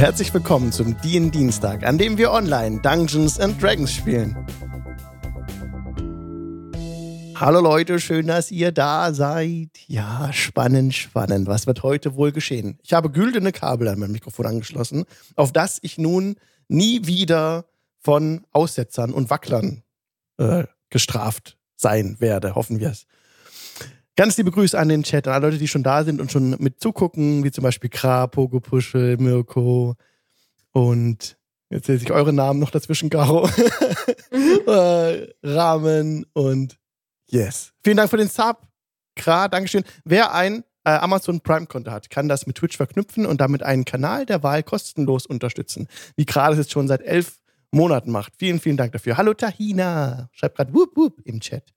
Herzlich willkommen zum DIN Dienstag, an dem wir online Dungeons and Dragons spielen. Hallo Leute, schön, dass ihr da seid. Ja, spannend, spannend. Was wird heute wohl geschehen? Ich habe güldene Kabel an mein Mikrofon angeschlossen, auf das ich nun nie wieder von Aussetzern und Wacklern äh, gestraft sein werde. Hoffen wir es. Ganz liebe Grüße an den Chat, an alle Leute, die schon da sind und schon mit zugucken, wie zum Beispiel Kra, Pogo Puschel, Mirko und jetzt sehe ich eure Namen noch dazwischen, Caro. äh, Rahmen und Yes. Vielen Dank für den Sub. Kra, Dankeschön. Wer ein äh, Amazon Prime-Konto hat, kann das mit Twitch verknüpfen und damit einen Kanal der Wahl kostenlos unterstützen. Wie Kra das jetzt schon seit elf Monaten macht. Vielen, vielen Dank dafür. Hallo Tahina. Schreibt gerade Wup Wup im Chat.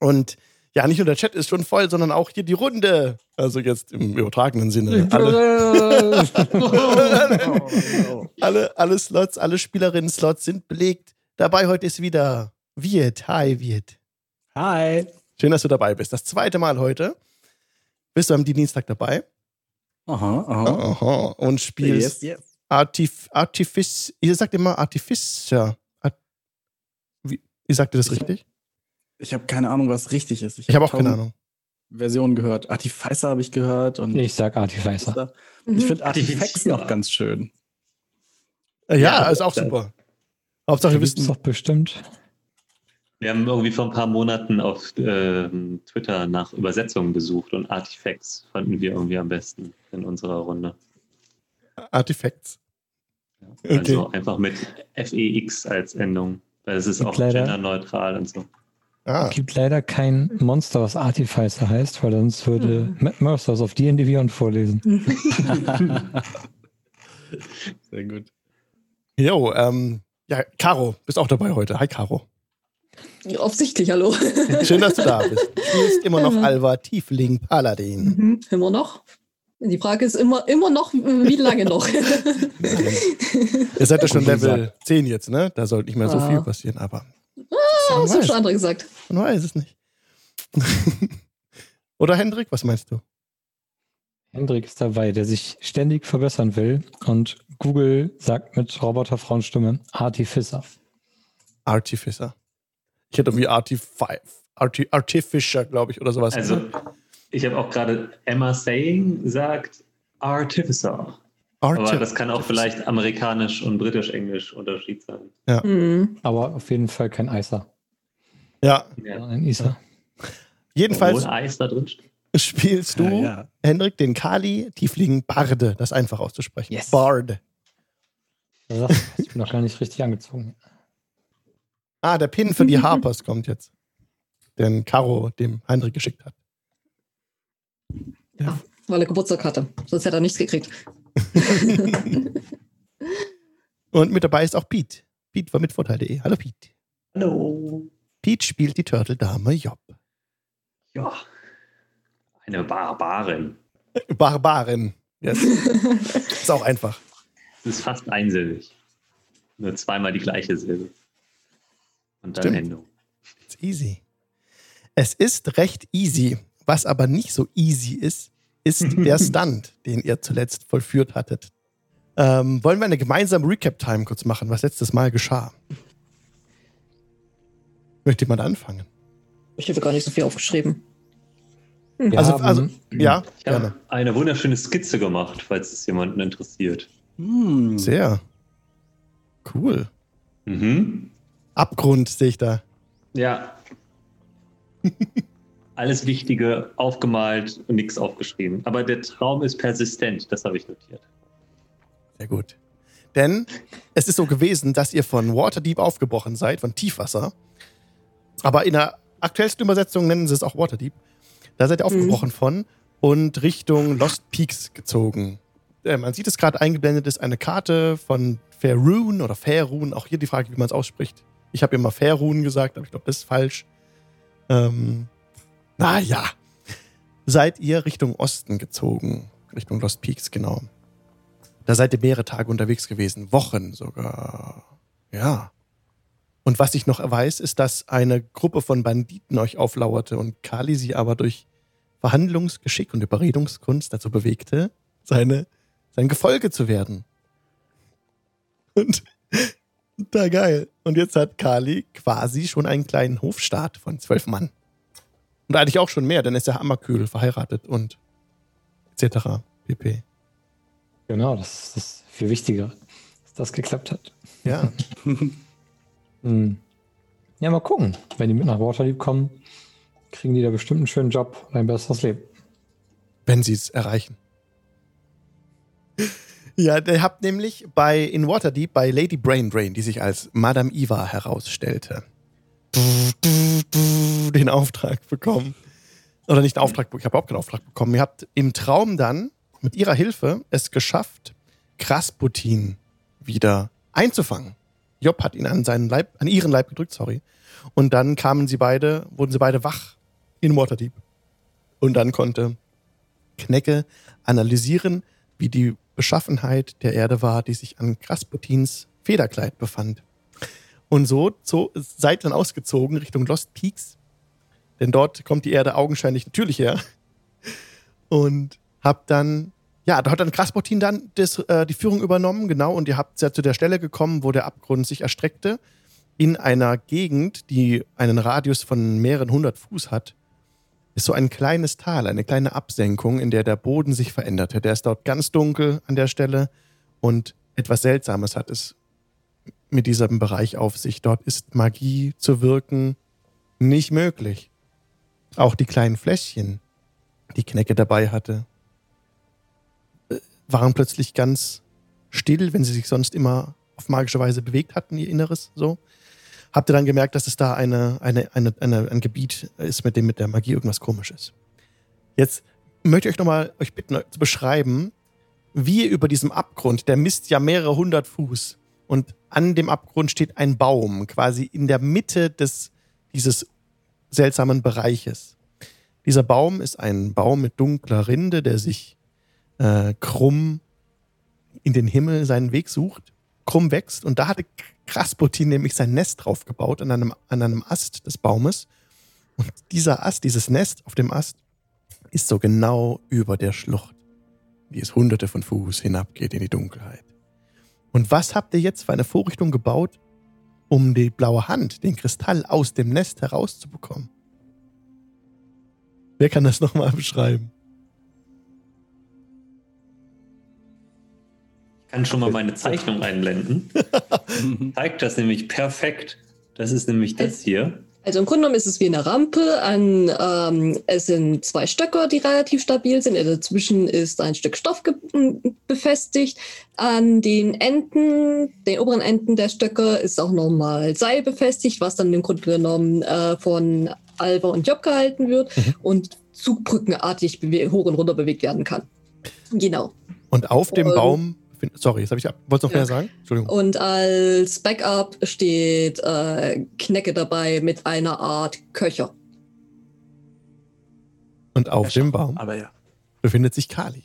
Und ja, nicht nur der Chat ist schon voll, sondern auch hier die Runde. Also jetzt im übertragenen Sinne. Alle, alle, alle Slots, alle Spielerinnen-Slots sind belegt. Dabei heute ist wieder Viet. Hi, Viet. Hi. Schön, dass du dabei bist. Das zweite Mal heute. Bist du am Dienstag dabei? Aha, aha. Aha. Und spielst Yes, yes. Artif Artifice. Ihr sagt immer Artificer. Art Wie, ihr sagt ihr das Ich- richtig? Ich habe keine Ahnung, was richtig ist. Ich habe auch keine Ahnung. Versionen gehört. Artificer habe ich gehört. Und Ich sag Artificer. Ich finde. Artifacts noch ganz schön. Äh, Ja, Ja, ist auch super. Hauptsache, wir wissen. doch bestimmt. Wir haben irgendwie vor ein paar Monaten auf ähm, Twitter nach Übersetzungen gesucht und Artifacts fanden wir irgendwie am besten in unserer Runde. Artifacts. Also einfach mit FEX als Endung, weil es ist auch genderneutral und so. Ah, Es gibt leider kein Monster, was Artificer heißt, weil sonst würde Mhm. Matt Mercer das auf D&D Beyond vorlesen. Sehr gut. Jo, ähm, ja, Caro, bist auch dabei heute. Hi, Caro. Offensichtlich, hallo. Schön, dass du da bist. Du spielst immer noch Mhm. Alva Tiefling Paladin. Mhm, immer noch. Die Frage ist immer, immer noch, wie lange noch? Ihr seid ja schon Level 10 jetzt, ne? Da sollte nicht mehr so Ah. viel passieren, aber Man, das haben weiß, schon andere gesagt. man weiß es nicht. Oder Hendrik, was meinst du? Hendrik ist dabei, der sich ständig verbessern will und Google sagt mit Roboterfrauenstimme Artificer. Artificer. Ich hätte irgendwie Artifi Arti Artificer, glaube ich, oder sowas. Also ich habe auch gerade Emma Saying sagt Artificer. Aber Arti- das kann auch vielleicht amerikanisch und britisch-englisch Unterschied sein. Mhm. Aber auf jeden Fall kein Eiser, Ja, Ja. ein Isa. jedenfalls Eis da drin spielst du, Ja, ja. Hendrik, den Kali Tiefling Barde, das ist einfach auszusprechen. Yes. Bard. Da sagst du, Ich bin noch gar nicht richtig angezogen. Ah, der Pin für die Harpers kommt jetzt. Den Caro dem Hendrik geschickt hat. Weil er Geburtstag hatte. Sonst hätte er nichts gekriegt. Und mit dabei ist auch Pete. Pete von mitvorteil.de. Hallo Pete. Hallo. Pete spielt die Turtle-Dame Job. Ja. Eine Barbarin. Barbarin. Yes. ist auch einfach. Es ist fast einsilbig. Nur zweimal die gleiche Silbe. Und dann Stimmt. Endung. It's easy. Es ist recht easy. Was aber nicht so easy ist, ist der Stunt, den ihr zuletzt vollführt hattet. Ähm, wollen wir eine gemeinsame Recap-Time kurz machen, was letztes Mal geschah? Möchte jemand anfangen? Ich habe gar nicht so viel aufgeschrieben. Wir Also, haben, also ja, Ich gerne. habe eine wunderschöne Skizze gemacht, falls es jemanden interessiert. Hm. Sehr. Cool. Mhm. Abgrund sehe ich da. Ja. Alles Wichtige aufgemalt und nichts aufgeschrieben. Aber der Traum ist persistent, das habe ich notiert. Sehr gut. Denn es ist so gewesen, dass ihr von Waterdeep aufgebrochen seid, von Tiefwasser. Aber in der aktuellsten Übersetzung nennen sie es auch Waterdeep. Da seid ihr aufgebrochen von und Richtung Lost Peaks gezogen. Äh, man sieht es gerade eingeblendet, ist eine Karte von Faerun oder Faerun. Auch hier die Frage, wie man es ausspricht. Ich habe immer Faerun gesagt, aber ich glaube, das ist falsch. Ähm, naja. Seid ihr Richtung Osten gezogen. Richtung Lost Peaks, genau. Da seid ihr mehrere Tage unterwegs gewesen, Wochen sogar. Ja. Und was ich noch weiß, ist, dass eine Gruppe von Banditen euch auflauerte und Kali sie aber durch Verhandlungsgeschick und Überredungskunst dazu bewegte, seine, sein Gefolge zu werden Und da geil. Und jetzt hat Kali quasi schon einen kleinen Hofstaat von zwölf Mann. Und eigentlich auch schon mehr, denn er ist ja Hammerkühl verheiratet und etc. pp. Genau, das ist das viel wichtiger, dass das geklappt hat. Ja. Hm. Ja, mal gucken. Wenn die mit nach Waterdeep kommen, kriegen die da bestimmt einen schönen Job und ein besseres Leben. wenn sie es erreichen. Ja, ihr habt nämlich bei in Waterdeep bei Lady Brain Drain, die sich als Madame Eva herausstellte, den Auftrag bekommen. Oder nicht den Auftrag, ich habe überhaupt keinen Auftrag bekommen. Ihr habt im Traum dann mit ihrer Hilfe es geschafft, Krasputin wieder einzufangen. Job hat ihn an seinen Leib, an ihren Leib gedrückt, sorry. Und dann kamen sie beide, wurden sie beide wach in Waterdeep. Und dann konnte Knecke analysieren, wie die Beschaffenheit der Erde war, die sich an Krasputins Federkleid befand. Und so, so seid dann ausgezogen Richtung Lost Peaks, denn dort kommt die Erde augenscheinlich natürlich her. Und habt dann, ja, da hat dann Krasputin dann das, äh, die Führung übernommen, genau, und ihr habt ja zu der Stelle gekommen, wo der Abgrund sich erstreckte, in einer Gegend, die einen Radius von mehreren hundert Fuß hat, ist so ein kleines Tal, eine kleine Absenkung, in der der Boden sich veränderte. Der ist dort ganz dunkel an der Stelle und etwas Seltsames hat es mit diesem Bereich auf sich. Dort ist Magie zu wirken nicht möglich. Auch die kleinen Fläschchen, die Knecke dabei hatte, waren plötzlich ganz still, wenn sie sich sonst immer auf magische Weise bewegt hatten, ihr Inneres so. Habt ihr dann gemerkt, dass es da eine, eine, eine, eine, ein Gebiet ist, mit dem mit der Magie irgendwas komisch ist. Jetzt möchte ich euch nochmal euch bitten, zu beschreiben, wie ihr über diesem Abgrund, der misst ja mehrere hundert Fuß, und an dem Abgrund steht ein Baum, quasi in der Mitte des, dieses seltsamen Bereiches. Dieser Baum ist ein Baum mit dunkler Rinde, der sich äh, krumm in den Himmel seinen Weg sucht, krumm wächst. Und da hatte Krasputin nämlich sein Nest drauf gebaut, an einem, an einem Ast des Baumes. Und dieser Ast, dieses Nest auf dem Ast, ist so genau über der Schlucht, die es hunderte von Fuß hinabgeht in die Dunkelheit. Und was habt ihr jetzt für eine Vorrichtung gebaut, um die blaue Hand, den Kristall aus dem Nest herauszubekommen? Wer kann das nochmal beschreiben? Kann schon mal meine Zeichnung einblenden. Zeigt das nämlich perfekt. Das ist nämlich das hier. Also im Grunde genommen ist es wie eine Rampe. An, ähm, es sind zwei Stöcker, die relativ stabil sind. Dazwischen ist ein Stück Stoff befestigt. An den Enden, den oberen Enden der Stöcker ist auch nochmal Seil befestigt, was dann im Grunde genommen äh, von Alva und Job gehalten wird mhm. und zugbrückenartig hoch und runter bewegt werden kann. Genau. Und auf dem und, Baum Sorry, jetzt habe ich. Wolltest du noch ja. mehr sagen? Entschuldigung. Und als Backup steht äh, Knecke dabei mit einer Art Köcher. Und auf dem Baum Aber ja. befindet sich Kali,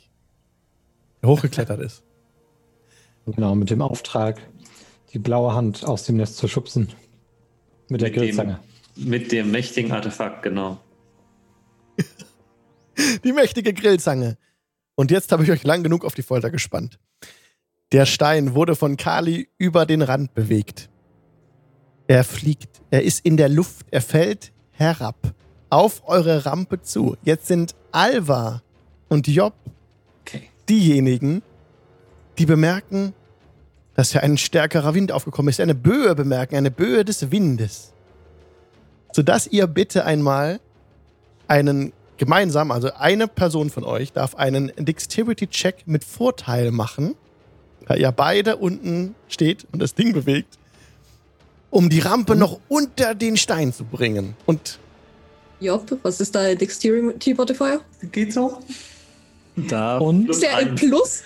der hochgeklettert ist. Genau, mit dem Auftrag, die blaue Hand aus dem Nest zu schubsen. Mit der mit Grillzange. Dem, mit dem mächtigen Artefakt, genau. die mächtige Grillzange. Und jetzt habe ich euch lang genug auf die Folter gespannt. Der Stein wurde von Kali über den Rand bewegt. Er fliegt, er ist in der Luft, er fällt herab auf eure Rampe zu. Jetzt sind Alva und Job okay. diejenigen, die bemerken, dass hier ein stärkerer Wind aufgekommen ist. Eine Böe bemerken, eine Böe des Windes. Sodass ihr bitte einmal einen gemeinsam, also eine Person von euch darf einen Dexterity-Check mit Vorteil machen da ihr beide unten steht und das Ding bewegt, um die Rampe noch unter den Stein zu bringen. Und Job, was ist dein Dexterity Modifier? Geht so. Da. Und ist der ein Plus?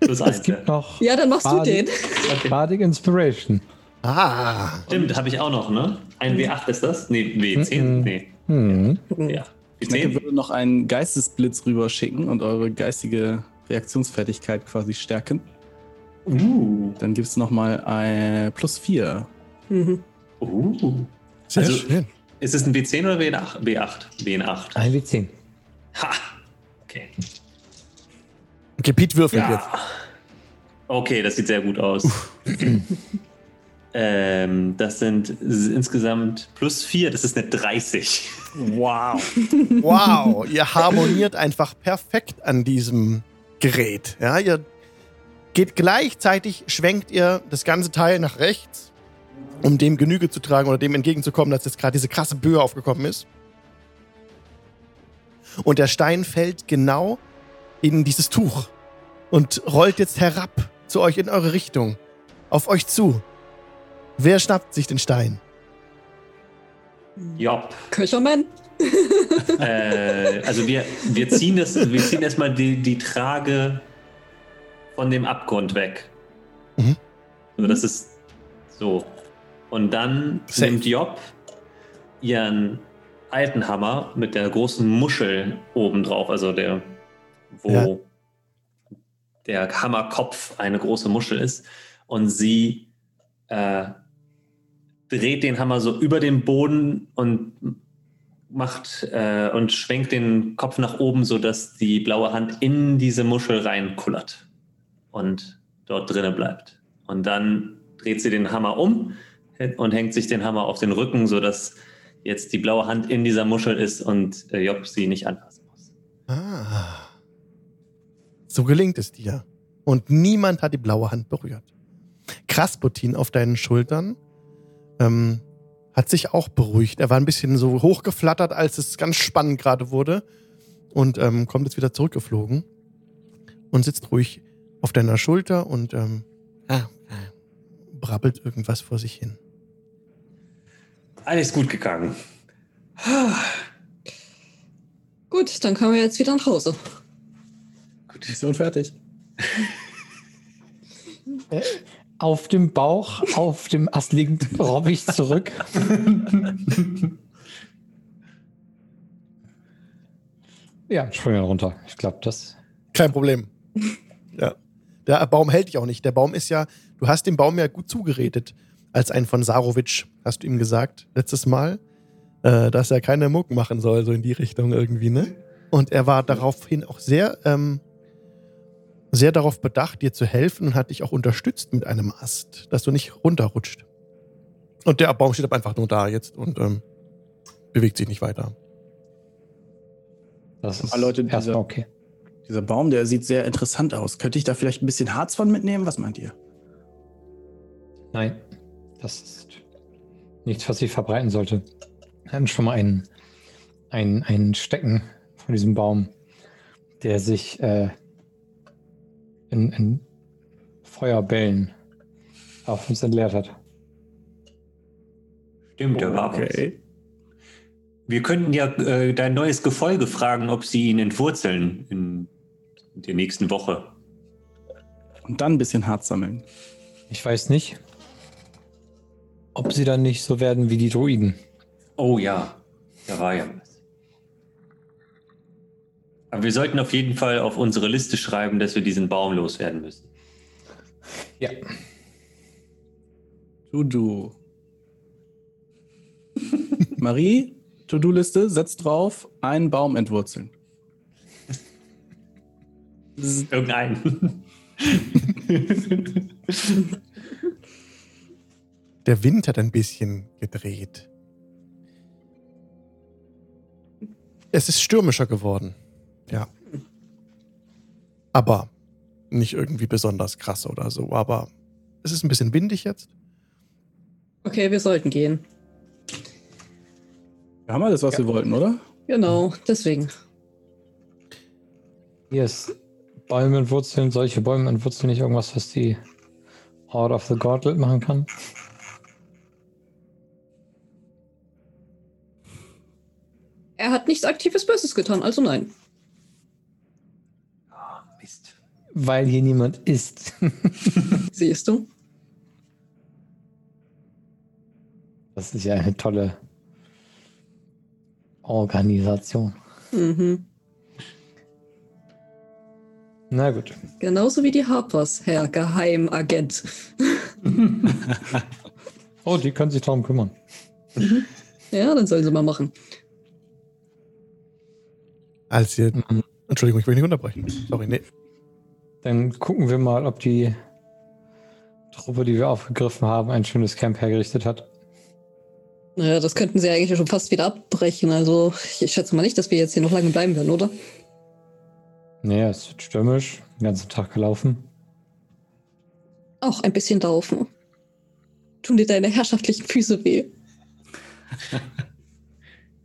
Plus. Es gibt noch. Ja, dann machst Bardic, du den. Bardic Inspiration. Ah. Stimmt, habe ich auch noch, ne? Ein W8 ist das? Nee, W10? Mm -mm. Nee. Mm Ja. Ich würde noch einen Geistesblitz rüberschicken und eure geistige Reaktionsfertigkeit quasi stärken. Uh. Dann gibt es nochmal ein plus 4. Mhm. Uh. Sehr also, schön. Ist es ein W10 oder W8? W8. W8. Ein W10. Ha! Okay. Okay, Pete würfelt ja. jetzt. Okay, das sieht sehr gut aus. ähm, das sind insgesamt plus vier, das ist eine 30. Wow. Wow, ihr harmoniert einfach perfekt an diesem Gerät. Ja, ihr geht gleichzeitig, schwenkt ihr das ganze Teil nach rechts, um dem Genüge zu tragen oder dem entgegenzukommen, dass jetzt gerade diese krasse Böe aufgekommen ist. Und der Stein fällt genau in dieses Tuch und rollt jetzt herab zu euch in eure Richtung, auf euch zu. Wer schnappt sich den Stein? Jopp. Köchermann. äh, also wir, wir ziehen das, wir ziehen erstmal die, die Trage von dem Abgrund weg. Mhm. Also das ist so. Und dann Safe. nimmt Job ihren alten Hammer mit der großen Muschel oben drauf, also der, wo ja. der Hammerkopf eine große Muschel ist. Und sie äh, dreht den Hammer so über den Boden und macht äh, und schwenkt den Kopf nach oben, sodass die blaue Hand in diese Muschel reinkullert und dort drinnen bleibt. Und dann dreht sie den Hammer um und hängt sich den Hammer auf den Rücken, sodass jetzt die blaue Hand in dieser Muschel ist und äh, Job sie nicht anfassen muss. Ah. So gelingt es dir. Und niemand hat die blaue Hand berührt. Krasputin auf deinen Schultern ähm, hat sich auch beruhigt. Er war ein bisschen so hochgeflattert, als es ganz spannend gerade wurde. Und ähm, kommt jetzt wieder zurückgeflogen und sitzt ruhig auf deiner Schulter und ähm, ah, brabbelt irgendwas vor sich hin. Alles gut gegangen. Gut, dann kommen wir jetzt wieder nach Hause. Gut, Mission fertig. Auf dem Bauch, auf dem Ast liegend, robbe ich zurück. ja, springen runter. Ich glaube, das. Kein Problem. Der Baum hält dich auch nicht. Der Baum ist ja, du hast dem Baum ja gut zugeredet als ein von Sarovic, hast du ihm gesagt, letztes Mal, äh, dass er keine Mucken machen soll, so in die Richtung irgendwie, ne? Und er war daraufhin auch sehr, ähm, sehr darauf bedacht, dir zu helfen und hat dich auch unterstützt mit einem Ast, dass du nicht runterrutscht. Und der Baum steht einfach nur da jetzt und ähm, bewegt sich nicht weiter. Das ist Leute, dieser, okay. Dieser Baum, der sieht sehr interessant aus. Könnte ich da vielleicht ein bisschen Harz von mitnehmen? Was meint ihr? Nein. Das ist nichts, was sich verbreiten sollte. Wir hatten schon mal einen, einen, einen Stecken von diesem Baum, der sich äh, in, in Feuerbällen auf uns entleert hat. Stimmt, der war okay. Wir könnten ja äh, dein neues Gefolge fragen, ob sie ihn entwurzeln in der nächsten Woche. Und dann ein bisschen Harz sammeln. Ich weiß nicht ob sie dann nicht so werden wie die Druiden. Oh ja, da war ja was. Aber wir sollten auf jeden Fall auf unsere Liste schreiben, dass wir diesen Baum loswerden müssen. Ja. To-Do. Marie, To-Do-Liste, setzt drauf, einen Baum entwurzeln. Irgendeinen. Der Wind hat ein bisschen gedreht. Es ist stürmischer geworden. Ja. Aber nicht irgendwie besonders krass oder so. Aber es ist ein bisschen windig jetzt. Okay, wir sollten gehen. Wir haben alles, was ja. wir wollten, oder? Genau, deswegen. Ist Bäume und Wurzeln, solche Bäume und Wurzeln nicht irgendwas, was die Out of the Gauntlet machen kann? Er hat nichts aktives Böses getan, also nein. Oh, Mist. Weil hier niemand ist. Siehst du? Das ist ja eine tolle Organisation. Mhm. Na gut. Genauso wie die Harpers, Herr Geheimagent. oh, die können sich darum kümmern. Mhm. Ja, dann sollen sie mal machen. Als ihr. Entschuldigung, ich will nicht unterbrechen. Sorry, nee. Dann gucken wir mal, ob die Truppe, die wir aufgegriffen haben, ein schönes Camp hergerichtet hat. Naja, das könnten sie eigentlich schon fast wieder abbrechen. Also ich schätze mal nicht, dass wir jetzt hier noch lange bleiben werden, oder? Naja, es wird stürmisch, den ganzen Tag gelaufen. Auch ein bisschen laufen. Tun dir deine herrschaftlichen Füße weh?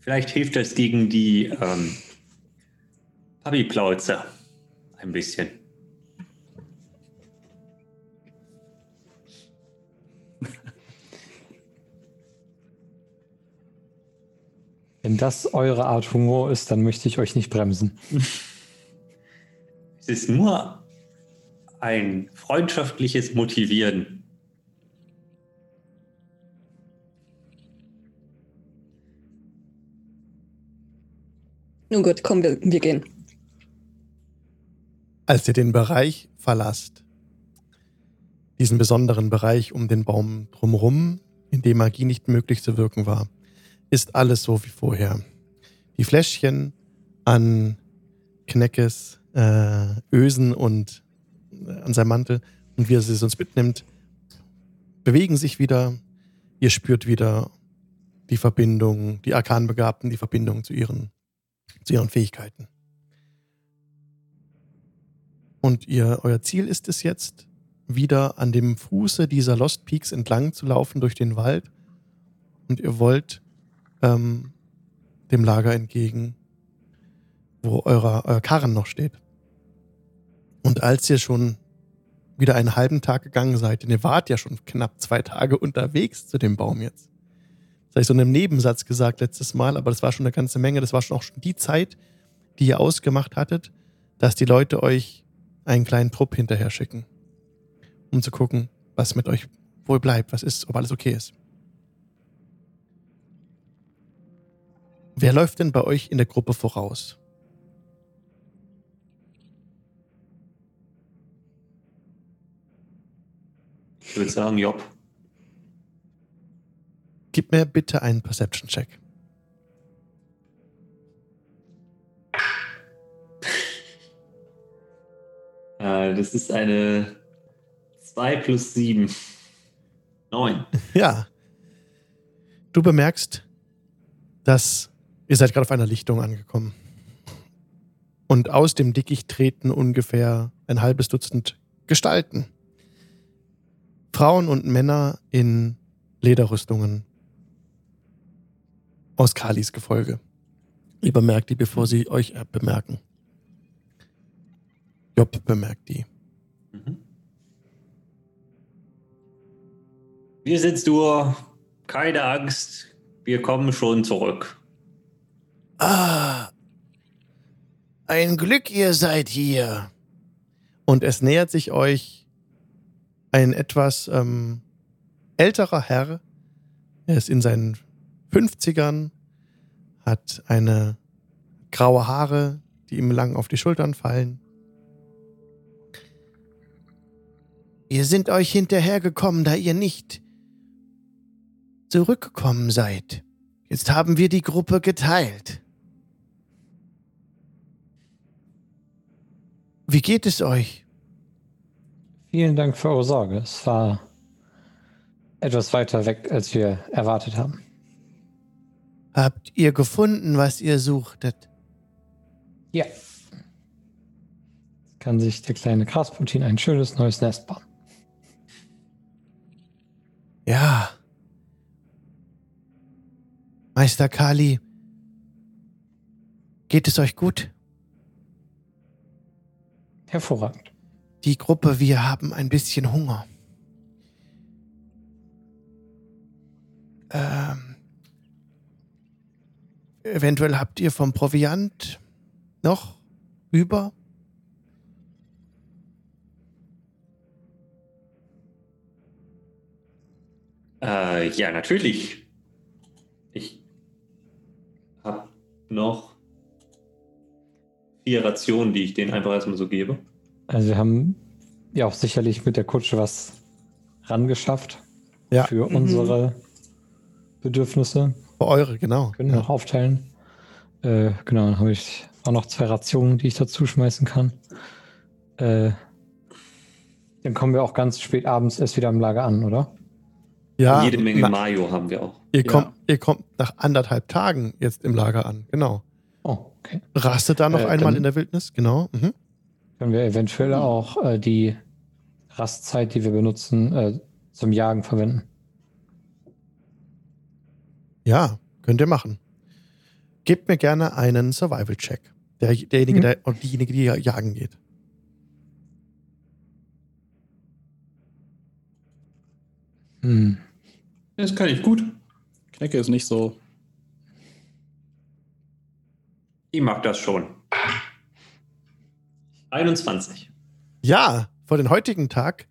Vielleicht hilft das gegen die ähm, Papi-Plauze ein bisschen. Wenn das eure Art Humor ist, dann möchte ich euch nicht bremsen. Es ist nur ein freundschaftliches Motivieren. Nun gut, komm, wir, wir gehen. Als ihr den Bereich verlasst, diesen besonderen Bereich um den Baum drumherum, in dem Magie nicht möglich zu wirken war, ist alles so wie vorher. Die Fläschchen an Kneckes äh, Ösen und äh, an seinem Mantel und wie er sie sonst mitnimmt, bewegen sich wieder. Ihr spürt wieder die Verbindung, die Arkanbegabten, die Verbindung zu ihren zu ihren Fähigkeiten. Und ihr, euer Ziel ist es jetzt, wieder an dem Fuße dieser Lost Peaks entlang zu laufen durch den Wald. Und ihr wollt ähm, dem Lager entgegen, wo euer, euer Karren noch steht. Und als ihr schon wieder einen halben Tag gegangen seid, denn ihr wart ja schon knapp zwei Tage unterwegs zu dem Baum jetzt, das habe ich so in einem Nebensatz gesagt letztes Mal, aber das war schon eine ganze Menge. Das war schon auch schon die Zeit, die ihr ausgemacht hattet, dass die Leute euch einen kleinen Trupp hinterher schicken, um zu gucken, was mit euch wohl bleibt, was ist, ob alles okay ist. Wer läuft denn bei euch in der Gruppe voraus? Ich würde sagen, Job. Gib mir bitte einen Perception-Check. Äh, das ist eine 2 plus 7. 9. Ja. Du bemerkst, dass ihr seid gerade auf einer Lichtung angekommen. Und aus dem Dickicht treten ungefähr ein halbes Dutzend Gestalten. Frauen und Männer in Lederrüstungen aus Kalis Gefolge. Ihr bemerkt die, bevor sie euch bemerken. Job bemerkt die. Mhm. Wir sind nur, keine Angst, wir kommen schon zurück. Ah, ein Glück, ihr seid hier. Und es nähert sich euch ein etwas ähm, älterer Herr. Er ist in seinen 50ern, hat eine graue Haare, die ihm lang auf die Schultern fallen. Wir sind euch hinterhergekommen, da ihr nicht zurückgekommen seid. Jetzt haben wir die Gruppe geteilt. Wie geht es euch? Vielen Dank für eure Sorge. Es war etwas weiter weg, als wir erwartet haben. Habt ihr gefunden, was ihr suchtet? Ja. Kann sich der kleine Grasputin ein schönes neues Nest bauen. Ja. Meister Kali, geht es euch gut? Hervorragend. Die Gruppe, wir haben ein bisschen Hunger. Ähm, Eventuell habt ihr vom Proviant noch über? Äh, ja, natürlich. Ich habe noch vier Rationen, die ich denen einfach erstmal so gebe. Also wir haben ja auch sicherlich mit der Kutsche was rangeschafft ja. für mhm. unsere Bedürfnisse. Für eure, genau. Können wir ja. noch aufteilen. Äh, genau, dann habe ich auch noch zwei Rationen, die ich dazu schmeißen kann. Äh, Dann kommen wir auch ganz spät abends erst wieder im Lager an, oder? Ja. Jede Menge na, Mayo haben wir auch. Ihr, ja. kommt, ihr kommt nach anderthalb Tagen jetzt im Lager an, genau. Oh, okay. Rastet da noch äh, einmal in der Wildnis, genau. Mhm. Können wir eventuell auch äh, die Rastzeit, die wir benutzen, äh, zum Jagen verwenden? Ja, könnt ihr machen. Gebt mir gerne einen Survival-Check. Der, derjenige, mhm. der, und diejenige, die jagen geht. Hm. Das kann ich gut. Knecke ist nicht so. Ich mag das schon. 21. Ja, vor den heutigen Tag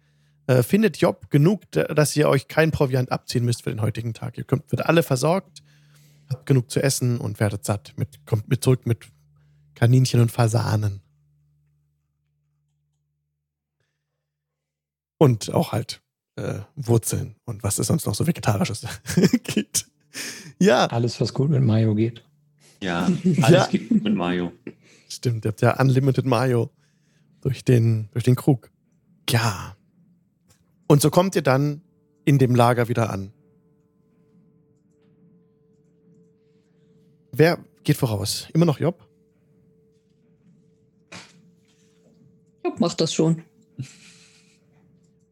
äh, findet Job genug, dass ihr euch kein Proviant abziehen müsst für den heutigen Tag. Ihr kommt, wird alle versorgt, habt genug zu essen und werdet satt. Mit, kommt mit zurück mit Kaninchen und Fasanen. Und auch halt äh, Wurzeln und was es sonst noch so Vegetarisches gibt. Ja. Alles, was gut mit Mayo geht. Ja, alles ja. geht gut mit Mayo. Stimmt, ihr habt ja Unlimited Mayo durch den, durch den Krug. Ja. Und so kommt ihr dann in dem Lager wieder an. Wer geht voraus? Immer noch Job? Job macht das schon.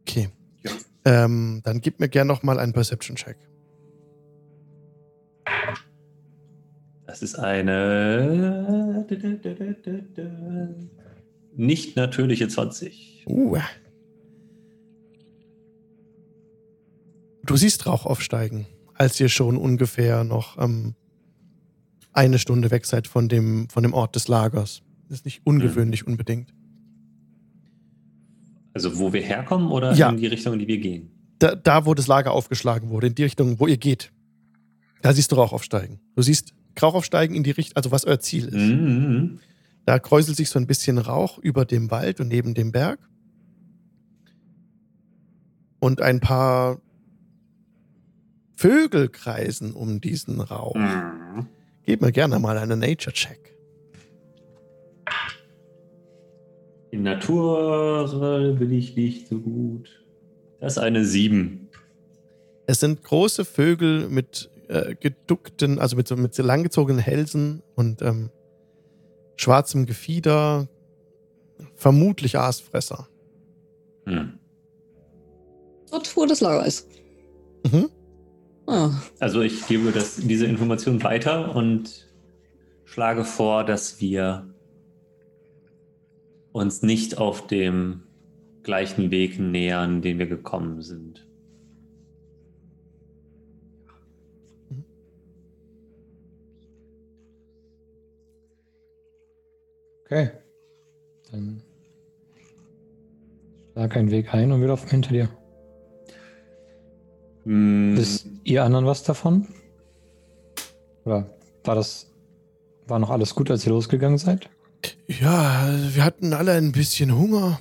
Okay. Ja. Ähm, dann gib mir gerne noch mal einen Perception-Check. Das ist eine nicht natürliche 20. Uh. Du siehst Rauch aufsteigen, als ihr schon ungefähr noch ähm, eine Stunde weg seid von dem, von dem Ort des Lagers. Das ist nicht ungewöhnlich mhm. unbedingt. Also wo wir herkommen oder ja. in die Richtung, in die wir gehen? Da, da, wo das Lager aufgeschlagen wurde, in die Richtung, wo ihr geht. Da siehst du Rauch aufsteigen. Du siehst Rauch aufsteigen in die Richtung, also was euer Ziel ist. Mhm. Da kräuselt sich so ein bisschen Rauch über dem Wald und neben dem Berg. Und ein paar Vögel kreisen um diesen Rauch. Mhm. Gib mir gerne mal einen Nature-Check. In Natur bin ich nicht so gut. Das ist eine 7. Es sind große Vögel mit äh, geduckten, also mit so, mit so langgezogenen Hälsen und ähm, schwarzem Gefieder, vermutlich Aasfresser. Hm. Dort, wo das Lager ist. Mhm. Ah. Also ich gebe das, diese Information weiter und schlage vor, dass wir uns nicht auf dem gleichen Weg nähern, den wir gekommen sind. Okay. Dann schlag einen Weg ein und wir laufen hinter dir. Mm. Wisst ihr anderen was davon? Oder war das, war noch alles gut, als ihr losgegangen seid? Ja, wir hatten alle ein bisschen Hunger.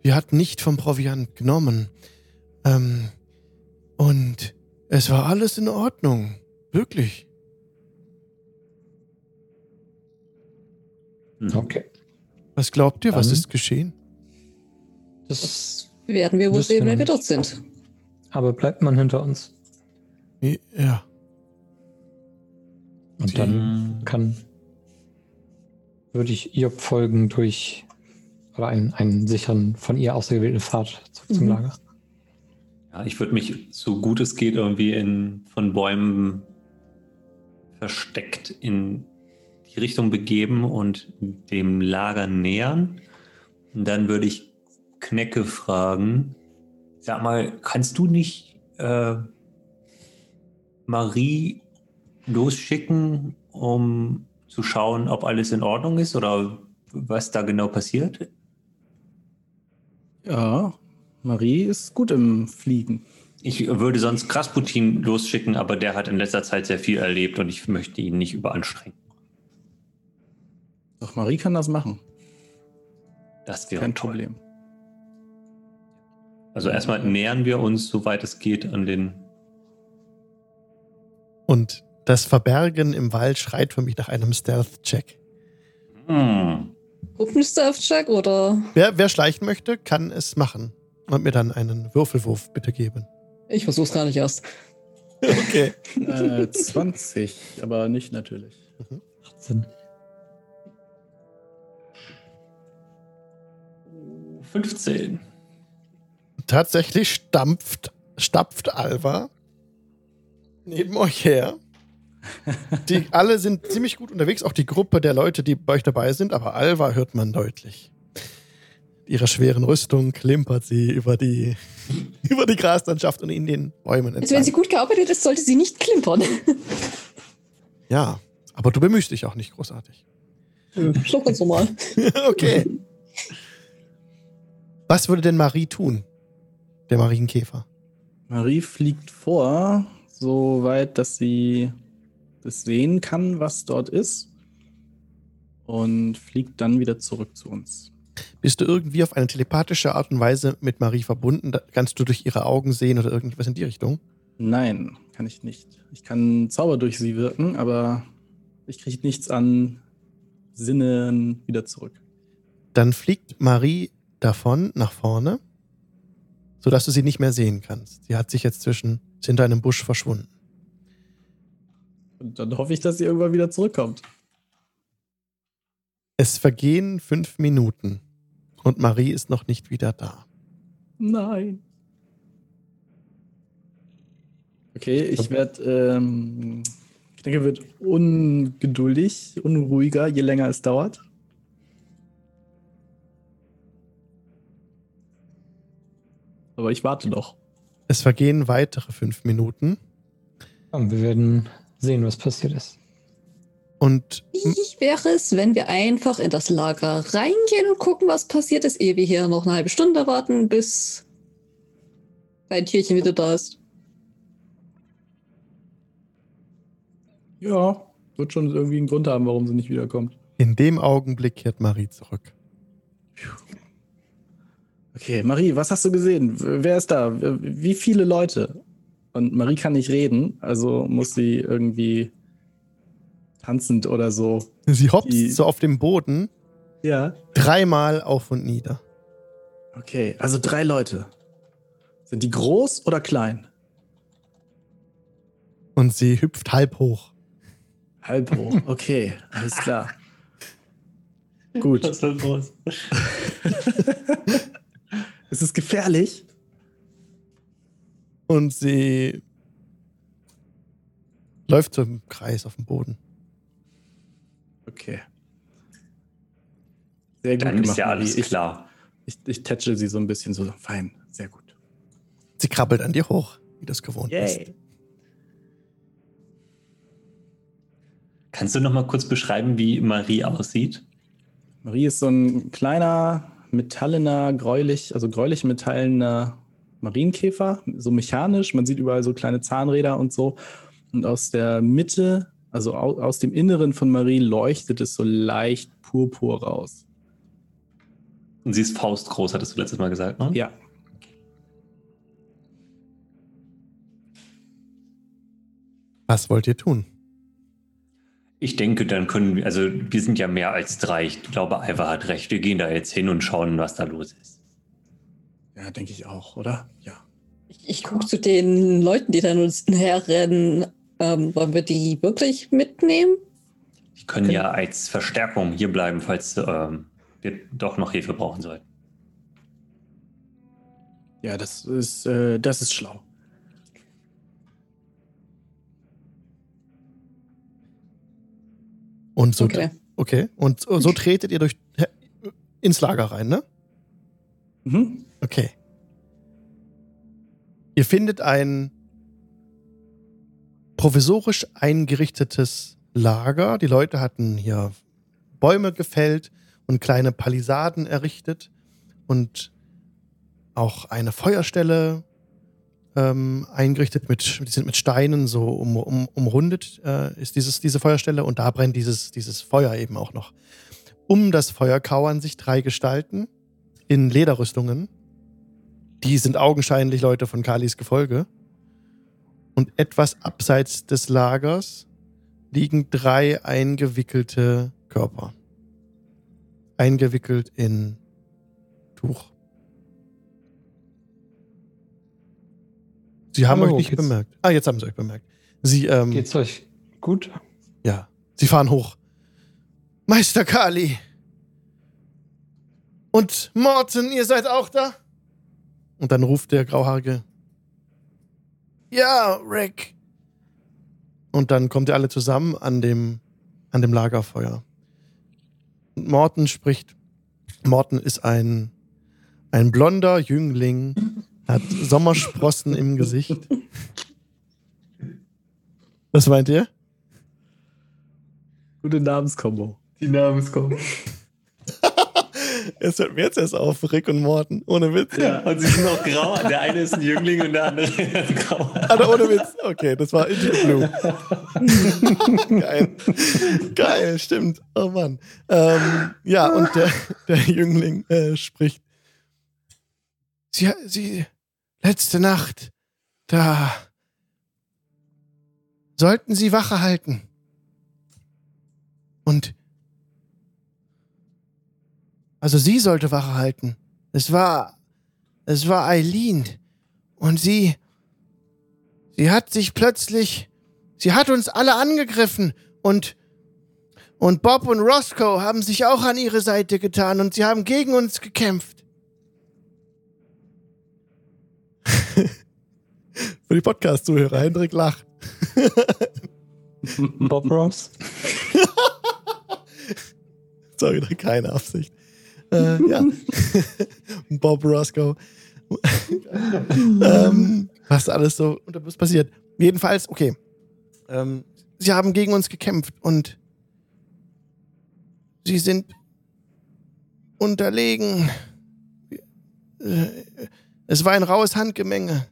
Wir hatten nicht vom Proviant genommen. Ähm, und es war alles in Ordnung. Wirklich. Okay. Was glaubt ihr, Dann was ist geschehen? Das, werden wir wohl sehen, wenn wir dort sind. Aber bleibt man hinter uns? Ja. Und Die. dann kann, würde ich Job folgen durch oder einen, einen sicheren, von ihr ausgewählten Pfad zurück mhm. zum Lager. Ja, ich würde mich so gut es geht irgendwie in von Bäumen versteckt in die Richtung begeben und dem Lager nähern. Und dann würde ich Knecke fragen, sag mal, kannst du nicht äh, Marie losschicken, um zu schauen, ob alles in Ordnung ist oder was da genau passiert? Ja, Marie ist gut im Fliegen. Ich würde sonst Krasputin losschicken, aber der hat in letzter Zeit sehr viel erlebt und ich möchte ihn nicht überanstrengen. Doch Marie kann das machen. Das wäre kein toll. Problem. Also erstmal nähern wir uns, soweit es geht, an den. Und das Verbergen im Wald schreit für mich nach einem Stealth-Check. Hm. Stealth-Check oder? Wer, wer schleichen möchte, kann es machen. und mir dann einen Würfelwurf bitte geben. Ich versuch's gar nicht erst. Okay. Äh, 20, aber nicht natürlich. 18. 15. Tatsächlich stampft, stapft Alva neben euch her. Die alle sind ziemlich gut unterwegs, auch die Gruppe der Leute, die bei euch dabei sind, aber Alva hört man deutlich. Ihrer schweren Rüstung klimpert sie über die, über die Graslandschaft und in den Bäumen Also wenn sie entlang. gut gearbeitet ist, sollte sie nicht klimpern. Ja, aber du bemühst dich auch nicht großartig. Doch ganz normal. okay. Was würde denn Marie tun? Der Marienkäfer. Marie fliegt vor, so weit, dass sie das sehen kann, was dort ist. Und fliegt dann wieder zurück zu uns. Bist du irgendwie auf eine telepathische Art und Weise mit Marie verbunden? Kannst du durch ihre Augen sehen oder irgendwas in die Richtung? Nein, kann ich nicht. Ich kann Zauber durch sie wirken, aber ich kriege nichts an Sinnen wieder zurück. Dann fliegt Marie davon nach vorne, sodass du sie nicht mehr sehen kannst. Sie hat sich jetzt zwischen, ist hinter einem Busch verschwunden. Und dann hoffe ich, dass sie irgendwann wieder zurückkommt. Es vergehen fünf Minuten und Marie ist noch nicht wieder da. Nein. Okay, ich werde, ähm, ich denke, wird ungeduldig, unruhiger, je länger es dauert. Aber ich warte noch. Es vergehen weitere fünf Minuten Und wir werden sehen, was passiert ist. und Wie wäre es, wenn wir einfach in das Lager reingehen und gucken, was passiert ist, ehe wir hier noch eine halbe Stunde warten, bis dein Tierchen wieder da ist? Ja, wird schon irgendwie einen Grund haben, warum sie nicht wiederkommt. in dem Augenblick kehrt Marie zurück. Okay, Marie, was hast du gesehen? Wer ist da? Wie viele Leute? Und Marie kann nicht reden, also muss sie irgendwie tanzend oder so. Sie hopst Die- so auf dem Boden Ja. dreimal auf und nieder. Okay, also drei Leute. Sind die groß oder klein? Und sie hüpft halb hoch. Halb hoch. Okay, alles klar. Gut. Was ist denn los? Ist es gefährlich? Und sie läuft so im Kreis auf dem Boden. Okay. Sehr gut Dann gemacht, ist ja alles. Ich, klar. ich, ich tätschel sie so ein bisschen so. Fein, sehr gut. Sie krabbelt an dir hoch, wie das gewohnt ist. Kannst du noch mal kurz beschreiben, wie Marie aussieht? Marie ist so ein kleiner, metallener, gräulich, also gräulich metallener Marienkäfer, so mechanisch. Man sieht überall so kleine Zahnräder und so. Und aus der Mitte, also au, aus dem Inneren von Marie, leuchtet es so leicht purpur raus. Und sie ist faustgroß, hattest du letztes Mal gesagt, ne? Ja. Was wollt ihr tun? Ich denke, dann können wir, also wir sind ja mehr als drei. Ich glaube, Alva hat recht. Wir gehen da jetzt hin und schauen, was da los ist. Ja, denke ich auch, oder? Ja. Ich, ich gucke zu den Leuten, die da uns herrennen. Ähm, wollen wir die wirklich mitnehmen? Die können ja als Verstärkung hier bleiben, falls ähm, wir doch noch Hilfe brauchen sollten. Ja, das ist, äh, das ist schlau. Und so, Okay. okay. Und so, tretet ihr durch ins Lager rein, ne? Mhm. Okay. Ihr findet ein provisorisch eingerichtetes Lager. Die Leute hatten hier Bäume gefällt und kleine Palisaden errichtet und auch eine Feuerstelle ähm, eingerichtet mit, die sind mit Steinen so um, um, umrundet, äh, ist dieses, diese Feuerstelle und da brennt dieses, dieses Feuer eben auch noch. Um das Feuer kauern sich drei Gestalten in Lederrüstungen. Die sind augenscheinlich Leute von Kalis Gefolge. Und etwas abseits des Lagers liegen drei eingewickelte Körper. Eingewickelt in Tuch. Sie haben Hallo, euch nicht geht's- bemerkt. Ah, jetzt haben sie euch bemerkt. Sie, ähm, Geht's euch gut? ja, sie fahren hoch. Meister Kali. Und Morten, ihr seid auch da? Und dann ruft der Grauhaarige. Ja, Rick. Und dann kommt ihr alle zusammen an dem, an dem Lagerfeuer. Und Morten spricht. Morten ist ein, ein blonder Jüngling, hat Sommersprossen im Gesicht. Was meint ihr? Gute Namenskombo. Die Namenskombo. Es hört mir jetzt erst auf, Rick und Morten. Ohne Witz. Ja, und sie sind auch grau. Der eine ist ein Jüngling und der andere ist grau. Also ohne Witz. Okay, das war Into Blue. Geil. Geil, stimmt. Oh Mann. Ähm, ja, und der, der Jüngling äh, spricht. Sie, sie, letzte Nacht, da sollten sie Wache halten. Und also sie sollte Wache halten. Es war, es war Eileen. Und sie, sie hat sich plötzlich, sie hat uns alle angegriffen und, und Bob und Roscoe haben sich auch an ihre Seite getan und sie haben gegen uns gekämpft. Für die Podcast-Zuhörer, Hendrik lacht. Bob Ross? Sorry, da keine Absicht. Äh, ja. Bob Roscoe. ähm, was alles so unterbewusst passiert. Jedenfalls, okay. Ähm, sie haben gegen uns gekämpft und sie sind unterlegen. Äh, Es war ein raues Handgemenge.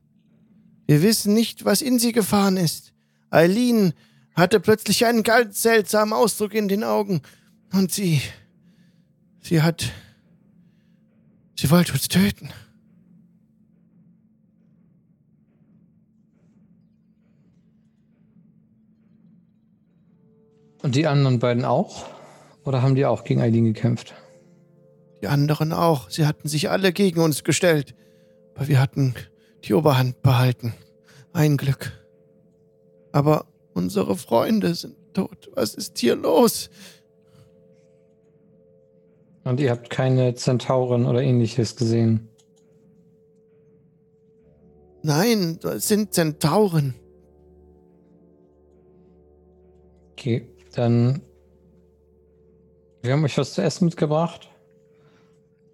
Wir wissen nicht, was in sie gefahren ist. Eileen hatte plötzlich einen ganz seltsamen Ausdruck in den Augen und sie, sie hat, sie wollte uns töten. Und die anderen beiden auch? Oder haben die auch gegen Eileen gekämpft? Die anderen auch. Sie hatten sich alle gegen uns gestellt. Aber wir hatten die Oberhand behalten. Ein Glück. Aber unsere Freunde sind tot. Was ist hier los? Und ihr habt keine Zentauren oder ähnliches gesehen? Nein, das sind Zentauren. Okay, dann. Wir haben euch was zu essen mitgebracht.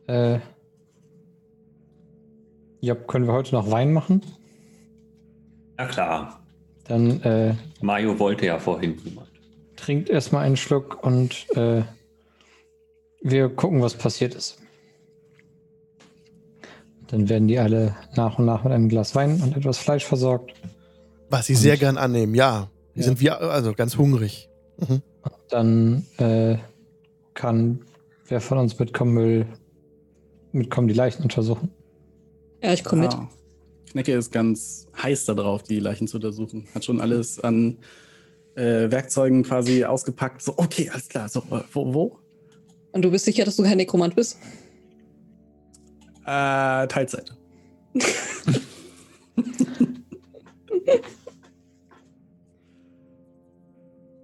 Äh. Ja, können wir heute noch Wein machen? Ja klar. Dann äh, Mario wollte ja vorhin trinkt erstmal einen Schluck und äh, wir gucken, was passiert ist. Dann werden die alle nach und nach mit einem Glas Wein und etwas Fleisch versorgt. Was sie sehr gern annehmen, ja. Die Ja. sind wie, also ganz hungrig. Mhm. Dann äh, kann wer von uns mitkommen will, mitkommen, die Leichen untersuchen. Ja, ich komme mit. Ah. Knecke ist ganz heiß darauf, die Leichen zu untersuchen. Hat schon alles an äh, Werkzeugen quasi ausgepackt. So, okay, alles klar. So, äh, wo? wo? Und du bist sicher, dass du kein Nekromant bist? Äh, Teilzeit.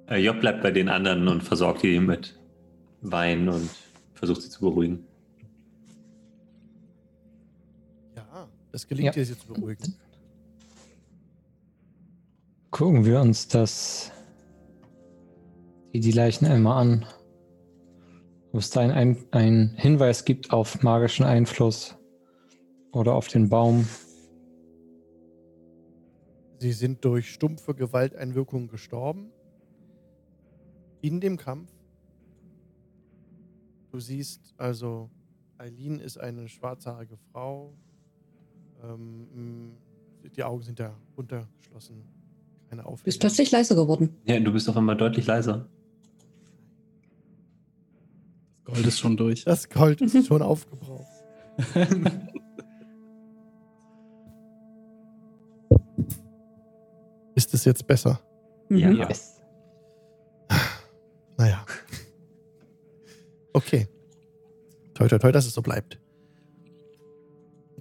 Äh, Job bleibt bei den anderen und versorgt die mit Wein und versucht sie zu beruhigen. Ja, das gelingt Ja. dir, sie zu beruhigen. Gucken wir uns das die, die Leichen einmal an. Ob es da einen ein Hinweis gibt auf magischen Einfluss oder auf den Baum. Sie sind durch stumpfe Gewalteinwirkung gestorben. In dem Kampf. Du siehst also, Eileen ist eine schwarzhaarige Frau. Ähm, mh, die Augen sind da runtergeschlossen. Keine Du bist Aufregung. plötzlich leiser geworden. Ja, du bist auf einmal deutlich leiser. Gold ist schon durch. Das Gold ist schon aufgebraucht. Ist es jetzt besser? Ja, Mhm. ja. Naja. Okay. Toi, toi, toi, dass es so bleibt.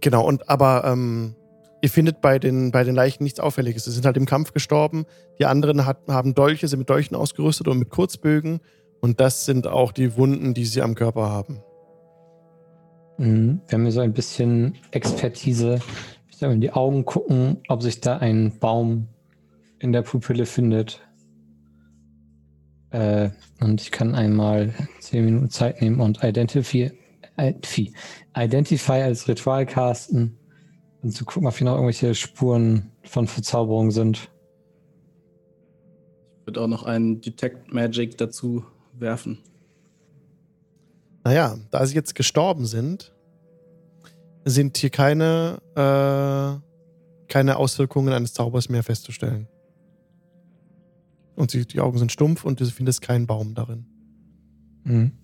Genau, und aber ähm, Ihr findet bei den, bei den Leichen nichts Auffälliges. Sie sind halt im Kampf gestorben. Die anderen hat, haben Dolche, sind mit Dolchen ausgerüstet und mit Kurzbögen. Und das sind auch die Wunden, die sie am Körper haben. Mhm. Wir haben hier so ein bisschen Expertise. Ich soll in die Augen gucken, ob sich da ein Baum in der Pupille findet. Äh, und ich kann einmal zehn Minuten Zeit nehmen und Identify, Identify als Ritual casten und zu gucken, ob hier noch irgendwelche Spuren von Verzauberung sind. Ich würde auch noch einen Detect Magic dazu werfen. Naja, da sie jetzt gestorben sind, sind hier keine, äh, keine Auswirkungen eines Zaubers mehr festzustellen. Und sie, die Augen sind stumpf und du findest keinen Baum darin. Mhm.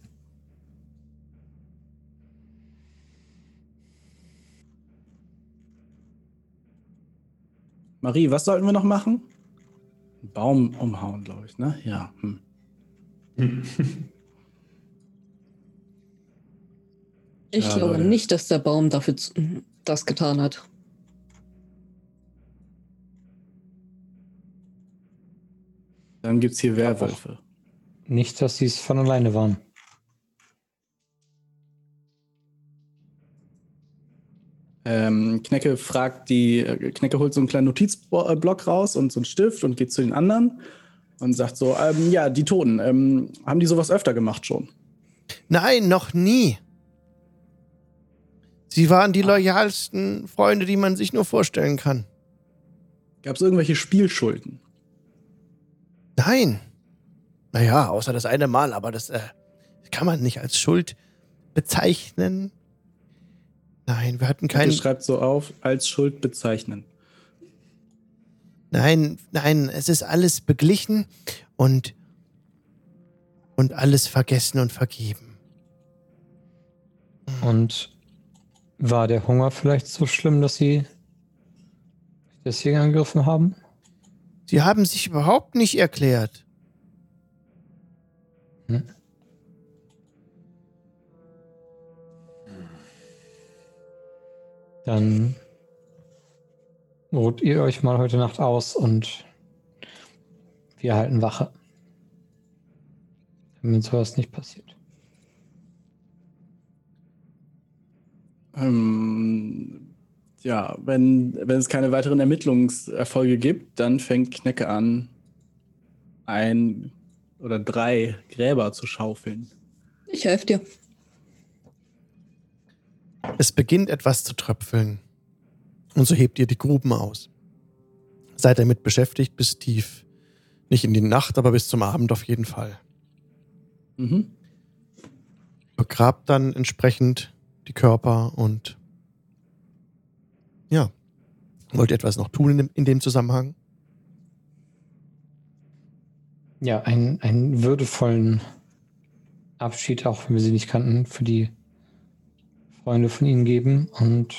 Marie, was sollten wir noch machen? Einen Baum umhauen, glaube ich, ne? Ja. Hm. Ich Ja, glaube Leute. nicht, dass der Baum dafür das getan hat. Dann gibt es hier Werwölfe. Nicht, dass sie es von alleine waren. Ähm, Knecke fragt die, äh, Knecke holt so einen kleinen Notizblock raus und so einen Stift und geht zu den anderen und sagt so, ähm, ja, die Toten, ähm, haben die sowas öfter gemacht schon? Nein, noch nie. Sie waren die loyalsten Freunde, die man sich nur vorstellen kann. Gab es irgendwelche Spielschulden? Nein. Naja, außer das eine Mal, aber das äh, kann man nicht als Schuld bezeichnen. Nein, wir hatten keinen. schreibt so auf, als Schuld bezeichnen. Nein, nein, es ist alles beglichen und und alles vergessen und vergeben. Und war der Hunger vielleicht so schlimm, dass sie das hier angegriffen haben? Sie haben sich überhaupt nicht erklärt. Hm? Dann ruht ihr euch mal heute Nacht aus und wir halten Wache. Damit sowas nicht passiert. Ähm, ja, wenn, wenn es keine weiteren Ermittlungserfolge gibt, dann fängt Knecke an, ein oder drei Gräber zu schaufeln. Ich helfe dir. Es beginnt etwas zu tröpfeln. Und so hebt ihr die Gruben aus. Seid damit beschäftigt bis tief. Nicht in die Nacht, aber bis zum Abend auf jeden Fall. Mhm. Begrabt dann entsprechend die Körper und ja. Wollt ihr etwas noch tun in dem, in dem Zusammenhang? Ja, einen, einen würdevollen Abschied, auch wenn wir sie nicht kannten, für die Freunde von ihnen geben und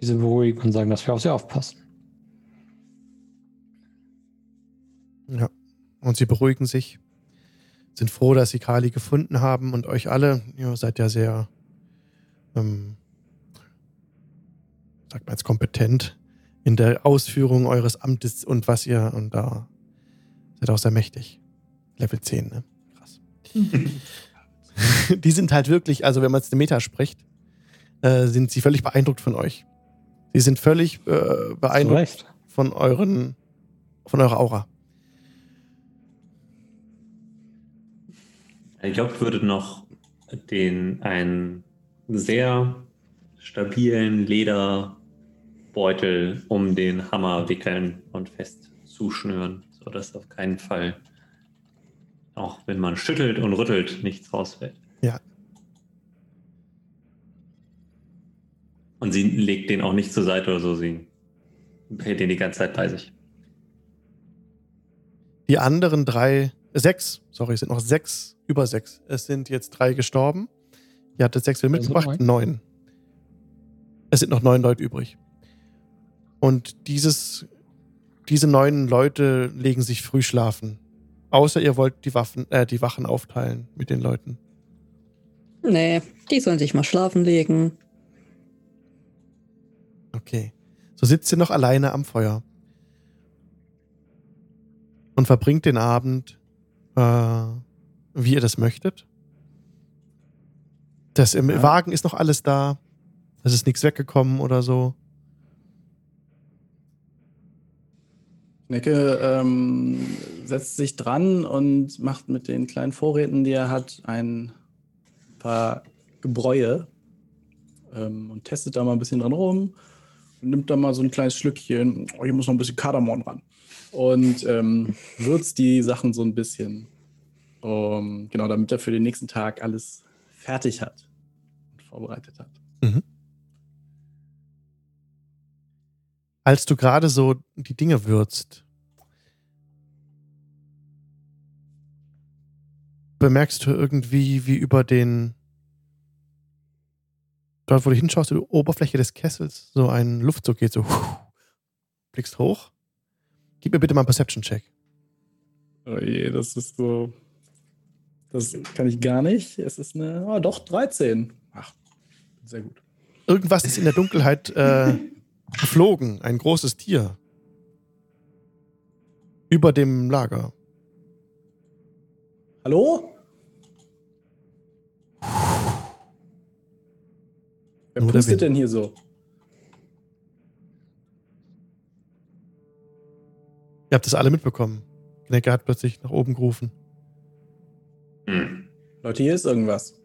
diese beruhigen und sagen, dass wir auf sie aufpassen. Ja. Und sie beruhigen sich, sind froh, dass sie Kali gefunden haben und euch alle, ihr seid ja sehr, ähm, sagt man jetzt, kompetent in der Ausführung eures Amtes und was ihr, und da seid auch sehr mächtig. Level 10, ne? Krass. Die sind halt wirklich, also wenn man jetzt eine Meta spricht, äh, sind sie völlig beeindruckt von euch. Sie sind völlig äh, beeindruckt von euren, von eurer Aura. Ich glaube, ich würde noch den einen sehr stabilen Lederbeutel um den Hammer wickeln und fest zuschnüren, sodass auf keinen Fall, auch wenn man schüttelt und rüttelt, nichts rausfällt. Ja. Und sie legt den auch nicht zur Seite oder so, sie hält den die ganze Zeit bei sich. Die anderen drei, sechs, sorry, es sind noch sechs, über sechs. Es sind jetzt drei gestorben. Ihr hattet sechs wieder mitgebracht, neun. Es sind noch neun Leute übrig. Und dieses, diese neun Leute legen sich früh schlafen. Außer ihr wollt die Waffen, äh, die Wachen aufteilen mit den Leuten. Nee, die sollen sich mal schlafen legen. Okay. So sitzt ihr noch alleine am Feuer. Und verbringt den Abend, äh, wie ihr das möchtet. Das im Ja. Wagen ist noch alles da. Es ist nichts weggekommen oder so. Necke ähm, setzt sich dran und macht mit den kleinen Vorräten, die er hat, ein paar Gebräue ähm, und testet da mal ein bisschen dran rum und nimmt da mal so ein kleines Schlückchen. Oh, hier muss noch ein bisschen Kardamom ran. Und ähm, würzt die Sachen so ein bisschen. Um, genau, damit er für den nächsten Tag alles fertig hat und vorbereitet hat. Als du gerade so die Dinge würzt, bemerkst du irgendwie, wie über den, dort wo du hinschaust, die Oberfläche des Kessels, so ein Luftzug geht, so, blickst hoch. Gib mir bitte mal einen Perception-Check. Oh je, das ist so. Das kann ich gar nicht. Es ist eine. Oh, doch, 13. Ach, sehr gut. Irgendwas ist in der Dunkelheit äh, geflogen, ein großes Tier. Über dem Lager. Hallo? Wer Nur pustet denn hier so? Ihr habt das alle mitbekommen. Knecke hat plötzlich nach oben gerufen. Hm. Leute, hier ist irgendwas.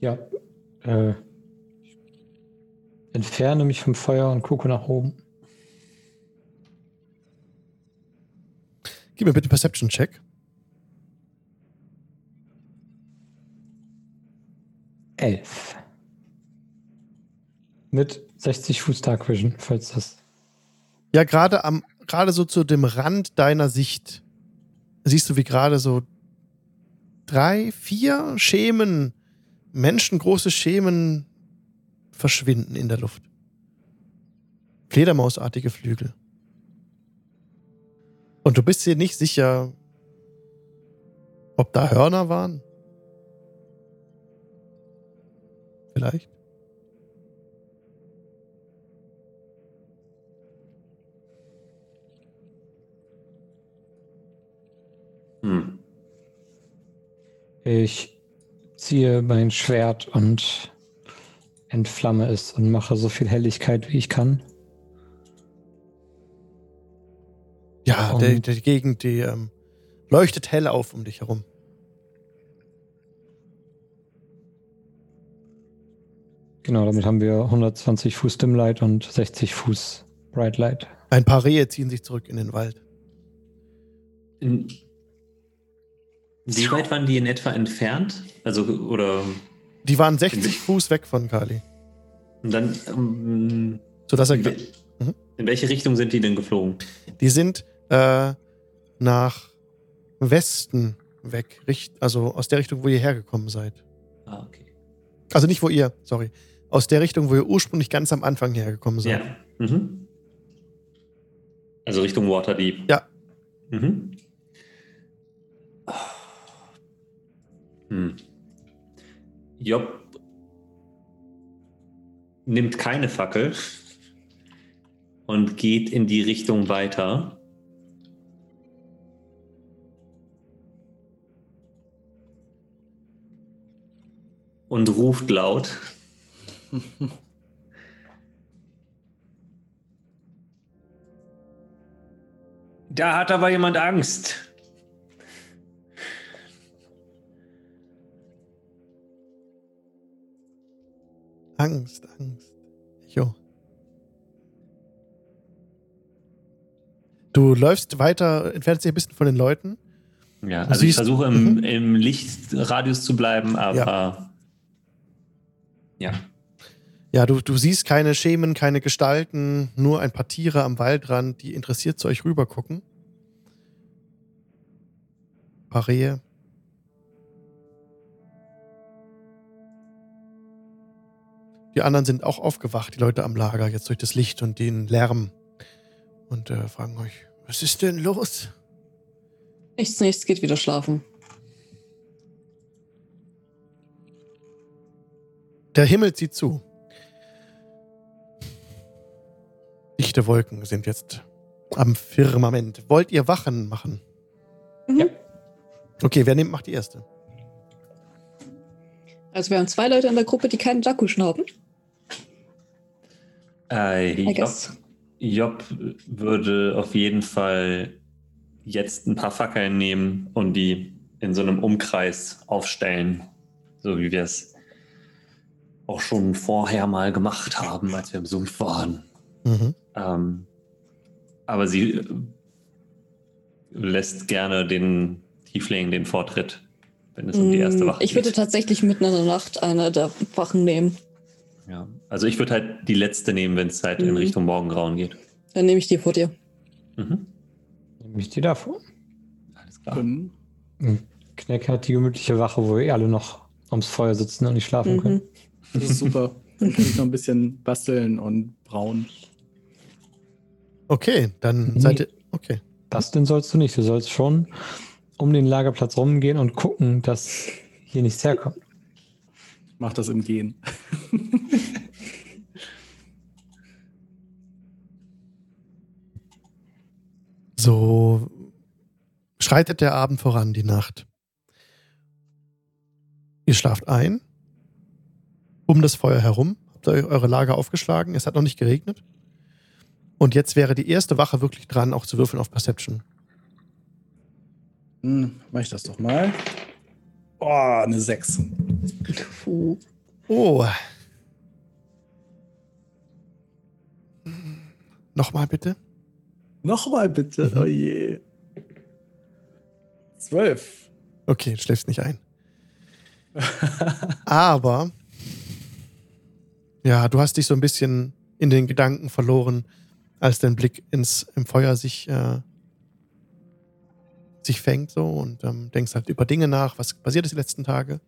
Ja. Äh, entferne mich vom Feuer und gucke nach oben. Gib mir bitte Perception-Check. Elf. Mit 60 Fuß Dark Vision, falls das. Ja, gerade am, gerade so zu dem Rand deiner Sicht siehst du, wie gerade so drei, vier Schemen, menschengroße Schemen verschwinden in der Luft. Fledermausartige Flügel. Und du bist dir nicht sicher, ob da Hörner waren? Vielleicht? Hm. Ich ziehe mein Schwert und entflamme es und mache so viel Helligkeit, wie ich kann. Ja, Und- der, der Gegend, die ähm, leuchtet hell auf um dich herum. Genau, damit haben wir 120 Fuß Dimlight und 60 Fuß Bright Light. Ein paar Rehe ziehen sich zurück in den Wald. In, wie weit waren die in etwa entfernt? Also, oder. Die waren 60 Fuß weg von Kali. Und dann. Ähm, Sodass er. in, wel- Mhm. in welche Richtung sind die denn geflogen? Die sind äh, nach Westen weg. Also aus der Richtung, wo ihr hergekommen seid. Ah, okay. Also nicht wo ihr, sorry. Aus der Richtung, wo ihr ursprünglich ganz am Anfang hergekommen seid. Ja. Mhm. Also Richtung Waterdeep. Ja. Mhm. Hm. Job nimmt keine Fackel und geht in die Richtung weiter. Und ruft laut. Da hat aber jemand Angst. Angst, Angst. Jo. Du läufst weiter, entfernst dich ein bisschen von den Leuten. Ja, also ich versuche im, Mhm. im Lichtradius zu bleiben, aber ja. Ja, du, du siehst keine Schemen, keine Gestalten, nur ein paar Tiere am Waldrand, die interessiert zu euch rüber gucken. Ein paar Rehe. Die anderen sind auch aufgewacht, die Leute am Lager, jetzt durch das Licht und den Lärm. Und äh, fragen euch, was ist denn los? Nichts, nichts, geht wieder schlafen. Der Himmel zieht zu. Dichte Wolken sind jetzt am Firmament. Wollt ihr Wachen machen? Mhm. Okay, wer nimmt, macht die erste. Also wir haben zwei Leute in der Gruppe, die keinen Jakku schnauben. Äh, Job. Job würde auf jeden Fall jetzt ein paar Fackeln nehmen und die in so einem Umkreis aufstellen. So wie wir es auch schon vorher mal gemacht haben, als wir im Sumpf waren. Mhm. Ähm, aber sie lässt gerne den Tiefling den Vortritt, wenn es um die erste Mm, Wache Ich würde geht. tatsächlich mitten in der Nacht eine der Wachen nehmen. Ja. Also ich würde halt die letzte nehmen, wenn es halt in Mhm. Richtung Morgengrauen geht. Dann nehme ich die vor dir. Mhm. Nehme ich die davor. Alles klar. Fünf. Kneck hat die gemütliche Wache, wo wir alle noch ums Feuer sitzen und nicht schlafen können. Mhm. Das ist super. Dann kann ich noch ein bisschen basteln und brauen. Okay, dann Nee. seid ihr. Okay. Basteln sollst du nicht. Du sollst schon um den Lagerplatz rumgehen und gucken, dass hier nichts herkommt. Mach das im Gehen. So schreitet der Abend voran, die Nacht. Ihr schlaft ein. Um das Feuer herum habt ihr eure Lager aufgeschlagen. Es hat noch nicht geregnet. Und jetzt wäre die erste Wache wirklich dran, auch zu würfeln auf Perception. Hm, mach ich das doch mal. Oh, eine 6. Puh. Oh. Nochmal bitte. Nochmal bitte. Mhm. Oh je. 12. Okay, du schläfst nicht ein. Aber, ja, du hast dich so ein bisschen in den Gedanken verloren, als dein Blick ins im Feuer sich, äh, sich fängt so und ähm, denkst halt über Dinge nach, was passiert ist die letzten Tage.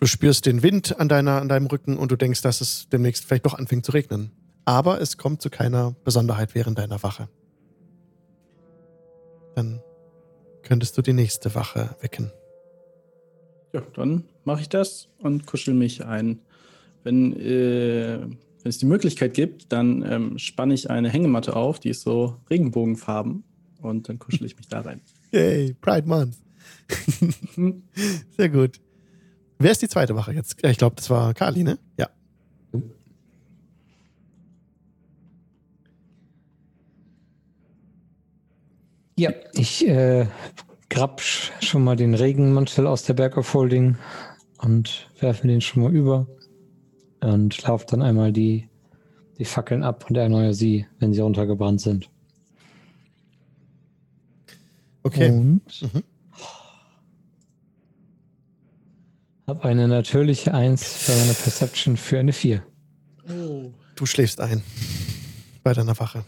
Du spürst den Wind an, deiner, an deinem Rücken und du denkst, dass es demnächst vielleicht doch anfängt zu regnen. Aber es kommt zu keiner Besonderheit während deiner Wache. Dann könntest du die nächste Wache wecken. Ja, dann mache ich das und kuschel mich ein. Wenn, äh, wenn es die Möglichkeit gibt, dann ähm, spanne ich eine Hängematte auf, die ist so Regenbogenfarben und dann kuschel ich mich da rein. Yay, Pride Month. Hm. Sehr gut. Wer ist die zweite Wache jetzt? Ich glaube, das war Kali, ne? Ja. Ja, ich äh, grab sch- schon mal den Regenmantel aus der Bag of Holding und werfe den schon mal über und laufe dann einmal die, die Fackeln ab und erneuere sie, wenn sie runtergebrannt sind. Okay. Und Mhm. Habe eine natürliche 1 bei meiner Perception für eine 4. Oh. Du schläfst ein bei deiner Wache.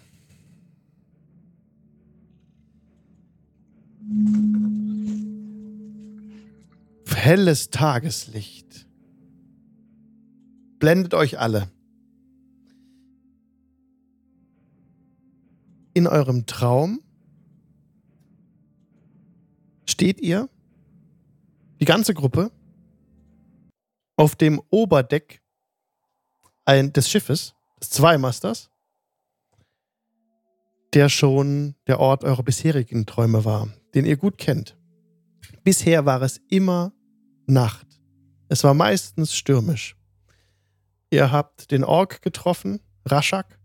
Helles Tageslicht blendet euch alle. In eurem Traum steht ihr, die ganze Gruppe, auf dem Oberdeck ein, des Schiffes, des Zweimasters, der schon der Ort eurer bisherigen Träume war, den ihr gut kennt. Bisher war es immer Nacht. Es war meistens stürmisch. Ihr habt den Ork getroffen, Raschak,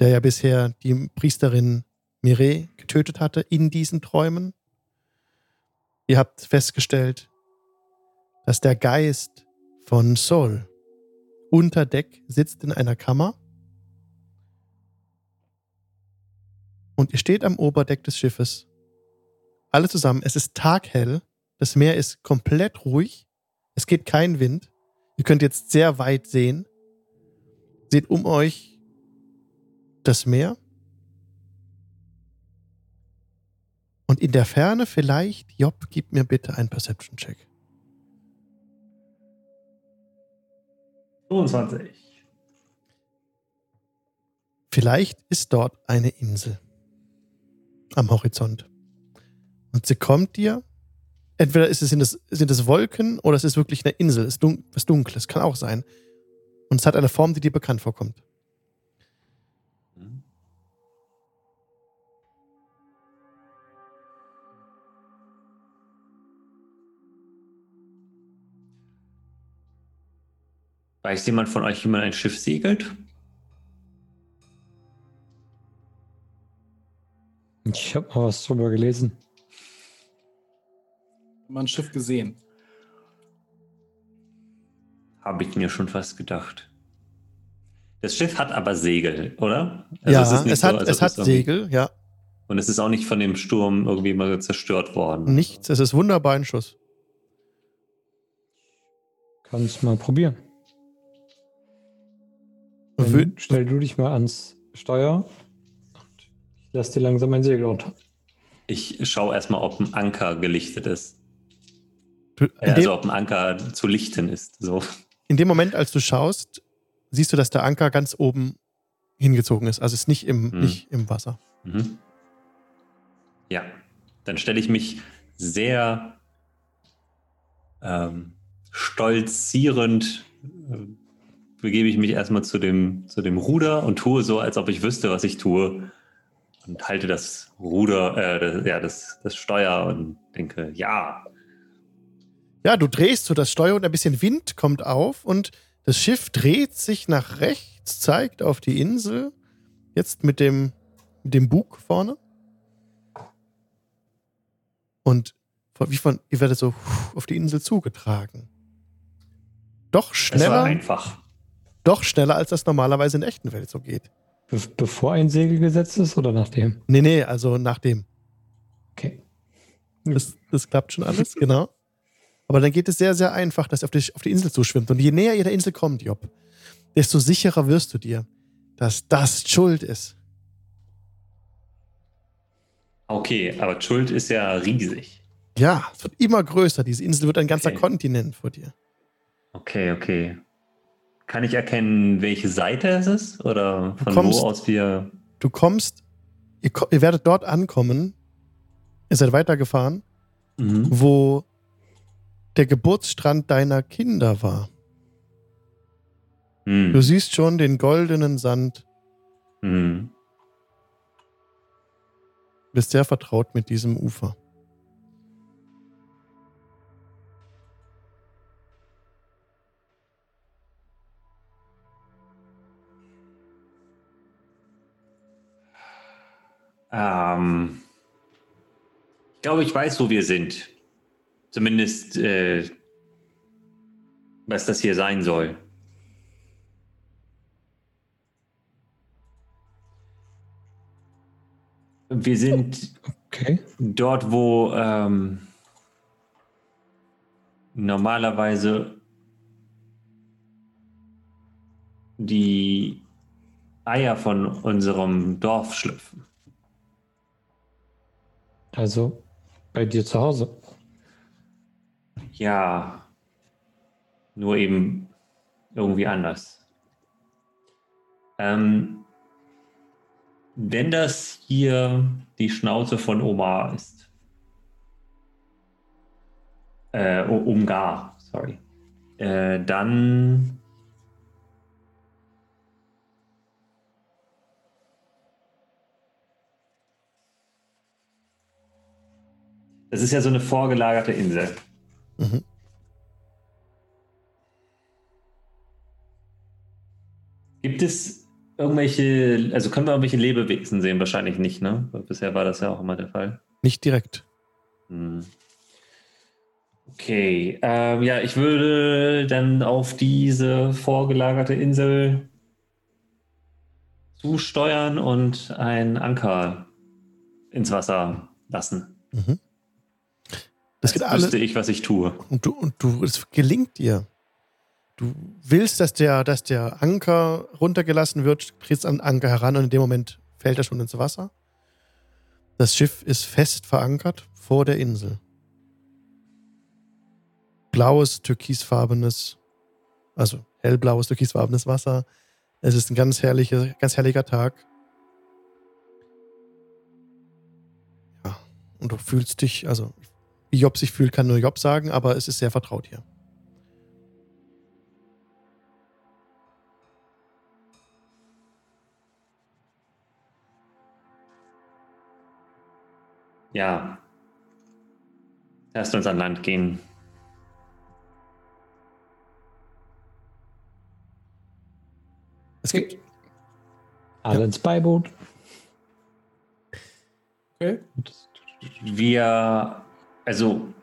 der ja bisher die Priesterin Mireille getötet hatte in diesen Träumen. Ihr habt festgestellt, dass der Geist von Sol unter Deck sitzt in einer Kammer und ihr steht am Oberdeck des Schiffes. Alle zusammen. Es ist taghell. Das Meer ist komplett ruhig. Es geht kein Wind. Ihr könnt jetzt sehr weit sehen. Seht um euch das Meer. Und in der Ferne vielleicht, Job, gib mir bitte einen Perception-Check. 25. Vielleicht ist dort eine Insel am Horizont. Und sie kommt dir. Entweder ist es, sind, es, sind es Wolken oder es ist wirklich eine Insel, es ist dun was Dunkles, kann auch sein. Und es hat eine Form, die dir bekannt vorkommt. Weiß jemand von euch, wie man ein Schiff segelt? Ich habe mal was drüber gelesen. Mal ein Schiff gesehen. Habe ich mir schon fast gedacht. Das Schiff hat aber Segel, oder? Also ja, es, ist nicht es hat, so, es hat irgendwie- Segel, ja. Und es ist auch nicht von dem Sturm irgendwie mal zerstört worden. Nichts, es ist wunderbar ein Schuss. Kannst mal probieren. Dann stell du dich mal ans Steuer. Und ich lass dir langsam ein Segel runter. Ich schaue erstmal, ob ein Anker gelichtet ist. Äh, Also ob ein Anker zu lichten ist. So. in dem Moment, als du schaust, siehst du, dass der Anker ganz oben hingezogen ist. Also es ist nicht im, Hm. nicht im Wasser. Mhm. Ja, dann stelle ich mich sehr ähm, stolzierend, äh, begebe ich mich erstmal zu dem, zu dem Ruder und tue so, als ob ich wüsste, was ich tue. Und halte das Ruder, äh, das, ja, das, das Steuer und denke, ja, Ja, du drehst so das Steuer und ein bisschen Wind kommt auf und das Schiff dreht sich nach rechts, zeigt auf die Insel. Jetzt mit dem, mit dem Bug vorne. Und wie von, ihr werdet so auf die Insel zugetragen. Doch es war schneller, einfach. Doch schneller, als das normalerweise in der echten Welt so geht. Be bevor ein Segel gesetzt ist oder nachdem? Nee, nee, also nach dem. Okay. Das, das klappt schon alles, genau. Aber dann geht es sehr, sehr einfach, dass ihr auf die, auf die Insel zuschwimmt. Und je näher ihr der Insel kommt, Job, desto sicherer wirst du dir, dass das Schuld ist. Okay, aber Schuld ist ja riesig. Ja, es wird immer größer. Diese Insel wird ein ganzer Okay. Kontinent vor dir. Okay, okay. Kann ich erkennen, welche Seite es ist? Oder von kommst- wo aus wir. Du kommst, ihr, ihr werdet dort ankommen, ihr seid weitergefahren, Mhm. wo der Geburtsstrand deiner Kinder war. Hm. Du siehst schon den goldenen Sand, Mhm. bist sehr vertraut mit diesem Ufer. Ähm, ich glaube, ich weiß, wo wir sind. Zumindest, äh, was das hier sein soll. Wir sind Okay. dort, wo ähm, normalerweise die Eier von unserem Dorf schlüpfen. Also bei dir zu Hause. Ja, nur eben irgendwie anders. Ähm, wenn das hier die Schnauze von Omar ist, äh, Umgar, sorry, äh, dann Das ist ja so eine vorgelagerte Insel. Mhm. Gibt es irgendwelche, also können wir irgendwelche Lebewesen sehen? Wahrscheinlich nicht, ne? Weil bisher war das ja auch immer der Fall. Nicht direkt. Hm. Okay, ähm, ja, ich würde dann auf diese vorgelagerte Insel zusteuern und einen Anker ins Wasser lassen. Mhm. Das geht alles. wüsste ich, was ich tue. Und du, und du, es gelingt dir. Du willst, dass der, dass der Anker runtergelassen wird, trittst an den Anker heran und in dem Moment fällt er schon ins Wasser. Das Schiff ist fest verankert vor der Insel. Blaues, türkisfarbenes, also hellblaues, türkisfarbenes Wasser. Es ist ein ganz herrlicher, ganz herrlicher Tag. Ja, und du fühlst dich, also wie Job sich fühlt, kann nur Job sagen, aber es ist sehr vertraut hier. Ja. Lasst uns an Land gehen. Es gibt. Okay. Alle ja. ins Beiboot. Okay. Wir also,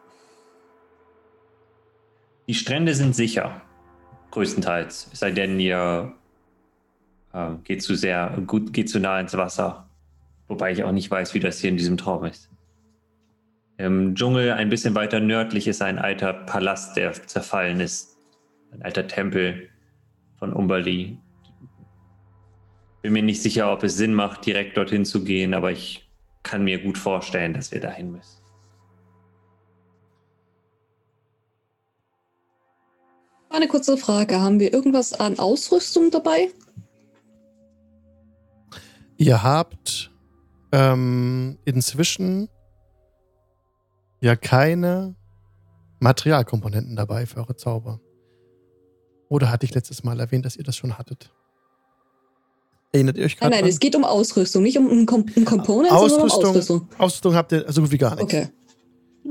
die Strände sind sicher, größtenteils. Es sei denn, ihr äh, geht zu sehr, gut, geht zu nah ins Wasser. Wobei ich auch nicht weiß, wie das hier in diesem Traum ist. Im Dschungel, ein bisschen weiter nördlich, ist ein alter Palast, der zerfallen ist. Ein alter Tempel von Umberli. Bin mir nicht sicher, ob es Sinn macht, direkt dorthin zu gehen, aber ich kann mir gut vorstellen, dass wir dahin müssen. Eine kurze Frage. Haben wir irgendwas an Ausrüstung dabei? Ihr habt ähm, inzwischen ja keine Materialkomponenten dabei für eure Zauber. Oder hatte ich letztes Mal erwähnt, dass ihr das schon hattet? Erinnert ihr euch Nein, gerade? nein, es geht um Ausrüstung, nicht um ein, Kom ein Component, sondern um Ausrüstung, Ausrüstung. Ausrüstung habt ihr so gut wie gar nichts. Okay.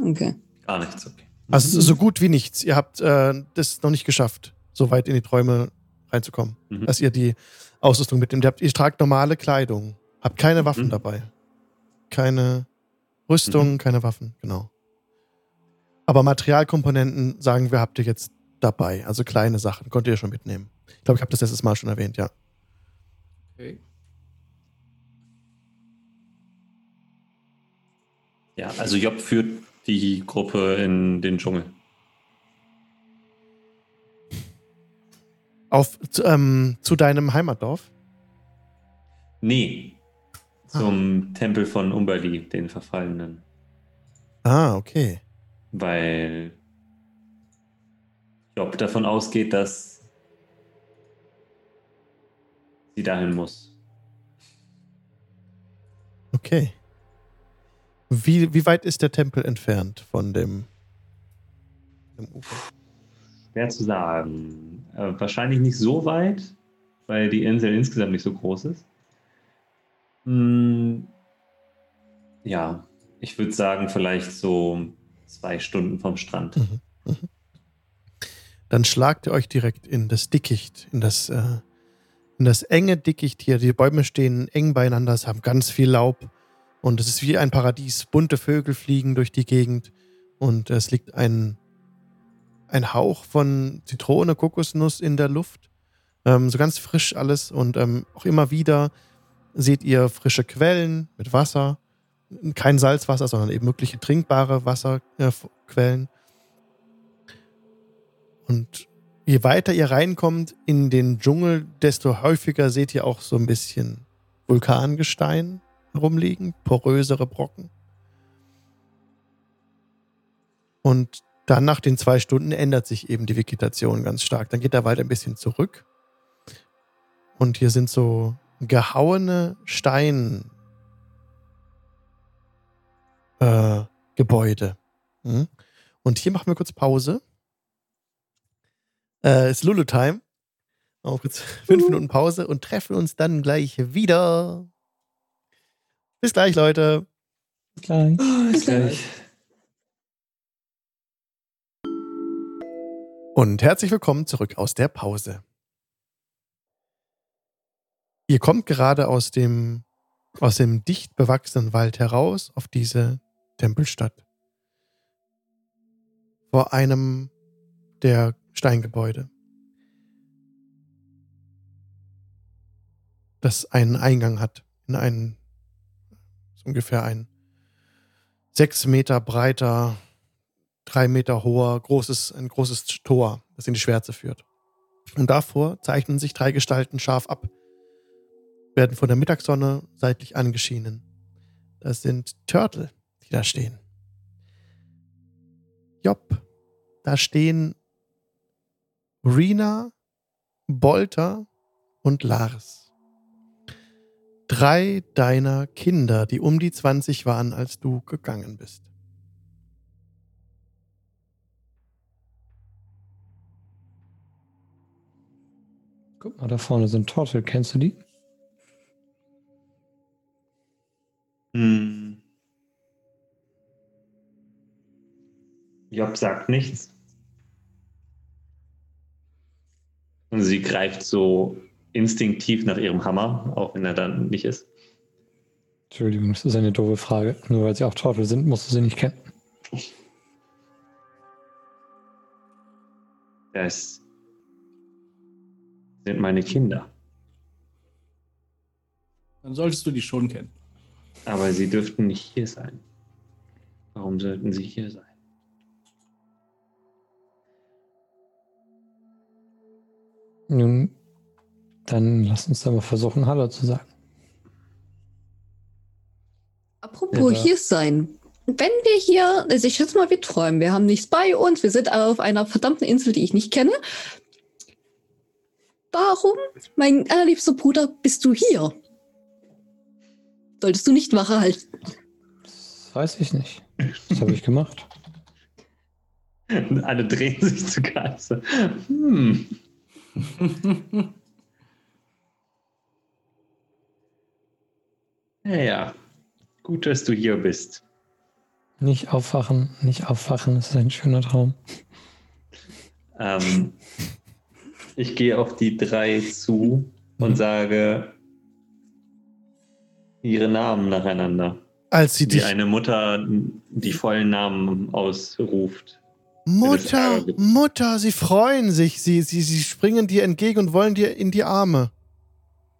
Okay. Gar nichts, okay. Also so gut wie nichts. Ihr habt äh, das noch nicht geschafft, so weit in die Träume reinzukommen, Mhm. dass ihr die Ausrüstung mitnehmt. Ihr, habt, ihr tragt normale Kleidung, habt keine Waffen Mhm. dabei. Keine Rüstung, Mhm. keine Waffen, genau. Aber Materialkomponenten, sagen wir, habt ihr jetzt dabei. Also kleine Sachen, könnt ihr schon mitnehmen. Ich glaube, ich habe das letztes Mal schon erwähnt, ja. okay. Ja, also Job führt die Gruppe in den Dschungel. Auf, zu, ähm, zu deinem Heimatdorf? Nee, zum Tempel von Umberli, den Verfallenen. Ah, okay. Weil Job davon ausgeht, dass sie dahin muss. Okay. Wie, wie weit ist der Tempel entfernt von dem, dem Ufer? Schwer zu sagen. Äh, wahrscheinlich nicht so weit, weil die Insel insgesamt nicht so groß ist. Hm, ja, ich würde sagen, vielleicht so zwei Stunden vom Strand. Mhm. Mhm. Dann schlagt ihr euch direkt in das Dickicht, in das, äh, in das enge Dickicht hier. Die Bäume stehen eng beieinander, es haben ganz viel Laub und es ist wie ein Paradies. Bunte Vögel fliegen durch die Gegend und es liegt ein, ein Hauch von Zitrone, Kokosnuss in der Luft. Ähm, so ganz frisch alles und ähm, auch immer wieder seht ihr frische Quellen mit Wasser. Kein Salzwasser, sondern eben wirkliche trinkbare Wasserquellen. Und je weiter ihr reinkommt in den Dschungel, desto häufiger seht ihr auch so ein bisschen Vulkangestein rumliegen, porösere Brocken. Und dann nach den zwei Stunden ändert sich eben die Vegetation ganz stark. Dann geht der Wald ein bisschen zurück. Und hier sind so gehauene Stein äh, Gebäude. Hm? Und hier machen wir kurz Pause. Äh, ist Lulu-Time. Wir kurz fünf Minuten Pause und treffen uns dann gleich wieder. Bis gleich, Leute. Gleich. Bis gleich. Und herzlich willkommen zurück aus der Pause. Ihr kommt gerade aus dem, aus dem dicht bewachsenen Wald heraus auf diese Tempelstadt. Vor einem der Steingebäude. Das einen Eingang hat in einen, ungefähr ein sechs Meter breiter, drei Meter hoher, großes, ein großes Tor, das in die Schwärze führt. Und davor zeichnen sich drei Gestalten scharf ab, werden von der Mittagssonne seitlich angeschienen. Das sind Turtle, die da stehen. Jopp, da stehen Rina, Bolter und Lars. Drei deiner Kinder, die um die 20 waren, als du gegangen bist. Guck mal, da vorne sind Tortel. Kennst du die? Hm. Job sagt nichts. Und sie greift so instinktiv nach ihrem Hammer, auch wenn er dann nicht ist. Entschuldigung, das ist eine doofe Frage. Nur weil sie auch Teufel sind, musst du sie nicht kennen. Das sind meine Kinder. Dann solltest du die schon kennen. Aber sie dürften nicht hier sein. Warum sollten sie hier sein? Nun, dann lass uns da mal versuchen, Hallo zu sagen. Apropos Ja. hier sein. Wenn wir hier, also ich schätze mal, wir träumen. Wir haben nichts bei uns. Wir sind auf einer verdammten Insel, die ich nicht kenne. Warum, mein allerliebster Bruder, bist du hier? Solltest du nicht Wache halten? Das weiß ich nicht. Das habe ich gemacht. Alle drehen sich zu Geister. Hm. Ja, ja. Gut, dass du hier bist. Nicht aufwachen, nicht aufwachen, das ist ein schöner Traum. Ähm, ich gehe auf die drei zu und Mhm. sage ihre Namen nacheinander. Als sie Wie dich. eine Mutter die vollen Namen ausruft. Mutter. Mutter, sie freuen sich. Sie, sie, sie springen dir entgegen und wollen dir in die Arme.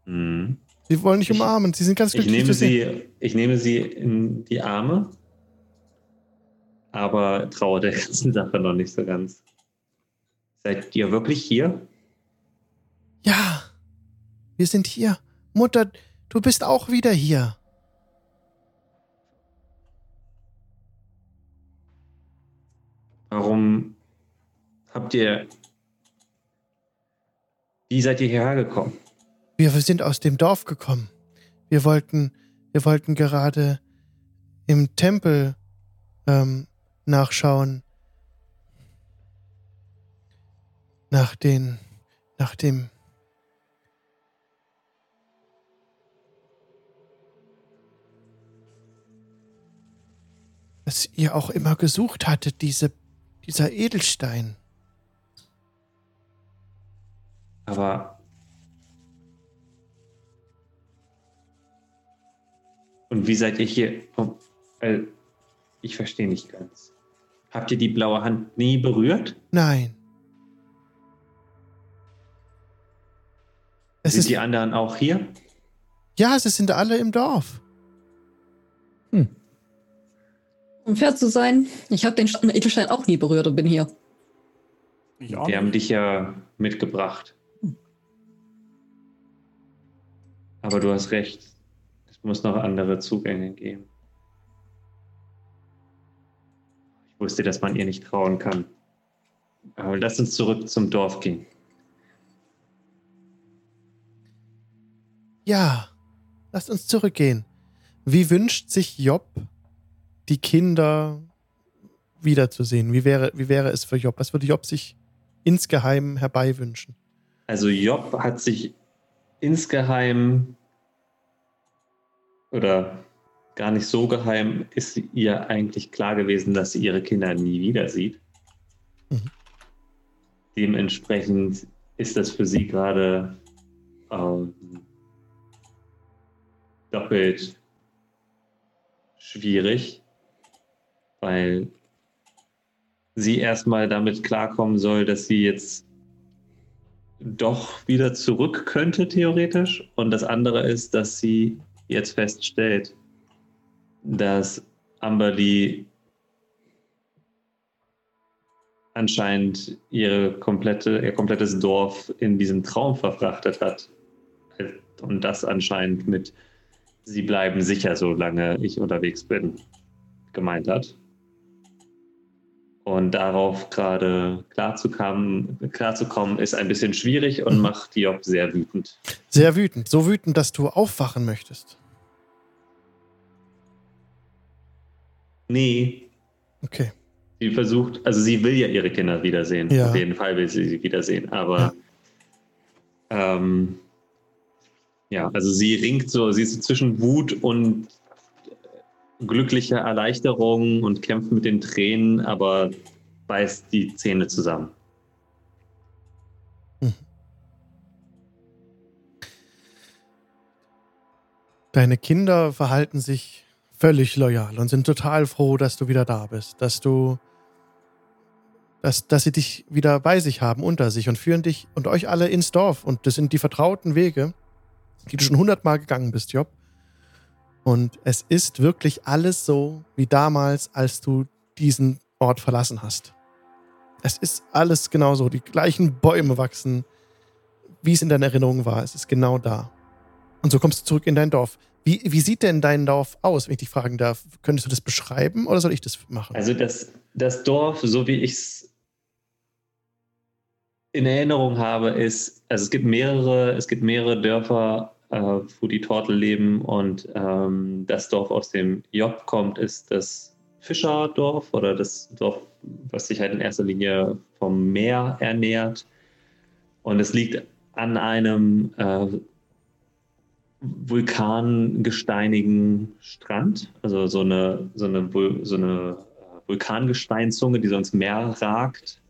Mhm. Sie wollen dich Ich- umarmen. Sie sind ganz Ich glücklich. nehme, für sie. sie, ich nehme sie in die Arme, aber traue der ganzen Sache noch nicht so ganz. Seid ihr wirklich hier? Ja, wir sind hier. Mutter, du bist auch wieder hier. Warum habt ihr. Wie seid ihr hierher gekommen? Wir sind aus dem Dorf gekommen. Wir wollten, wir wollten gerade im Tempel ähm, nachschauen. Nach den, nach dem. Was ihr auch immer gesucht hattet, diese, dieser Edelstein. Aber. Und wie seid ihr hier? Oh, weil ich verstehe nicht ganz. Habt ihr die blaue Hand nie berührt? Nein. Es Sind ist, die anderen auch hier? ja, sie sind alle im Dorf. Um fair zu sein, ich habe den Edelstein auch nie berührt und bin hier. Auch Die haben dich ja mitgebracht. Aber du hast recht. Muss noch andere Zugänge geben. Ich wusste, dass man ihr nicht trauen kann. Aber lass uns zurück zum Dorf gehen. Ja, lasst uns zurückgehen. Wie wünscht sich Job, die Kinder wiederzusehen? Wie wäre, wie wäre es für Job? Was würde Job sich insgeheim herbeiwünschen? Also Job hat sich insgeheim oder gar nicht so geheim, ist ihr eigentlich klar gewesen, dass sie ihre Kinder nie wieder sieht. Mhm. Dementsprechend ist das für sie gerade ähm, doppelt schwierig, weil sie erstmal damit klarkommen soll, dass sie jetzt doch wieder zurück könnte, theoretisch. Und das andere ist, dass sie jetzt feststellt, dass Amberly anscheinend ihre komplette, ihr komplettes Dorf in diesen Traum verfrachtet hat. Und das anscheinend mit Sie bleiben sicher, solange ich unterwegs bin, gemeint hat. Und darauf gerade klarzukommen, klarzukommen, ist ein bisschen schwierig und Mhm. macht Job sehr wütend. Sehr wütend. So wütend, dass du aufwachen möchtest. Nee, Okay. sie versucht, also sie will ja ihre Kinder wiedersehen. Ja. Auf jeden Fall will sie sie wiedersehen. Aber ähm, ja, also sie ringt so, sie ist so zwischen Wut und glücklicher Erleichterung und kämpft mit den Tränen, aber beißt die Zähne zusammen. Deine Kinder verhalten sich völlig loyal und sind total froh, dass du wieder da bist, dass du, dass, dass sie dich wieder bei sich haben unter sich und führen dich und euch alle ins Dorf. Und das sind die vertrauten Wege, die du schon hundertmal gegangen bist, Job. Und es ist wirklich alles so wie damals, als du diesen Ort verlassen hast. Es ist alles genauso. Die gleichen Bäume wachsen, wie es in deiner Erinnerung war. Es ist genau da. Und so kommst du zurück in dein Dorf. Wie, wie sieht denn dein Dorf aus, wenn ich dich fragen darf? Könntest du das beschreiben oder soll ich das machen? Also das, das Dorf, so wie ich es in Erinnerung habe, ist, also es gibt mehrere, es gibt mehrere Dörfer, äh, wo die Tortel leben und ähm, das Dorf, aus dem Job kommt, ist das Fischerdorf oder das Dorf, was sich halt in erster Linie vom Meer ernährt. Und es liegt an einem äh, vulkangesteinigen Strand, also so eine, so eine, so eine äh, Vulkangesteinzunge, die so ins Meer ragt.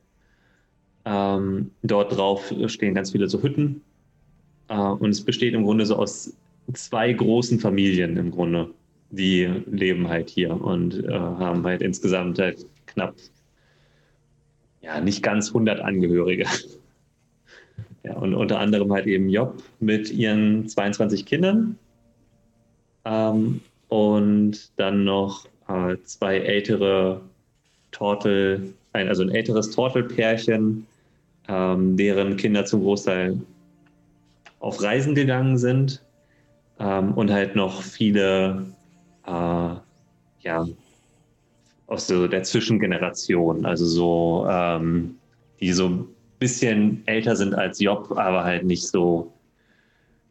Ähm, dort drauf stehen ganz viele so Hütten. Äh, und es besteht im Grunde so aus zwei großen Familien im Grunde. Die leben halt hier und äh, haben halt insgesamt halt knapp, ja, nicht ganz 100 Angehörige. Ja, und unter anderem halt eben Job mit ihren 22 Kindern ähm, und dann noch äh, zwei ältere Tortel, ein, also ein älteres Tortelpärchen, ähm, deren Kinder zum Großteil auf Reisen gegangen sind ähm, und halt noch viele, äh, ja, aus so der Zwischengeneration, also so, ähm, die so bisschen älter sind als Job, aber halt nicht so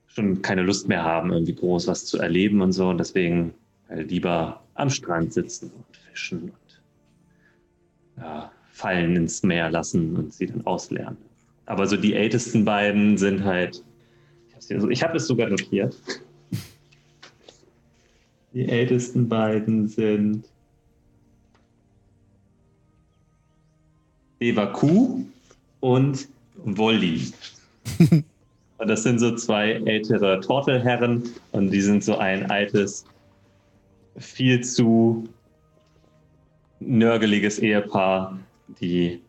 schon keine Lust mehr haben, irgendwie groß was zu erleben und so. Und deswegen halt lieber am Strand sitzen und fischen und ja, Fallen ins Meer lassen und sie dann auslernen. Aber so die ältesten beiden sind halt, ich habe es sogar notiert. Die ältesten beiden sind Eva Kuh und Wolli. und das sind so zwei ältere Tortelherren und die sind so ein altes, viel zu nörgeliges Ehepaar, die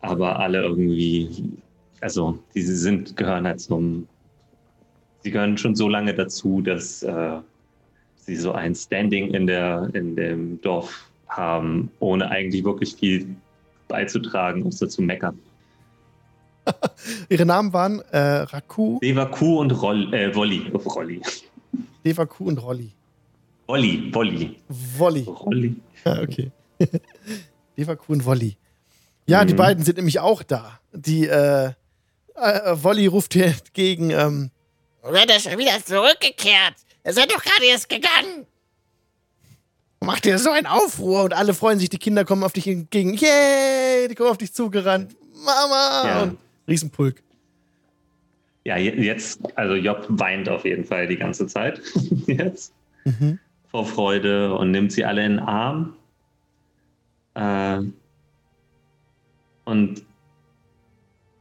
aber alle irgendwie, also die sind, gehören halt zum, sie gehören schon so lange dazu, dass äh, sie so ein Standing in, der, in dem Dorf haben, ohne eigentlich wirklich viel beizutragen, außer zu meckern. Ihre Namen waren äh, Raku. Devaku und Roll, äh, Wolli. Rolli. Devaku und Rolli. Wolli, Wolli. Wolli. Rolli. Ja, okay. Devaku und Wolli. Ja, mhm. die beiden sind nämlich auch da. Die, äh, äh, Wolli ruft hier entgegen, ähm, Wird er schon wieder zurückgekehrt? Er seid doch gerade erst gegangen. Macht dir so einen Aufruhr und alle freuen sich, die Kinder kommen auf dich entgegen. Yay! Die kommen auf dich zugerannt. Mama! Ja. Und Riesenpulk. Ja, jetzt, also Job weint auf jeden Fall die ganze Zeit jetzt mhm. vor Freude und nimmt sie alle in den Arm. Äh, und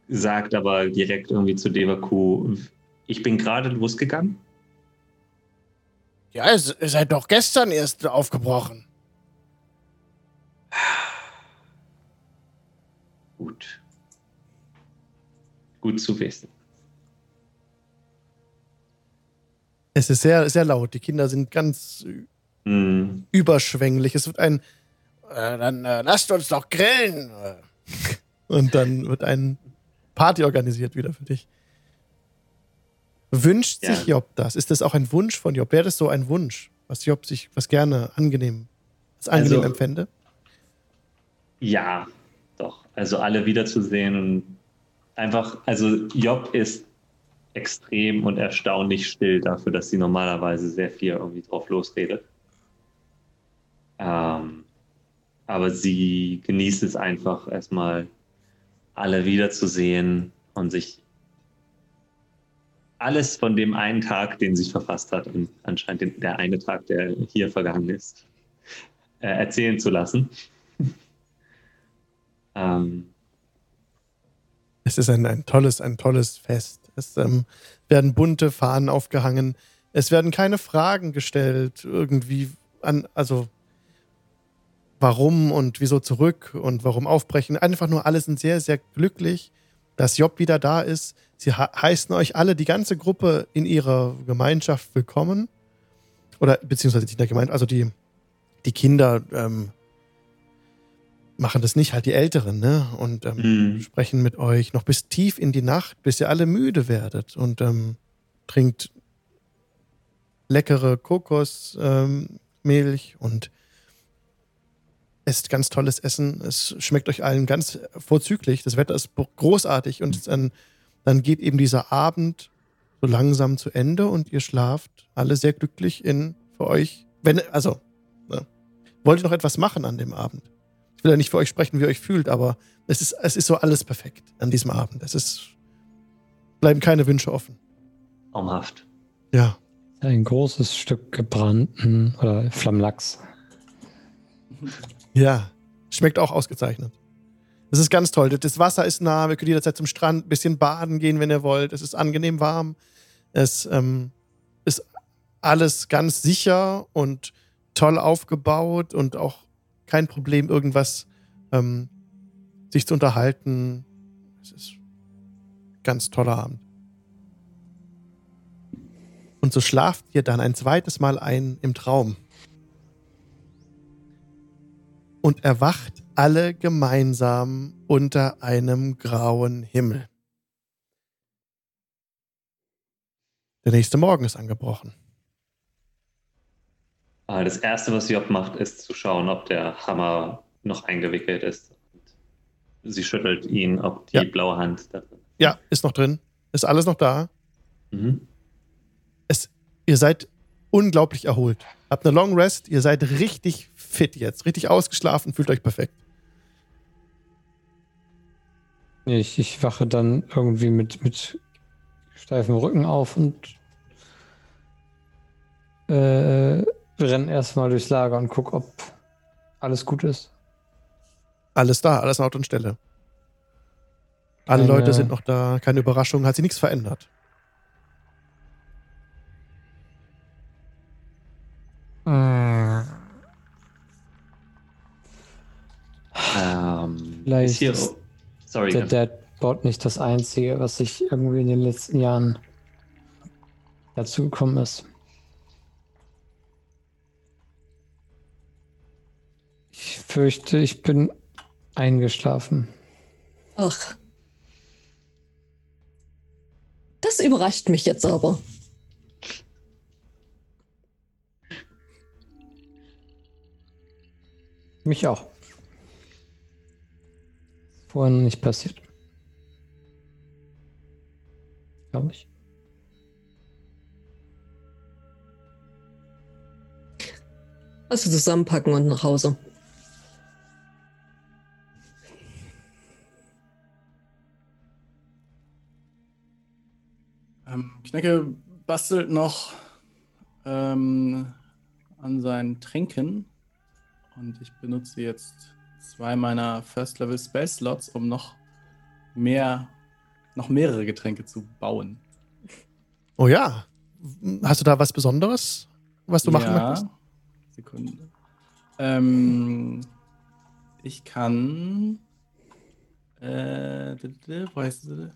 sagt aber direkt irgendwie zu Devaku, ich bin gerade losgegangen. Ja, ihr seid doch gestern erst aufgebrochen. Gut gut zu wissen. Es ist sehr, sehr laut. Die Kinder sind ganz mm. überschwänglich. Es wird ein, äh, dann äh, lasst uns doch grillen. Und dann wird ein Party organisiert wieder für dich. Wünscht ja. sich Job das? Ist das auch ein Wunsch von Job? Wäre das so ein Wunsch, was Job sich, was gerne angenehm, was angenehm also, empfände? Ja, doch. Also alle wiederzusehen und einfach, also Job ist extrem und erstaunlich still dafür, dass sie normalerweise sehr viel irgendwie drauf losredet. Ähm, aber sie genießt es einfach erstmal, alle wiederzusehen und sich alles von dem einen Tag, den sie verfasst hat und anscheinend der eine Tag, der hier vergangen ist, äh, erzählen zu lassen. Ähm, Es ist ein, ein tolles, ein tolles Fest. Es ähm, werden bunte Fahnen aufgehangen. Es werden keine Fragen gestellt, irgendwie an, also warum und wieso zurück und warum aufbrechen. Einfach nur alle sind sehr, sehr glücklich, dass Job wieder da ist. Sie heißen euch alle, die ganze Gruppe in ihrer Gemeinschaft willkommen. Oder beziehungsweise nicht in der Gemeinschaft, also die, die Kinder ähm, machen das nicht, halt die Älteren, ne? Und ähm, Mhm. sprechen mit euch noch bis tief in die Nacht, bis ihr alle müde werdet und ähm, trinkt leckere Kokosmilch ähm, und esst ganz tolles Essen. Es schmeckt euch allen ganz vorzüglich. Das Wetter ist großartig und dann, dann geht eben dieser Abend so langsam zu Ende und ihr schlaft alle sehr glücklich in für euch. Wenn, also, ne? wollt ihr noch etwas machen an dem Abend? Ich will ja nicht für euch sprechen, wie ihr euch fühlt, aber es ist, es ist so alles perfekt an diesem Abend. Es ist, bleiben keine Wünsche offen. traumhaft. Ja. Ein großes Stück gebrannten oder Flammlachs. Ja, schmeckt auch ausgezeichnet. Es ist ganz toll. Das Wasser ist nah, wir können jederzeit zum Strand ein bisschen baden gehen, wenn ihr wollt. Es ist angenehm warm. Es ähm, ist alles ganz sicher und toll aufgebaut und auch kein Problem, irgendwas ähm, sich zu unterhalten. Es ist ein ganz toller Abend. Und so schlaft ihr dann ein zweites Mal ein im Traum und erwacht alle gemeinsam unter einem grauen Himmel. Der nächste Morgen ist angebrochen. Aber das Erste, was Job macht, ist zu schauen, ob der Hammer noch eingewickelt ist. Sie schüttelt ihn, ob die Ja. blaue Hand da drin Ja, ist noch drin. Ist alles noch da. ist. Mhm. Es, ihr seid unglaublich erholt. Habt eine Long Rest. Ihr seid richtig fit jetzt. Richtig ausgeschlafen. Fühlt euch perfekt. Ich, ich wache dann irgendwie mit, mit steifem Rücken auf und äh, renne erstmal durchs Lager und guck, ob alles gut ist. Alles da. Alles an Ort und Stelle. Alle Keine- Leute sind noch da. Keine Überraschung. Hat sich nichts verändert. Ähm, Vielleicht ist hier, ist oh, sorry, Der Deadbot nicht das Einzige, was sich irgendwie in den letzten Jahren dazu gekommen ist. Ich fürchte, ich bin eingeschlafen. Ach. Das überrascht mich jetzt aber. Mich auch. Vorhin nicht passiert. Glaube ich. Also zusammenpacken und nach Hause. Ähm, Knecke bastelt noch ähm, an seinen Tränken und ich benutze jetzt zwei meiner First Level Spell Slots, um noch mehr, noch mehrere Getränke zu bauen. Oh ja. Hast du da was Besonderes, was du machen ja. möchtest? Sekunde. Ähm, ich kann. Äh, wo heißt sie?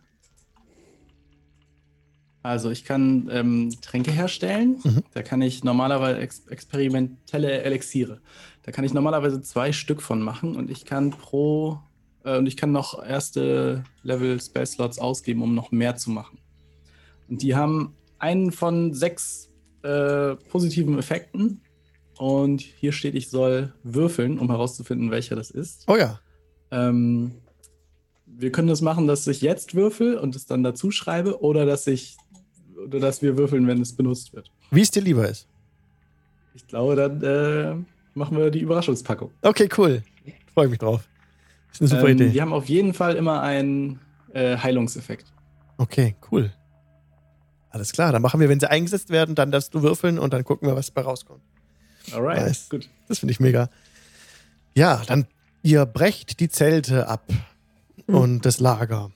Also ich kann ähm, Tränke herstellen. Mhm. Da kann ich normalerweise ex experimentelle Elixiere. Da kann ich normalerweise zwei Stück von machen und ich kann pro äh, und ich kann noch erste Level Spell Slots ausgeben, um noch mehr zu machen. Und die haben einen von sechs äh, positiven Effekten. Und hier steht, ich soll würfeln, um herauszufinden, welcher das ist. Oh ja. Ähm, wir können das machen, dass ich jetzt würfel und es dann dazu schreibe oder dass ich oder dass wir würfeln, wenn es benutzt wird. Wie es dir lieber ist. Ich glaube, dann äh, machen wir die Überraschungspackung. Okay, cool. Freue mich drauf. Ist eine super ähm, Idee. Die haben auf jeden Fall immer einen äh, Heilungseffekt. Okay, cool. Alles klar, dann machen wir, wenn sie eingesetzt werden, dann darfst du würfeln und dann gucken wir, was dabei rauskommt. Alright, Nice. gut. Das finde ich mega. Ja, dann Ihr brecht die Zelte ab Mhm. und das Lager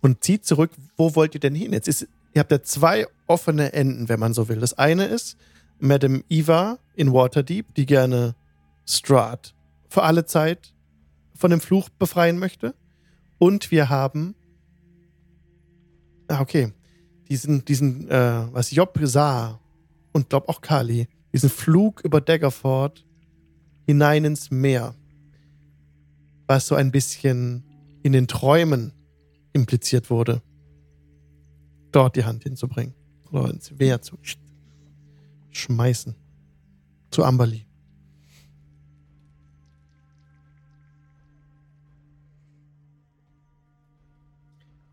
und zieht zurück. Wo wollt ihr denn hin? Jetzt ist, ihr habt ja zwei offene Enden, wenn man so will. Das eine ist Madame Eva in Waterdeep, die gerne Strahd für alle Zeit von dem Fluch befreien möchte. Und wir haben, ah, okay, diesen, diesen, äh, was Job sah und glaub auch Kali, diesen Flug über Daggerford hinein ins Meer, was so ein bisschen in den Träumen impliziert wurde, dort die Hand hinzubringen oder ins Meer zu sch- schmeißen. Zu Amberly.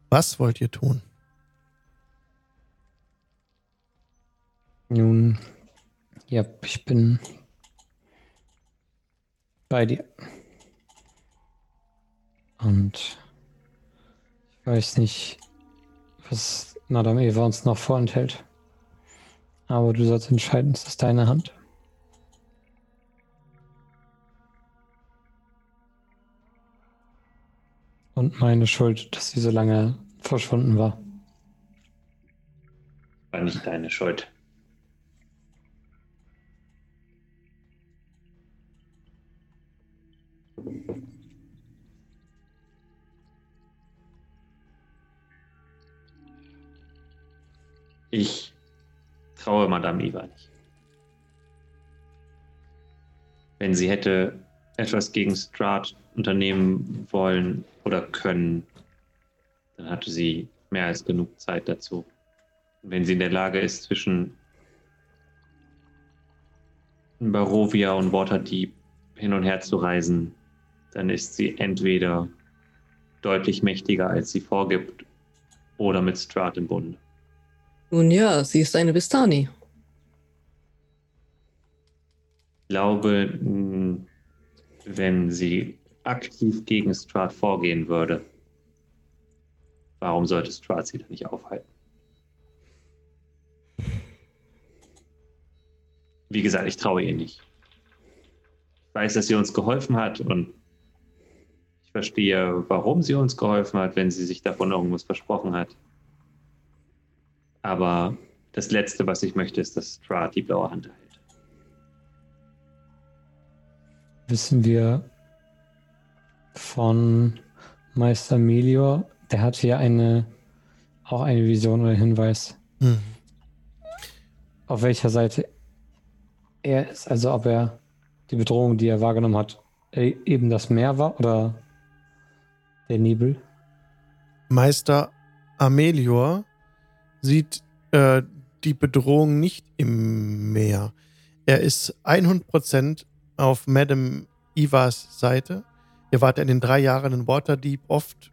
Was wollt ihr tun? Nun, ja, ich bin bei dir. Und ich weiß nicht, was Madame Eva uns noch vorenthält. Aber du sollst entscheiden, es ist deine Hand. Und meine Schuld, dass sie so lange verschwunden war. War nicht deine Schuld. Ich traue Madame Eva nicht. Wenn sie hätte etwas gegen Strahd unternehmen wollen oder können, dann hatte sie mehr als genug Zeit dazu. Und wenn sie in der Lage ist, zwischen Barovia und Waterdeep hin und her zu reisen, dann ist sie entweder deutlich mächtiger, als sie vorgibt, oder mit Strahd im Bund. Nun ja, sie ist eine Bistani. Ich glaube, mh, wenn sie aktiv gegen Strahd vorgehen würde, warum sollte Strahd sie dann nicht aufhalten? Wie gesagt, ich traue ihr nicht. Ich weiß, dass sie uns geholfen hat und ich verstehe, warum sie uns geholfen hat, wenn sie sich davon irgendwas versprochen hat. Aber das Letzte, was ich möchte, ist, dass Strahd die blaue Hand hält. wissen wir von Meister Melior, der hatte ja eine, auch eine Vision oder Hinweis, Hm. auf welcher Seite er ist, also ob er die Bedrohung, die er wahrgenommen hat, e- eben das Meer war oder der Nebel. Meister Amelior sieht äh, die Bedrohung nicht im Meer. Er ist 100% auf Madame Evas Seite. Ihr wart in den drei Jahren in Waterdeep oft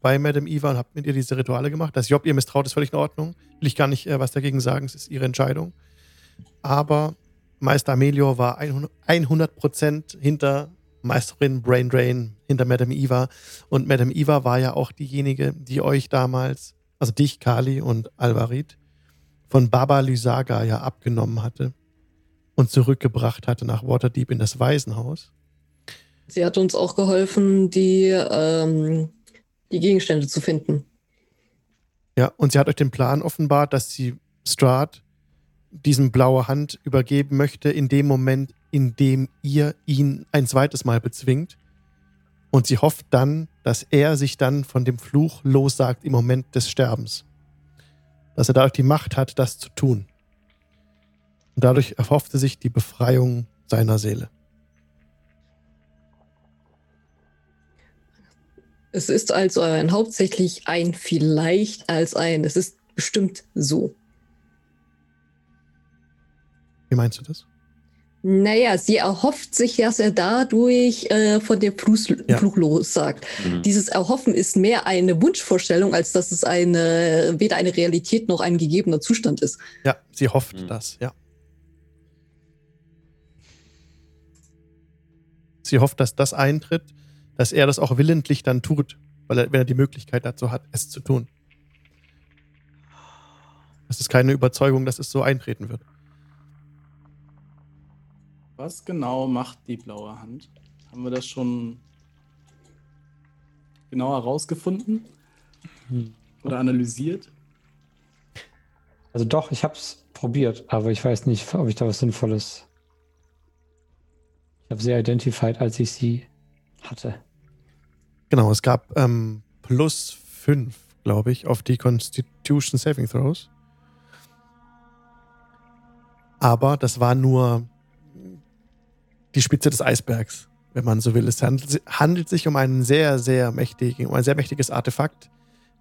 bei Madame Eva und habt mit ihr diese Rituale gemacht. Dass Job ihr misstraut, ist völlig in Ordnung. Will ich gar nicht äh, was dagegen sagen. Es ist ihre Entscheidung. Aber Meister Amelior war 100%, 100% hinter Meisterin Braindrain, hinter Madame Eva. Und Madame Eva war ja auch diejenige, die euch damals, also dich, Kali und Alvarit, von Baba Lysaga ja abgenommen hatte und zurückgebracht hatte nach Waterdeep in das Waisenhaus. Sie hat uns auch geholfen, die, ähm, die Gegenstände zu finden. Ja, und sie hat euch den Plan offenbart, dass sie Strahd diesem blaue Hand übergeben möchte, in dem Moment, in dem ihr ihn ein zweites Mal bezwingt. Und sie hofft dann, dass er sich dann von dem Fluch lossagt im Moment des Sterbens. Dass er dadurch die Macht hat, das zu tun. Und dadurch erhoffte sich die Befreiung seiner Seele. Es ist also ein, hauptsächlich ein vielleicht als ein, es ist bestimmt so. Wie meinst du das? Naja, sie erhofft sich, dass er dadurch äh, von dem Fluch, Ja. Fluch lossagt. Mhm. Dieses Erhoffen ist mehr eine Wunschvorstellung, als dass es eine, weder eine Realität noch ein gegebener Zustand ist. Ja, sie hofft Mhm. das, ja. Sie hofft, dass das eintritt, dass er das auch willentlich dann tut, weil er, wenn er die Möglichkeit dazu hat, es zu tun. Es ist keine Überzeugung, dass es so eintreten wird. Was genau macht die blaue Hand? Haben wir das schon genauer herausgefunden? Hm. Oder analysiert? Also doch, ich habe es probiert, aber ich weiß nicht, ob ich da was Sinnvolles. Ich habe sie identified, als ich sie hatte. Genau, es gab ähm, plus 5, glaube ich, auf die Constitution Saving Throws. Aber das war nur die Spitze des Eisbergs, wenn man so will. Es handelt, handelt sich um einen sehr, sehr mächtigen, um ein sehr mächtiges Artefakt,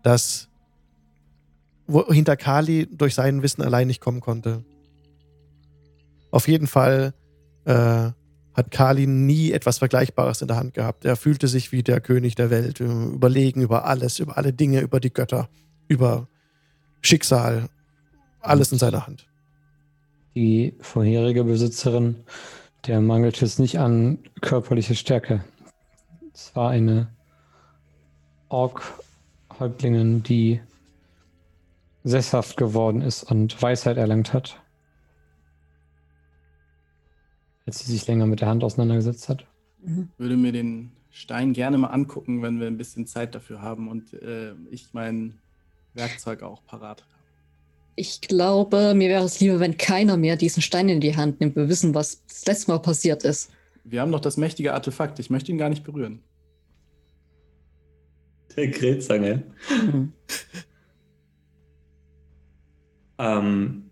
das hinter Kali durch sein Wissen allein nicht kommen konnte. Auf jeden Fall äh, hat Kali nie etwas Vergleichbares in der Hand gehabt. Er fühlte sich wie der König der Welt, überlegen über alles, über alle Dinge, über die Götter, über Schicksal, alles in seiner Hand. Die vorherige Besitzerin, der mangelte es nicht an körperlicher Stärke. Es war eine Ork-Häuptlingin, die sesshaft geworden ist und Weisheit erlangt hat. Als sie sich länger mit der Hand auseinandergesetzt hat. Mhm. Würde mir den Stein gerne mal angucken, wenn wir ein bisschen Zeit dafür haben und äh, ich mein Werkzeug auch parat habe. Ich glaube, mir wäre es lieber, wenn keiner mehr diesen Stein in die Hand nimmt. Wir wissen, was das letzte Mal passiert ist. Wir haben doch das mächtige Artefakt. Ich möchte ihn gar nicht berühren. Der Grillzange. Mhm. Ähm,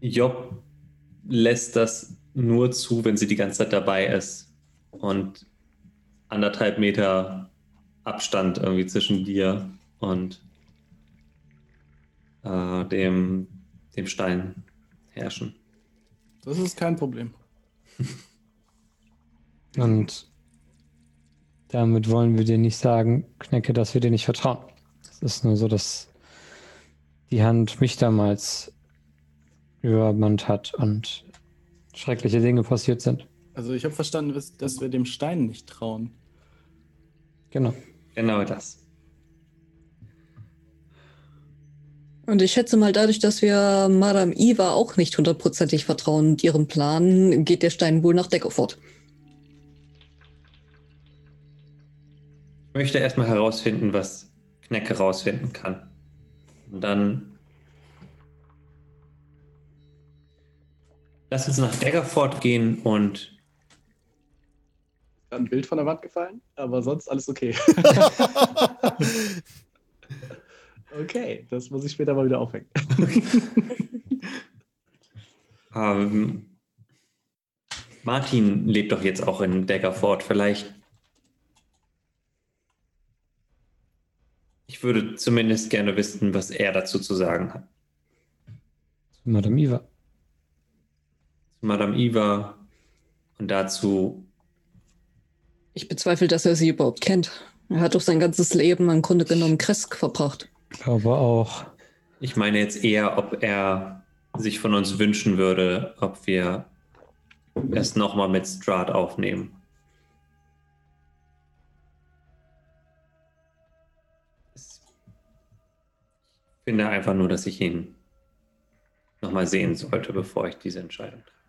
Job lässt das nur zu, wenn sie die ganze Zeit dabei ist und anderthalb Meter Abstand irgendwie zwischen dir und äh, dem, dem Stein herrschen. Das ist kein Problem. Und damit wollen wir dir nicht sagen, Knecke, dass wir dir nicht vertrauen. Es ist nur so, dass die Hand mich damals übermannt hat und schreckliche Dinge passiert sind. Also ich habe verstanden, dass wir dem Stein nicht trauen. Genau. Genau das. Und ich schätze mal, dadurch, dass wir Madame Eva auch nicht hundertprozentig vertrauen und ihrem Plan, geht der Stein wohl nach Deckerford. Ich möchte erstmal herausfinden, was Knecke rausfinden kann. Und dann lass uns nach Daggerford gehen und ein Bild von der Wand gefallen, aber sonst alles okay. okay, das muss ich später mal wieder aufhängen. ähm, Martin lebt doch jetzt auch in Daggerford. Vielleicht Ich würde zumindest gerne wissen, was er dazu zu sagen hat. Madame Iva. Madame Iva und dazu. Ich bezweifle, dass er sie überhaupt kennt. Er hat doch sein ganzes Leben im Grunde genommen Kresk verbracht. Ich glaube auch. Ich meine jetzt eher, ob er sich von uns wünschen würde, ob wir es nochmal mit Strat aufnehmen. finde einfach nur, dass ich ihn nochmal sehen sollte, bevor ich diese Entscheidung treffe.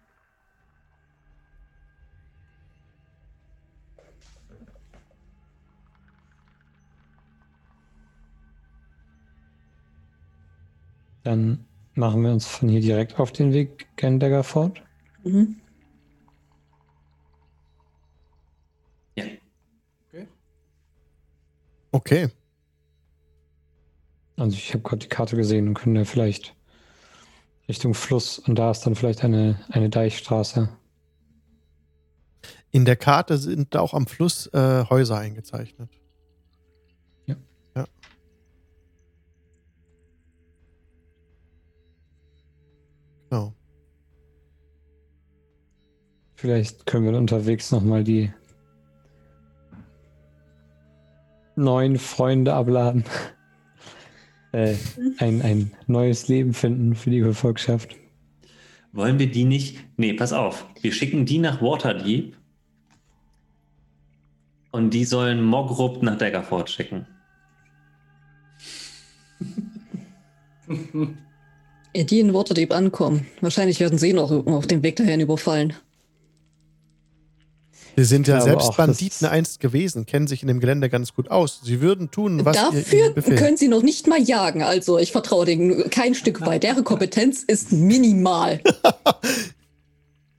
Dann machen wir uns von hier direkt auf den Weg gen Daggerford. Mhm. Ja. Okay. Okay. Also ich habe gerade die Karte gesehen und können ja vielleicht Richtung Fluss und da ist dann vielleicht eine, eine Deichstraße. In der Karte sind auch am Fluss äh, Häuser eingezeichnet. Genau. Vielleicht können wir unterwegs nochmal die neuen Freunde abladen äh, ein, ein neues Leben finden für die Gefolgschaft. Wollen wir die nicht? Nee, pass auf. Wir schicken die nach Waterdeep und die sollen Mogrup nach Daggerford schicken. Die in Waterdeep ankommen. Wahrscheinlich werden sie noch auf dem Weg dahin überfallen. Sie sind ja selbst auch, Banditen einst gewesen, kennen sich in dem Gelände ganz gut aus. Sie würden tun, was ihr Dafür können sie noch nicht mal jagen. Also ich vertraue denen kein Stück weit. Deren Kompetenz ist minimal.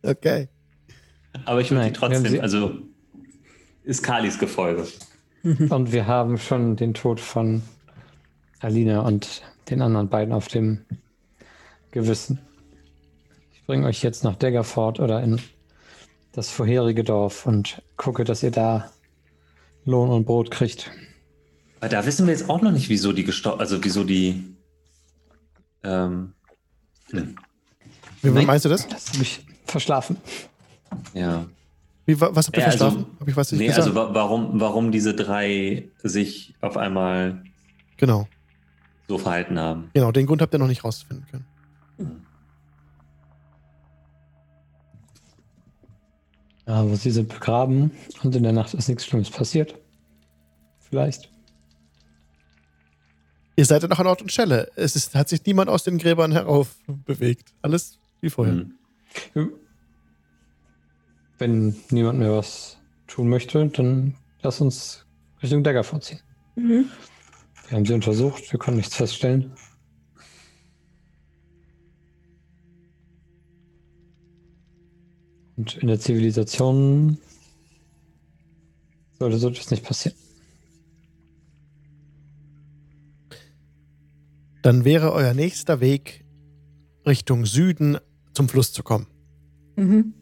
Okay. Aber ich haben trotzdem, sie- also ist Kalis Gefolge. Und wir haben schon den Tod von Alina und den anderen beiden auf dem Gewissen. Ich bringe euch jetzt nach Daggerford oder in das vorherige Dorf und gucke, dass ihr da Lohn und Brot kriegt. Aber da wissen wir jetzt auch noch nicht, wieso die gestorben, also wieso die. Ähm, hm, Wie Nein. meinst du das? Das habe ich verschlafen. ja. Wie, wa- was habt ihr Ja, also- verschlafen? Hab ich was Nee, gesagt? also wa warum, warum diese drei sich auf einmal genau. so verhalten haben. Genau, den Grund habt ihr noch nicht rausfinden können. Aber sie sind begraben und in der Nacht ist nichts Schlimmes passiert. Vielleicht. Ihr seid ja noch an Ort und Stelle. Es ist, hat sich niemand aus den Gräbern herauf bewegt. Alles wie vorher. Hm. Wenn niemand mehr was tun möchte, dann lass uns Richtung Daggerford ziehen. Mhm. Wir haben sie untersucht, wir konnten nichts feststellen. Und in der Zivilisation sollte so etwas nicht passieren. Dann wäre euer nächster Weg Richtung Süden zum Fluss zu kommen. Mhm.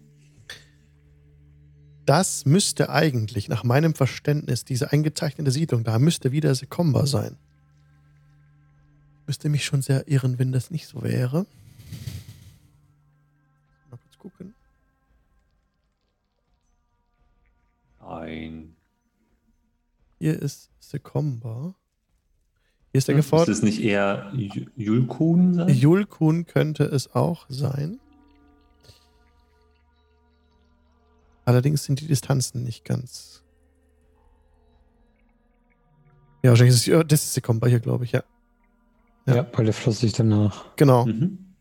Das müsste eigentlich, nach meinem Verständnis, diese eingezeichnete Siedlung, da müsste wieder Sekomba sein. Müsste mich schon sehr irren, wenn das nicht so wäre. Mal kurz gucken. Nein. Hier ist Sekomba. Hier ist der Hm, Ist gefordert. es nicht eher Ju- Julkun sein? Julkun könnte es auch sein. Allerdings sind die Distanzen nicht ganz. Ja, wahrscheinlich ist es, ja, das ist Sekomba hier, glaube ich, ja. Ja. Ja, weil der Fluss sich danach. Genau, Mhm.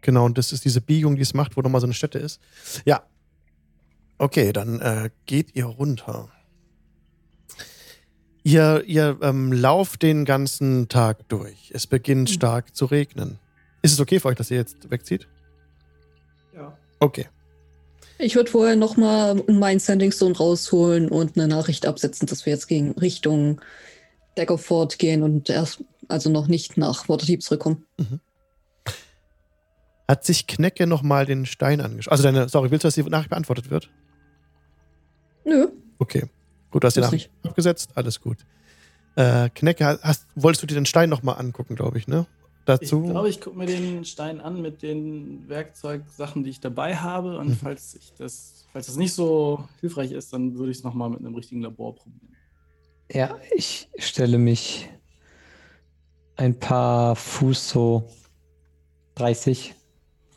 genau. Und das ist diese Biegung, die es macht, wo nochmal so eine Stätte ist. Ja. Okay, dann äh, geht ihr runter. Ihr, ihr ähm, lauft den ganzen Tag durch. Es beginnt stark zu regnen. Ist es okay für euch, dass ihr jetzt wegzieht? Ja. Okay. Ich würde vorher nochmal meinen Sending Stone rausholen und eine Nachricht absetzen, dass wir jetzt gegen Richtung Daggerford gehen und erst also noch nicht nach Waterdeep zurückkommen. Hat sich Knecke nochmal den Stein angeschaut? Also deine, sorry, willst du, dass die Nachricht beantwortet wird? Nö, Okay. Gut, du hast die Das Nachricht abgesetzt. Alles gut. Äh, Knecke, hast, wolltest du dir den Stein nochmal angucken, glaube ich, ne? Ich Dazu. glaube, ich gucke mir den Stein an mit den Werkzeugsachen, die ich dabei habe. Und Mhm. falls, ich das, falls das nicht so hilfreich ist, dann würde ich es nochmal mit einem richtigen Labor probieren. Ja, ich stelle mich ein paar Fuß so 30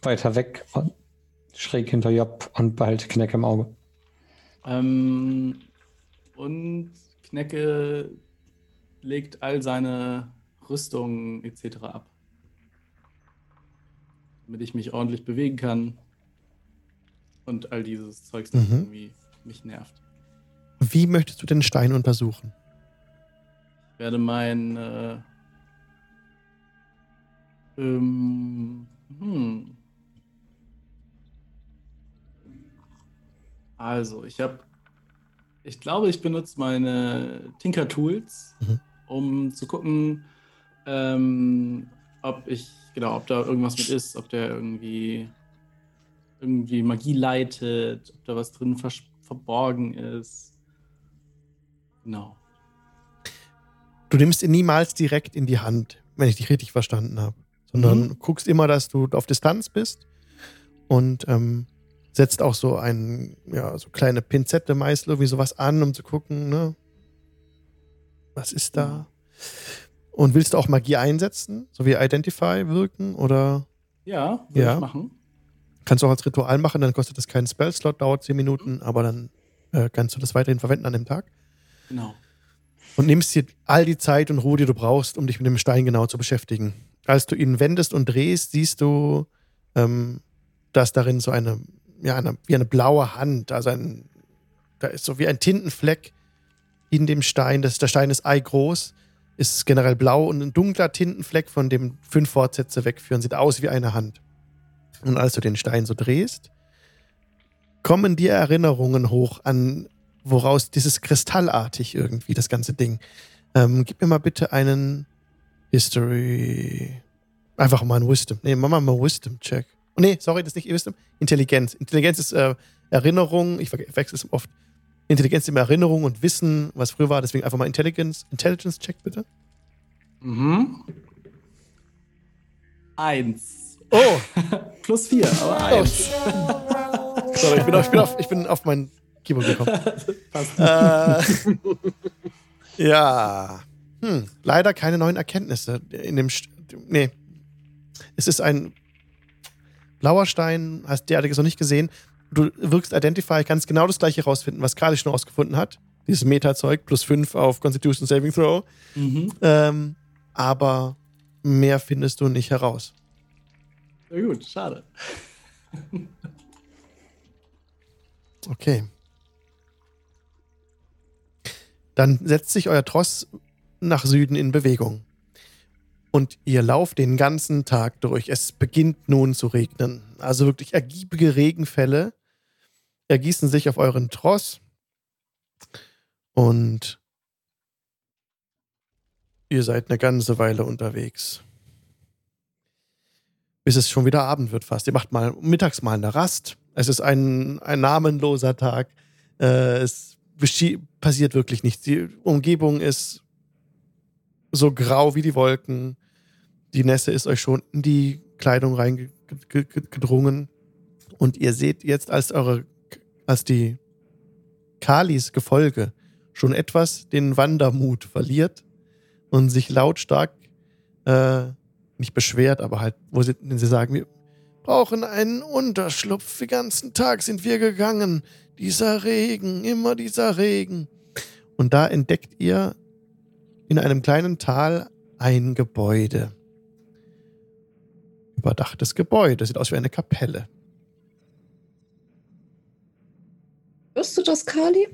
weiter weg und schräg hinter Job und behalte Kneck im Auge. Ähm, und Knecke legt all seine Rüstungen etc. ab. Damit ich mich ordentlich bewegen kann. Und all dieses Zeugs nicht Mhm. irgendwie mich nervt. Wie möchtest du den Stein untersuchen? Ich werde mein. Äh, ähm, hm. Also, ich habe. Ich glaube, ich benutze meine Tinker Tools, Mhm. um zu gucken, ähm, ob ich, genau, ob da irgendwas mit ist, ob der irgendwie irgendwie Magie leitet, ob da was drin vers verborgen ist. Genau. Du nimmst ihn niemals direkt in die Hand, wenn ich dich richtig verstanden habe. Sondern Mhm. guckst immer, dass du auf Distanz bist und ähm, setzt auch so ein, ja, so kleine Pinzette meist irgendwie sowas an, um zu gucken, ne? Was ist da? Und willst du auch Magie einsetzen, so wie Identify wirken? Oder Ja, würde Ja. ich machen. kannst du auch als Ritual machen, dann kostet das keinen Spellslot, dauert 10 Minuten, aber dann äh, kannst du das weiterhin verwenden an dem Tag. Genau. und nimmst dir all die Zeit und Ruhe, die du brauchst, um dich mit dem Stein genau zu beschäftigen. Als du ihn wendest und drehst, siehst du, ähm, dass darin so eine, ja, eine, wie eine blaue Hand, also ein, da ist so wie ein Tintenfleck in dem Stein. Das, der Stein ist eigroß, ist generell blau und ein dunkler Tintenfleck, von dem fünf Fortsätze wegführen, sieht aus wie eine Hand. Und als du den Stein so drehst, kommen dir Erinnerungen hoch an, woraus dieses kristallartig irgendwie, das ganze Ding. Ähm, gib mir mal bitte einen History. Einfach mal einen Wisdom. Nee, mach mal einen Wisdom-Check. Oh, nee, sorry, das ist nicht Wisdom. Intelligenz. Intelligenz ist äh, Erinnerung. Ich verwechsel es oft. Intelligenz ist immer Erinnerung und Wissen, was früher war. Deswegen einfach mal Intelligence. Intelligence-Check bitte. Mhm. Eins. Oh! Plus vier, aber eins. Sorry, ich bin auf, ich bin auf, ich bin auf mein Keyboard gekommen. äh, ja. Hm, leider keine neuen Erkenntnisse in dem. St nee. Es ist ein blauer Stein, hast derartiges noch nicht gesehen. Du wirkst Identify, kannst genau das gleiche rausfinden, was Kali schon rausgefunden hat. Dieses Meta-Zeug, plus 5 auf Constitution Saving Throw. Mhm. Ähm, aber mehr findest du nicht heraus. Sehr gut, schade. Okay. Dann setzt sich euer Tross nach Süden in Bewegung. Und ihr lauft den ganzen Tag durch. Es beginnt nun zu regnen. Also wirklich ergiebige Regenfälle ergießen sich auf euren Tross. Und ihr seid eine ganze Weile unterwegs. Bis es schon wieder Abend wird fast. Ihr macht mal mittags mal eine Rast. Es ist ein, ein namenloser Tag. Äh, es passiert wirklich nichts. Die Umgebung ist so grau wie die Die Nässe ist euch schon in die Kleidung reingedrungen. Und ihr seht jetzt, als eure, als die Kalis Gefolge schon etwas den Wandermut verliert und sich lautstark äh, nicht beschwert, aber halt, wo sie, sie sagen, wir brauchen einen Unterschlupf. Den ganzen Tag sind wir gegangen. Dieser Regen, immer dieser Regen. Und da entdeckt ihr in einem kleinen Tal ein Gebäude. Überdachtes Gebäude, sieht aus wie eine Kapelle. Hörst du das, Kali?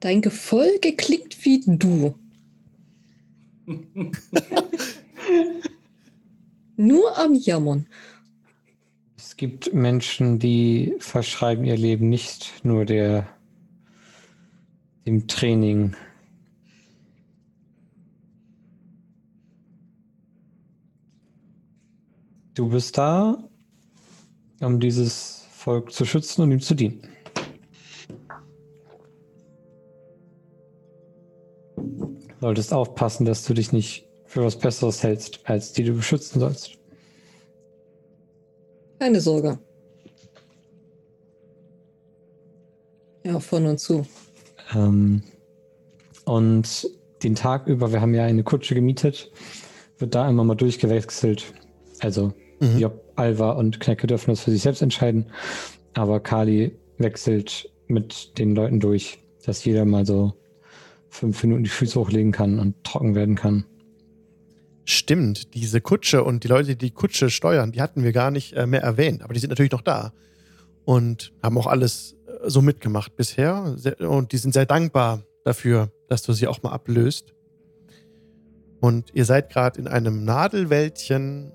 Dein Gefolge klingt wie du. Nur am Jammern. Es gibt Menschen, die verschreiben ihr Leben nicht nur der, dem Training. Du bist da, um dieses Volk zu schützen und ihm zu dienen. solltest aufpassen, dass du dich nicht für was Besseres hältst, als die du beschützen sollst. Keine Sorge. Ja, von und zu. Ähm, und den Tag über, wir haben ja eine Kutsche gemietet, wird da immer mal durchgewechselt. Also, mhm. ob Alva und Knecke dürfen das für sich selbst entscheiden. Aber Kali wechselt mit den Leuten durch, dass jeder mal so fünf Minuten die Füße hochlegen kann und trocken werden kann. Stimmt, diese Kutsche und die Leute, die die Kutsche steuern, die hatten wir gar nicht äh, mehr erwähnt, aber die sind natürlich noch da und haben auch alles äh, so mitgemacht bisher und die sind sehr dankbar dafür, dass du sie auch mal ablöst. Und ihr seid gerade in einem Nadelwäldchen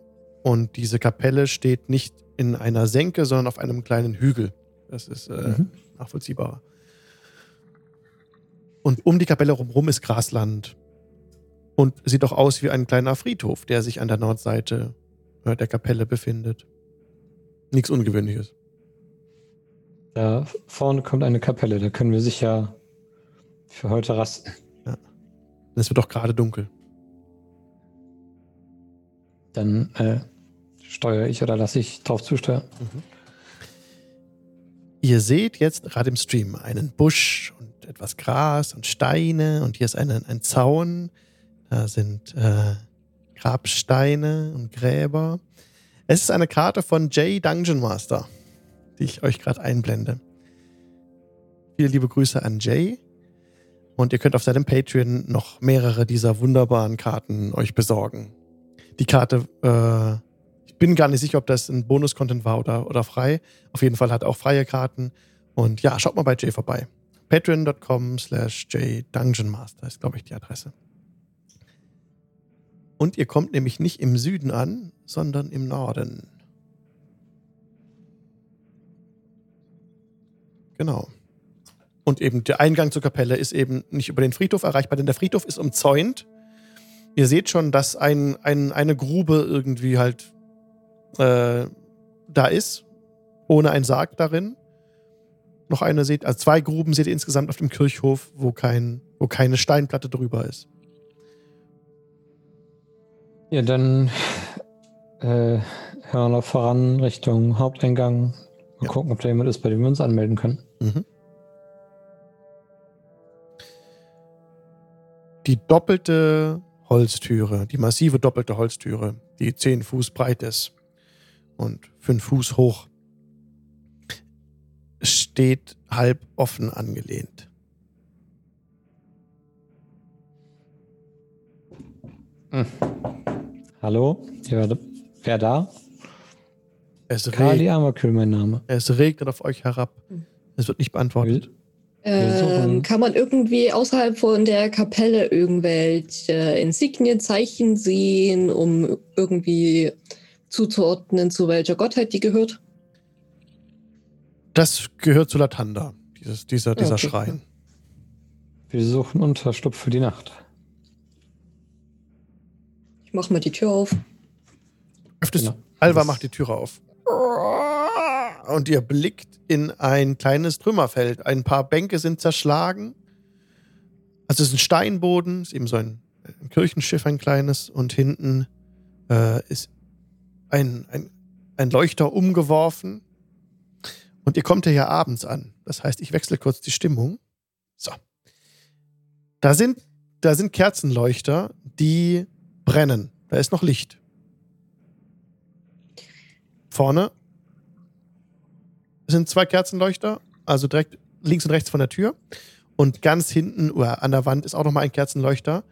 und diese Kapelle steht nicht in einer Senke, sondern auf einem kleinen Hügel. Das ist äh, mhm. nachvollziehbar. Und um die Kapelle rum ist Grasland und sieht doch aus wie ein kleiner Friedhof, der sich an der Nordseite äh, der Kapelle befindet. Nichts Ungewöhnliches. Da vorne kommt eine Kapelle, da können wir sicher für heute rasten. Ja. Es wird doch gerade dunkel. Dann äh, steuere ich oder lasse ich drauf zusteuern. Mhm. Ihr seht jetzt gerade im Stream einen Busch und etwas Gras und Steine und hier ist ein, ein Zaun da sind äh, Grabsteine und Gräber. Es ist eine Karte von Jay Dungeon Master, die ich euch gerade einblende. Viele liebe Grüße an Jay. Und ihr könnt auf seinem Patreon noch mehrere dieser wunderbaren Karten euch besorgen. Die Karte, äh, bin gar nicht sicher, ob das ein Bonus-Content war oder, oder frei. Auf jeden Fall hat auch freie Karten. Und ja, schaut mal bei Jay vorbei. Patreon.com slash JDungeonMaster ist, glaube ich, die Adresse. Und ihr kommt nämlich nicht im Süden an, sondern im Norden. Genau. Und eben der Eingang zur Kapelle ist eben nicht über den Friedhof erreichbar, denn der Friedhof ist umzäunt. Ihr seht schon, dass ein, ein, eine Grube irgendwie halt äh, da ist, ohne einen Sarg darin. Noch eine seht, also zwei Gruben seht ihr insgesamt auf dem Kirchhof, wo, kein, wo keine Steinplatte drüber ist. Ja, dann äh, hören wir voran Richtung Haupteingang. Mal Ja. gucken, ob da jemand ist, bei dem wir uns anmelden können. Mhm. Die doppelte Holztüre, die massive doppelte Holztüre, die 10 Fuß breit ist und 5 Fuß hoch, steht halb offen angelehnt. Hallo? Wer, wer da? Es, Kali reg Amakül, mein Name. es regnet auf euch herab. Es wird nicht beantwortet. Ähm, kann man irgendwie außerhalb von der Kapelle irgendwelche Insignien, Zeichen sehen, um irgendwie zuzuordnen, zu welcher Gottheit die gehört? Das gehört zu Latanda, dieses, dieser, dieser Okay. Schrein. Wir suchen Unterschlupf für die Nacht. Ich mach mal die Tür auf. Öftest Genau. Alva macht die Türe auf. Und ihr blickt in ein kleines Trümmerfeld. Ein paar Bänke sind zerschlagen. Also es ist ein Steinboden, ist eben so ein, ein Kirchenschiff, ein kleines. Und hinten äh, ist ein, ein, ein Leuchter umgeworfen. Und ihr kommt ja hier abends an. Das heißt, ich wechsle kurz die Stimmung. So. Da sind, da sind Kerzenleuchter, die brennen. Da ist noch Licht. Vorne sind zwei Kerzenleuchter, also direkt links und rechts von der Tür. Und ganz hinten oder an der Wand ist auch nochmal ein Kerzenleuchter,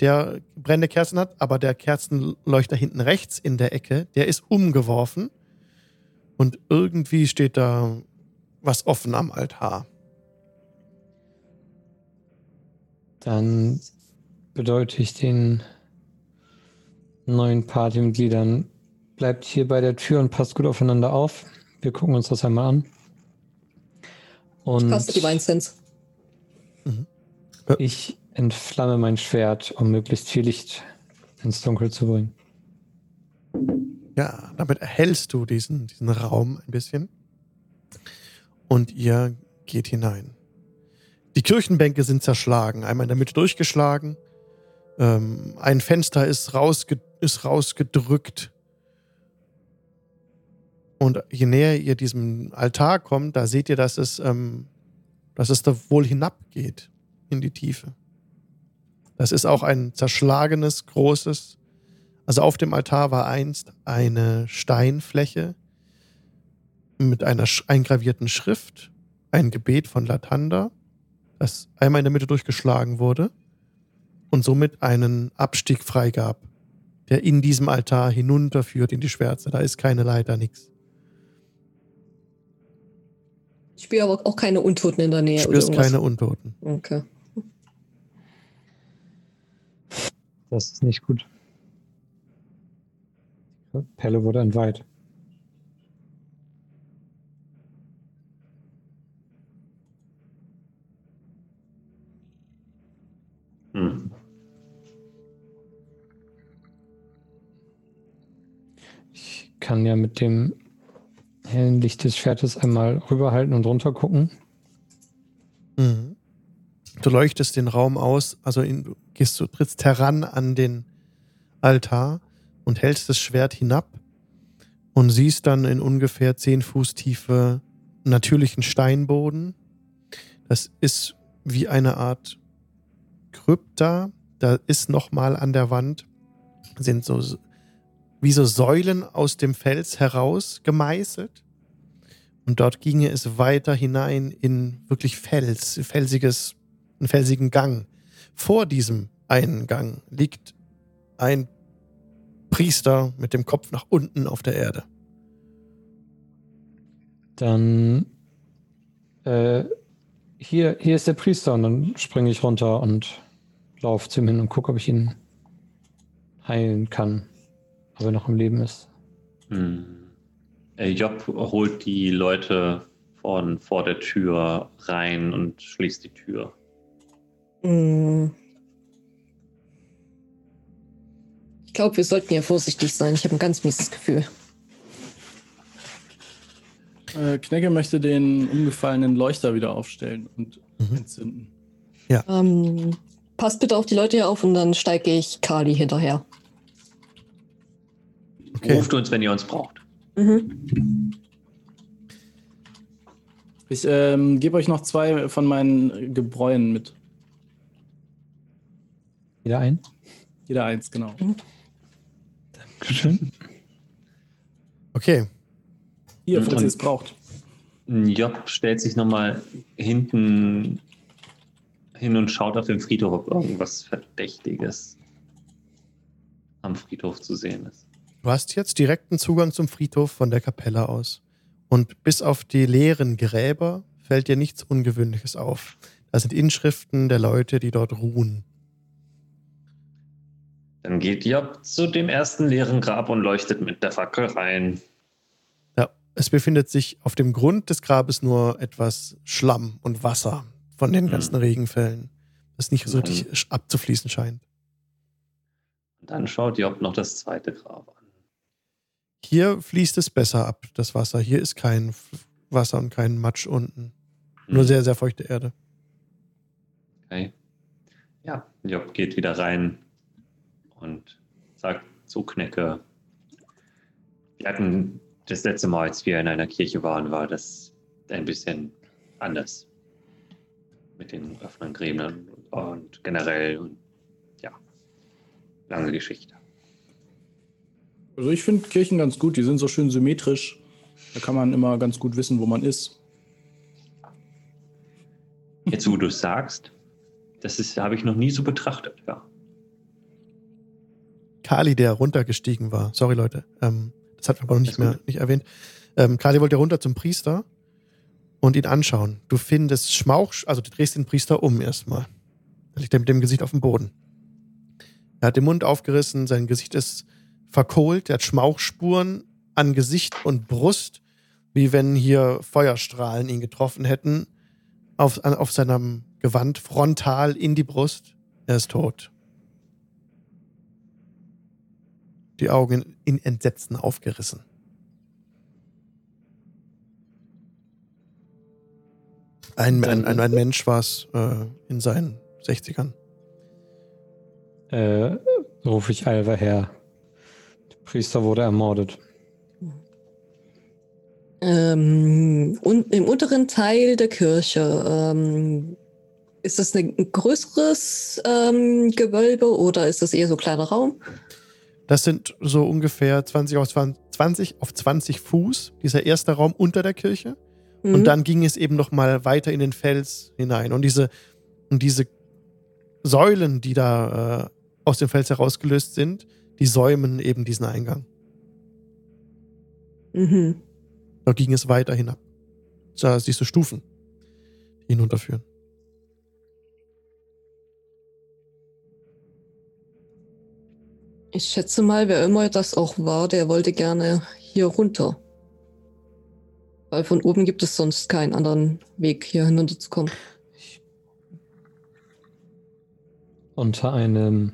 der brennende Kerzen hat, aber der Kerzenleuchter hinten rechts in der Ecke, der ist umgeworfen. Und irgendwie steht da was offen am Altar. Dann bedeutet ich den neuen Partymitgliedern, bleibt hier bei der Tür und passt gut aufeinander auf. Wir gucken uns das einmal an. Und Passt die Weinsense. ich entflamme mein Schwert, um möglichst viel Licht ins Dunkel zu bringen. Ja, damit erhellst du diesen, diesen Raum ein bisschen. Und ihr geht hinein. Die Kirchenbänke sind zerschlagen, einmal in der Mitte durchgeschlagen. Ähm, ein Fenster ist, rausge ist rausgedrückt. Und je näher ihr diesem Altar kommt, da seht ihr, dass es, ähm, dass es da wohl hinabgeht in die Tiefe. Das ist auch ein zerschlagenes, großes also auf dem Altar war einst eine Steinfläche mit einer eingravierten Schrift, ein Gebet von Latanda, das einmal in der Mitte durchgeschlagen wurde und somit einen Abstieg freigab, der in diesem Altar hinunterführt in die Schwärze. Da ist keine Leiter, nix. Ich spüre aber auch keine Untoten in der Nähe. Du spürst keine Untoten. Okay. Das ist nicht gut. Pelle wurde entweiht. Hm. Ich kann ja mit dem hellen Licht des Schwertes einmal rüberhalten und runter gucken. Mhm. Du leuchtest den Raum aus, also in, gehst, du trittst heran an den Altar und hältst das Schwert hinab und siehst dann in ungefähr 10 Fuß Tiefe natürlichen Steinboden. Das ist wie eine Art Krypta. Da ist nochmal an der Wand, sind so wie so Säulen aus dem Fels heraus gemeißelt. Und dort ginge es weiter hinein in wirklich Fels, felsiges einen felsigen Gang. Vor diesem Eingang liegt ein Priester mit dem Kopf nach unten auf der Erde. Dann äh, hier, hier ist der Priester und dann springe ich runter und laufe zu ihm hin und gucke, ob ich ihn heilen kann, ob er noch im Leben ist. Hm. Äh, Job holt die Leute von vor der Tür rein und schließt die Tür. Ich glaube, wir sollten hier vorsichtig sein. Ich habe ein ganz mieses Gefühl. Äh, Knecke möchte den umgefallenen Leuchter wieder aufstellen und Mhm. entzünden. Ähm, passt bitte auf die Leute hier auf und dann steige ich Kali hinterher. Okay. Ruft uns, wenn ihr uns braucht. Mhm. Ich ähm, gebe euch noch zwei von meinen Gebräuen mit. Wieder ein? Jeder eins, genau. Dankeschön. Okay. Hier, falls ihr es braucht. Job stellt sich nochmal hinten hin und schaut auf den Friedhof, ob irgendwas Verdächtiges am Friedhof zu sehen ist. Du hast jetzt direkten Zugang zum Friedhof von der Kapelle aus. Und bis auf die leeren Gräber fällt dir nichts Ungewöhnliches auf. Das sind Inschriften der Leute, die dort ruhen. Dann geht Job zu dem ersten leeren Grab und leuchtet mit der Fackel rein. Ja, es befindet sich auf dem Grund des Grabes nur etwas Schlamm und Wasser von den ganzen Regenfällen, das nicht so Mhm. richtig abzufließen scheint. Und dann schaut Job noch das zweite Grab an. Hier fließt es besser ab, das Wasser. Hier ist kein Wasser und kein Matsch unten. Nur Hm, sehr, sehr feuchte Erde. Okay. Ja, Job geht wieder rein und sagt zu Knecke. Wir hatten das letzte Mal, als wir in einer Kirche waren, war das ein bisschen anders. Mit den offenen Gräbern und generell und ja, lange Geschichte. Also ich finde Kirchen ganz gut, die sind so schön symmetrisch. Da kann man immer ganz gut wissen, wo man ist. Jetzt, wo du sagst, das habe ich noch nie so betrachtet, ja. Kali, der runtergestiegen war. Sorry, Leute. Ähm, das hat man aber noch nicht mehr nicht erwähnt. Ähm, Kali wollte runter zum Priester und ihn anschauen. Du findest Schmauch, also du drehst den Priester um erstmal. Da liegt er mit dem Gesicht auf dem Boden. Er hat den Mund aufgerissen, sein Gesicht ist verkohlt, er hat Schmauchspuren an Gesicht und Brust, wie wenn hier Feuerstrahlen ihn getroffen hätten, auf, auf seinem Gewand frontal in die Brust. Er ist tot. Die Augen in Entsetzen aufgerissen. Ein, ein, ein, ein Mensch war es äh, in seinen 60ern. Äh, rufe ich Alva her. Der Priester wurde ermordet. Ähm, und im unteren Teil der Kirche, ähm, ist das ein größeres ähm, Gewölbe oder ist das eher so ein kleiner Raum? Das sind so ungefähr 20 auf 20, 20 auf 20 Fuß, dieser erste Raum unter der Kirche. Mhm. Und dann ging es eben noch mal weiter in den Fels hinein. Und diese, und diese Säulen, die da äh, aus dem Fels herausgelöst sind, die säumen eben diesen Eingang. Mhm. Da ging es weiter hinab. Da siehst du Stufen, die hinunterführen. Ich schätze mal, wer immer das auch war, der wollte gerne hier runter. Weil von oben gibt es sonst keinen anderen Weg, hier hinunterzukommen. Unter einem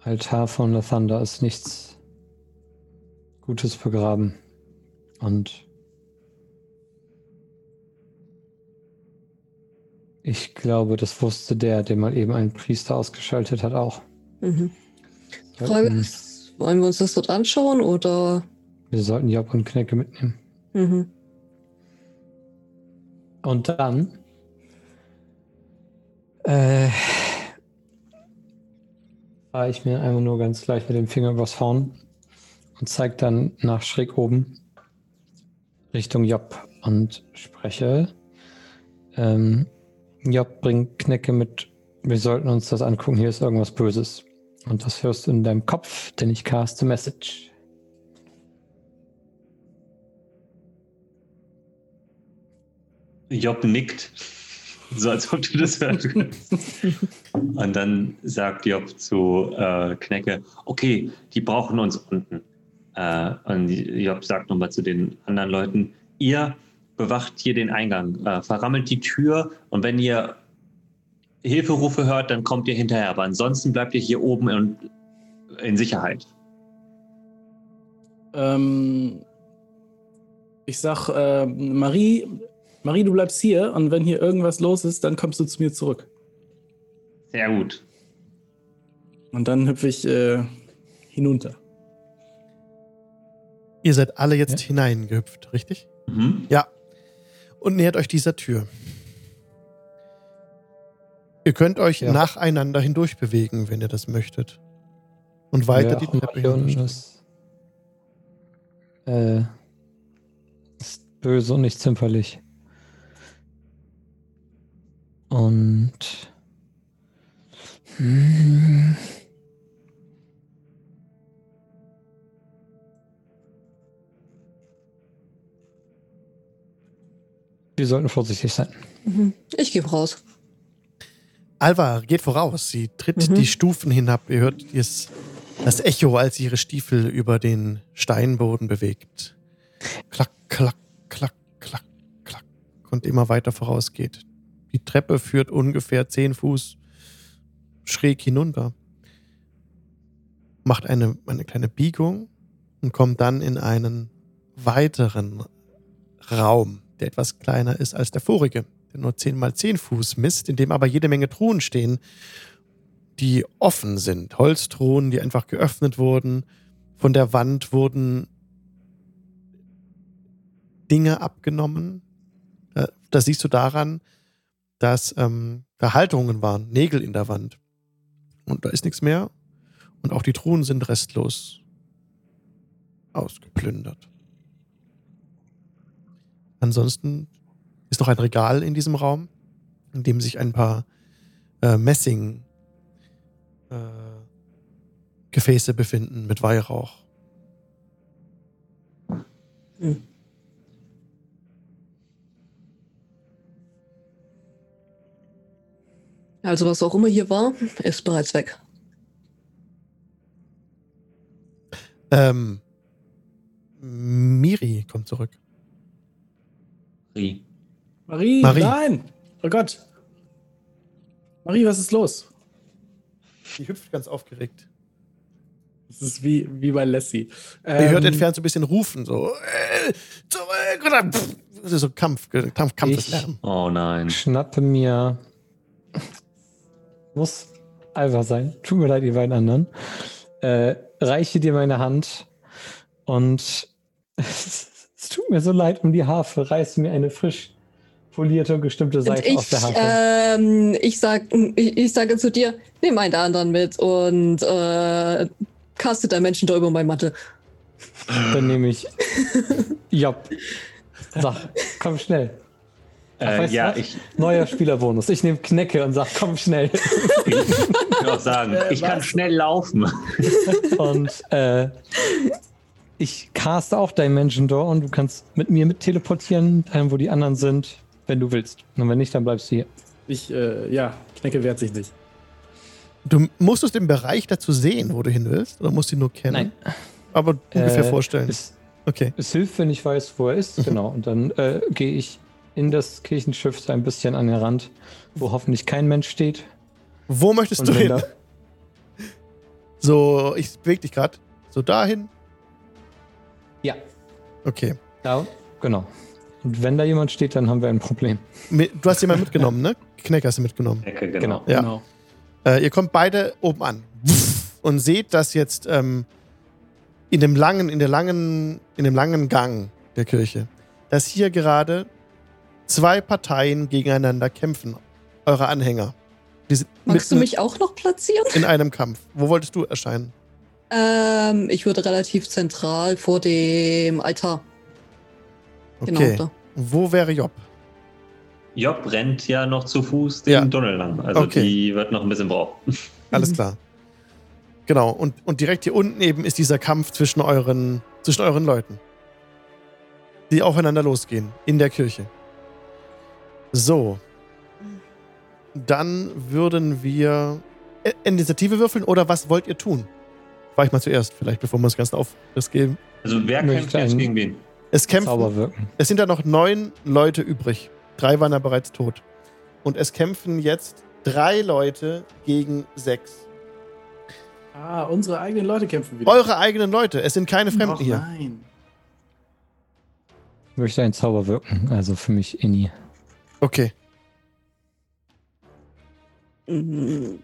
Altar von Lathander ist nichts Gutes begraben. Und ich glaube, das wusste der, der mal eben einen Priester ausgeschaltet hat, auch. Mhm. Die Frage Sollten- ist, wollen wir uns das dort anschauen oder? Wir sollten Job und Knecke mitnehmen. Mhm. Und dann äh, fahre ich mir einmal nur ganz leicht mit dem Finger übers Horn und zeige dann nach schräg oben Richtung Job und spreche. Ähm, Job, bring Knecke mit. Wir sollten uns das angucken. Hier ist irgendwas Böses. Und das hörst du in deinem Kopf, denn ich caste Message. Job nickt, so als ob du das hörst. Und dann sagt Job zu äh, Knecke, okay, die brauchen uns unten. Äh, und Job sagt nochmal zu den anderen Leuten, ihr bewacht hier den Eingang, äh, verrammelt die Tür und wenn ihr Hilferufe hört, dann kommt ihr hinterher. Aber ansonsten bleibt ihr hier oben in, in Sicherheit. Ähm, ich sag, äh, Marie, Marie, du bleibst hier und wenn hier irgendwas los ist, dann kommst du zu mir zurück. Sehr gut. Und dann hüpfe ich äh, hinunter. Ihr seid alle jetzt hineingehüpft, richtig? Mhm. Ja. Und nähert euch dieser Tür. Ihr könnt euch Ja. nacheinander hindurch bewegen, wenn ihr das möchtet. Und weiter Ja, die Treppe ist, äh, ist böse und nicht zimperlich. Und hm, wir sollten vorsichtig sein. Mhm. Ich gehe raus. Alva geht voraus. Sie tritt Mhm. die Stufen hinab. Ihr hört das, das Echo, als sie ihre Stiefel über den Steinboden bewegt. Klack, klack, klack, klack, klack. Und immer weiter vorausgeht. Die Treppe führt ungefähr zehn Fuß schräg hinunter. Macht eine, eine kleine Biegung und kommt dann in einen weiteren Raum, der etwas kleiner ist als der vorige nur 10 mal 10 Fuß misst, in dem aber jede Menge Truhen stehen, die offen sind. Holztruhen, die einfach geöffnet wurden. Von der Wand wurden Dinge abgenommen. Äh, Das siehst du daran, dass ähm, da waren, Nägel in der Wand. Und da ist nichts mehr. Und auch die Truhen sind restlos ausgeplündert. Ansonsten ist noch ein Regal in diesem Raum, in dem sich ein paar äh, Messing äh, Gefäße befinden mit Weihrauch. Also was auch immer hier war, ist bereits weg. Ähm, Miri kommt zurück. Marie. Marie, Marie. nein! Oh Gott. Marie, was ist los? Die hüpft ganz aufgeregt. Das ist wie, wie bei Lassie. Ihr Ähm, hört entfernt so ein bisschen rufen, so äh, zurück oder pff, das ist so Kampf, Kampf Kampfeslärm. Oh nein. schnappe mir. Muss Alva sein. Tut mir leid, ihr beiden anderen. Äh, reiche dir meine Hand und es tut mir so leid um die Harfe. Reiße mir eine frisch polierte und gestimmte Seite ich, aus der Harfe. ähm, ich, sag, ich, ich sage zu dir, nimm einen der anderen mit und äh, castet ein Menschen da über mein Mantel. Dann nehme ich Job. Sag, komm schnell. Ach, Äh, ja, was? ich, Neuer Spielerbonus. Ich nehme Knecke und sag, komm schnell. ich will auch sagen, ich kann schnell laufen. Und äh, ich caste auch Dimension Door und du kannst mit mir mit teleportieren, dahin, wo die anderen sind, wenn du willst. Und wenn nicht, dann bleibst du hier. Ich, äh, ja, Knecke wehrt sich nicht. Du musstest den Bereich dazu sehen, wo du hin willst, oder musst du ihn nur kennen? Aber ungefähr Äh, vorstellen. Es, Okay. es hilft, wenn ich weiß, wo er ist. Genau. Und dann äh, gehe ich in das Kirchenschiff so ein bisschen an den Rand, wo hoffentlich kein Mensch steht. Wo möchtest Und du hin? So, ich bewege dich gerade. So dahin. ja, Okay. da, genau. Und wenn da jemand steht, dann haben wir ein Problem. Du hast jemanden mitgenommen, ne? Kneck hast du mitgenommen. Ecke, genau. Genau. Ja. Genau. Äh, ihr kommt beide oben an und seht, dass jetzt ähm, in dem langen, in der langen, in dem langen Gang der Kirche, dass hier gerade zwei Parteien gegeneinander kämpfen. Eure Anhänger. Magst du mich auch noch platzieren? in einem Kampf. Wo wolltest du erscheinen? Ähm, ich würde relativ zentral vor dem Altar. Okay. Genau da. Wo wäre Job? Job rennt ja noch zu Fuß den Ja. Tunnel lang. Also Okay. die wird noch ein bisschen brauchen. Alles klar. Genau, und, und direkt hier unten eben ist dieser Kampf zwischen euren, zwischen euren Leuten. Die aufeinander losgehen. In der Kirche. So. Dann würden wir Initiative würfeln oder was wollt ihr tun? War ich mal zuerst, vielleicht, bevor wir das Ganze auf das geben. Also wer kämpft jetzt gegen wen? Es kämpfen. Es sind ja noch neun Leute übrig. Drei waren ja bereits tot. Und es kämpfen jetzt drei Leute gegen sechs. Ah, unsere eigenen Leute kämpfen wieder. Eure eigenen Leute. Es sind keine Fremden Och, hier. Nein. Ich möchte einen Zauber wirken. Also für mich Inni. Okay. Mhm.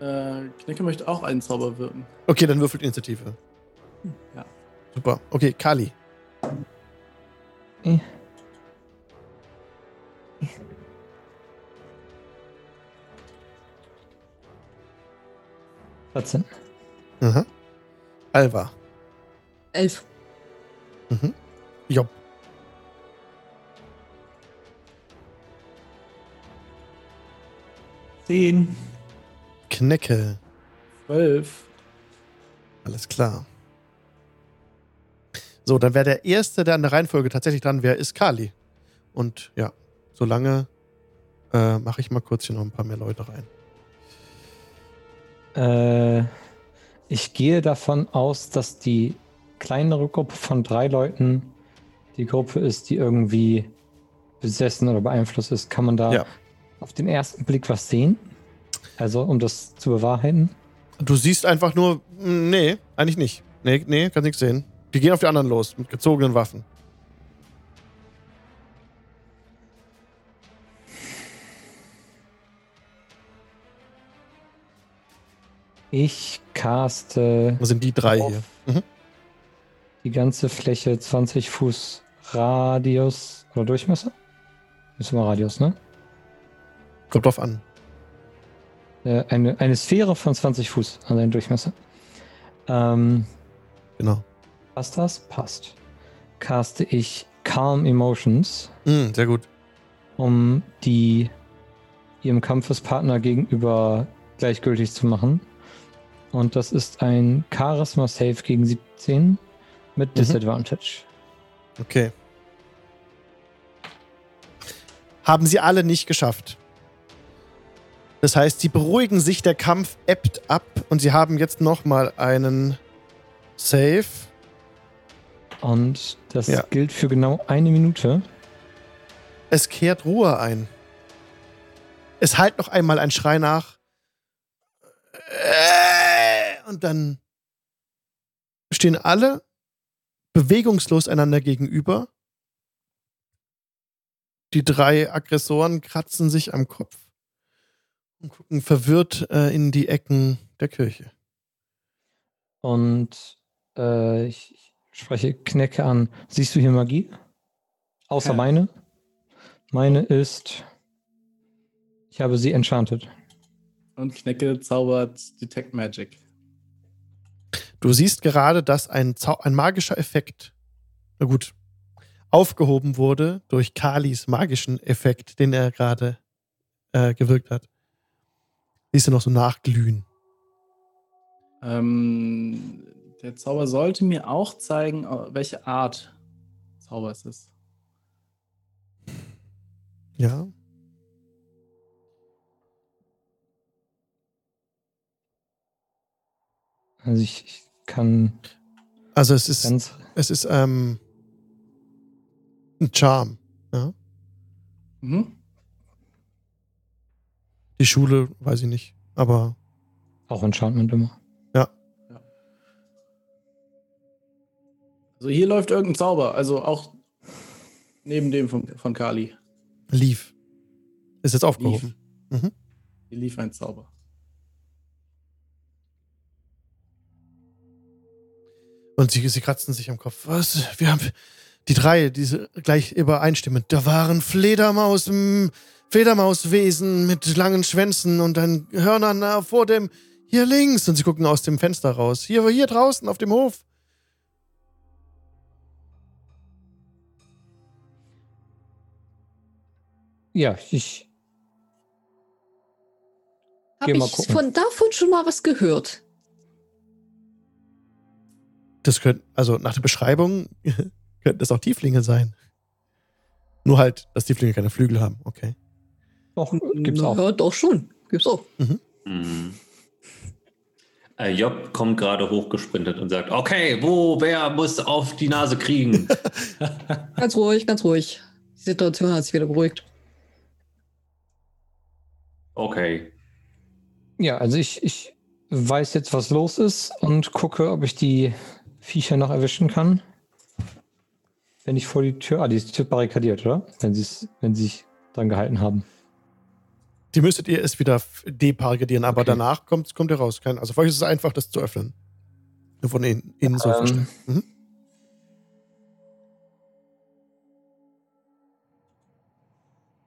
Äh, Knecke möchte auch einen Zauber wirken. Okay, dann würfelt Initiative. Ja. Super. Okay, Kali. Eh. 14. Aha. Alva. Elf. Mhm. Job. Zehn. Knecke. Zwölf. Alles klar. So, dann wäre der Erste, der an der Reihenfolge tatsächlich dran wäre, ist Kali. Und ja, solange äh, mache ich mal kurz hier noch ein paar mehr Leute rein. Äh, ich gehe davon aus, dass die kleinere Gruppe von drei Leuten die Gruppe ist, die irgendwie besessen oder beeinflusst ist. Kann man da Ja. auf den ersten Blick was sehen? Also, um das zu bewahrheiten? Du siehst einfach nur, mm, nee, eigentlich nicht. Nee, nee, kannst nichts sehen. Die gehen auf die anderen los mit gezogenen Waffen. Ich caste Das sind die drei hier. Mhm. die ganze Fläche 20 Fuß Radius oder Durchmesser? Ist immer Radius, ne? Kommt drauf an. Äh, eine, eine Sphäre von 20 Fuß an seinen Durchmesser. Ähm, Genau. Passt das? Passt. Caste ich Calm Emotions, Mm, sehr gut. um die ihrem Kampfespartner gegenüber gleichgültig zu machen. Und das ist ein Charisma Save gegen 17 mit Disadvantage. Okay. Haben sie alle nicht geschafft. Das heißt, sie beruhigen sich, der Kampf ebbt ab und sie haben jetzt nochmal einen Save. Und das Ja. gilt für genau eine Minute. Es kehrt Ruhe ein. Es halt noch einmal ein Schrei nach. Äh, Und dann stehen alle bewegungslos einander gegenüber. Die drei Aggressoren kratzen sich am Kopf und gucken verwirrt äh, in die Ecken der Kirche. Und äh, ich, ich spreche Knecke an. Siehst du hier Magie? Außer Ja. meine. Meine ist. Ich habe sie enchanted. Und Knecke zaubert Detect Magic. Du siehst gerade, dass ein, Zau ein magischer Effekt, na gut, aufgehoben wurde durch Kalis magischen Effekt, den er gerade äh, gewirkt hat. Siehst du noch so nachglühen. Ähm, der Zauber sollte mir auch zeigen, äh, welche Art Zauber es ist. Ja. Also ich, ich kann Also es ist, ganz. es ist ähm, ein Charm. Ja? Mhm. Die Schule, weiß ich nicht. Aber Auch Enchantment immer. Also hier läuft irgendein Zauber, also auch neben dem von, von Kali. lief. Ist jetzt aufgehoben. Mhm. Hier lief ein Zauber. Und sie, sie kratzen sich am Kopf. Was? Wir haben die drei, diese gleich übereinstimmend. Da waren Fledermaus, Fledermauswesen mit langen Schwänzen und dann Hörnern äh, vor dem hier links. Und sie gucken aus dem Fenster raus. Hier, hier draußen auf dem Hof. Ja, ich. Habe ich gucken. von davon schon mal was gehört? Das könnte, also nach der Beschreibung könnten das auch Tieflinge sein. Nur halt, dass Tieflinge keine Flügel haben. Okay. Doch, gibt's Na auch. Ja, doch schon. Gibt's auch. Mhm. Äh, Job kommt gerade hochgesprintet und sagt: Okay, wo, wer muss auf die Nase kriegen? Ganz ruhig, ganz ruhig. Die Situation hat sich wieder beruhigt. Okay. Ja, also ich, ich weiß jetzt, was los ist und gucke, ob ich die Viecher noch erwischen kann. Wenn ich vor die Tür. Ah, die ist die Tür barrikadiert, oder? Wenn sie es, wenn sie sich dran gehalten haben. Die müsstet ihr erst wieder depargedieren, aber Okay. danach kommt, kommt ihr raus. Kein, also für euch ist es einfach, das zu öffnen. Nur von innen, innen so Ähm, verstehen. Mhm.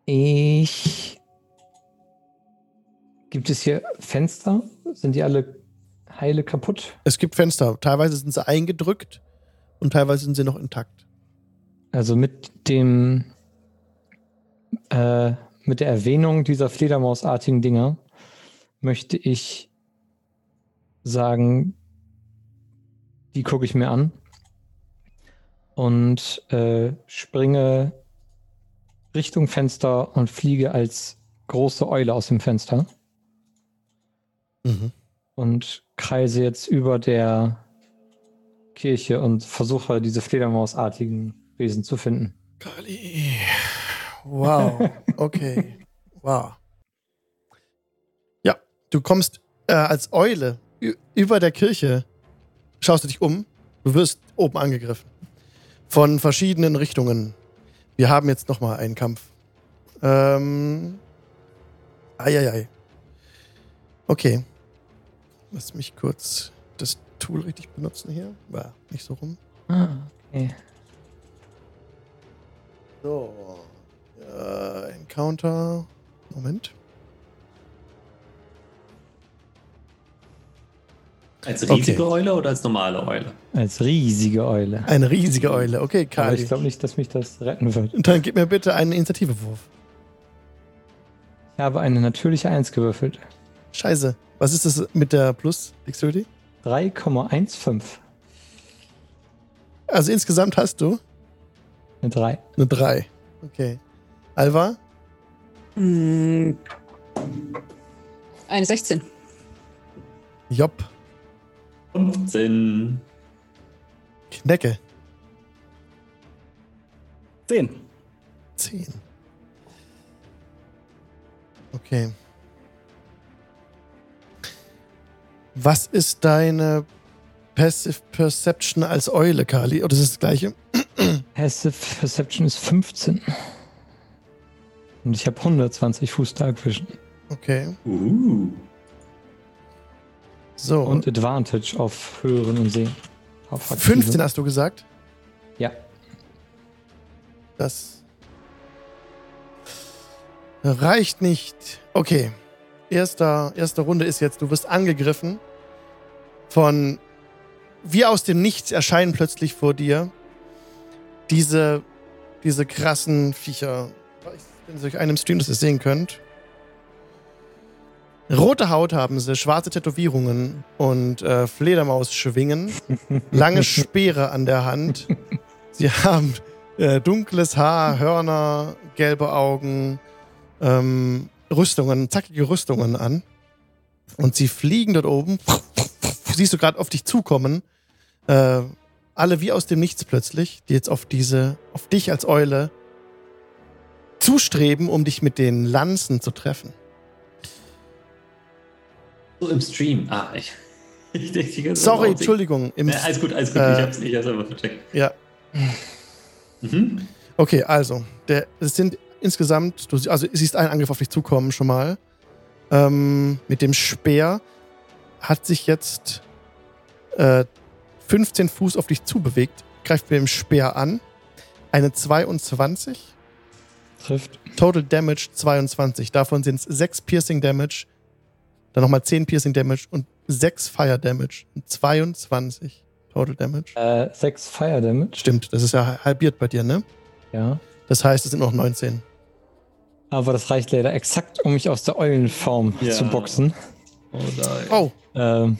Ich. Gibt es hier Fenster? Sind die alle heile kaputt? Es gibt Fenster. Teilweise sind sie eingedrückt und teilweise sind sie noch intakt. Also mit dem. Äh, mit der Erwähnung dieser Fledermausartigen Dinger möchte ich sagen, die gucke ich mir an und äh, springe Richtung Fenster und fliege als große Eule aus dem Fenster Mhm. und kreise jetzt über der Kirche und versuche diese Fledermausartigen Wesen zu finden. Kali. Wow. Okay. Wow. Ja, du kommst äh, als Eule über der Kirche, schaust du dich um, du wirst oben angegriffen. Von verschiedenen Richtungen. Wir haben jetzt nochmal einen Kampf. Ähm. Eieiei. Okay. Lass mich kurz das Tool richtig benutzen hier. War nicht so rum. Ah, okay. So. Äh, Encounter. Moment. Als Okay. riesige Eule oder als normale Eule? Als riesige Eule. Eine riesige Eule. Okay, Aber Kali. ich glaube nicht, dass mich das retten wird. Dann gib mir bitte einen Initiativewurf. Ich habe eine natürliche 1 gewürfelt. Scheiße. Was ist das mit der Plus Dexterity? 3,15. Also insgesamt hast du Eine 3. eine 3. Okay. Alva? Hm. Eine 16. Job. 15. Knecke. Zehn. 10. Okay. Was ist deine Passive Perception als Eule, Kali? Oder ist es das gleiche? Passive Perception ist 15. Und ich habe 120 Fuß Dark Vision. Okay. Uh. So. Und Advantage auf Hören und Sehen. Auf aktive. 15 hast du gesagt? Ja. Das reicht nicht. Okay. Erster, erste Runde ist jetzt, du wirst angegriffen von wie aus dem Nichts erscheinen plötzlich vor dir diese, diese krassen Viecher. Wenn ihr euch einem Stream das ihr sehen könnt. Rote Haut haben sie, schwarze Tätowierungen und äh, Fledermausschwingen, lange Speere an der Hand. Sie haben äh, dunkles Haar, Hörner, gelbe Augen, ähm, Rüstungen, zackige Rüstungen an. Und sie fliegen dort oben. Siehst du gerade auf dich zukommen. Äh, alle wie aus dem Nichts plötzlich, die jetzt auf diese, auf dich als Eule zustreben, um dich mit den Lanzen zu treffen. So im Stream. Ah, ich. ich denke Sorry. Entschuldigung. Im, Ja, alles gut, alles gut. Äh, ich hab's, ich hab's einfach vercheckt. ja, Mhm. Okay, also, der, es sind insgesamt, du also siehst einen Angriff auf dich zukommen schon mal. Ähm, mit dem Speer hat sich jetzt äh, 15 Fuß auf dich zubewegt, greift mit dem Speer an. Eine 22, Trifft. Total Damage 22. Davon sind es 6 Piercing Damage, dann nochmal 10 Piercing Damage und 6 Fire Damage. Und 22 Total Damage. Äh, 6 Fire Damage. Stimmt, das ist ja halbiert bei dir, ne? Ja. Das heißt, es sind noch 19. Aber das reicht leider exakt, um mich aus der Eulenform Ja. zu boxen. Oh nein. Oh, Ähm,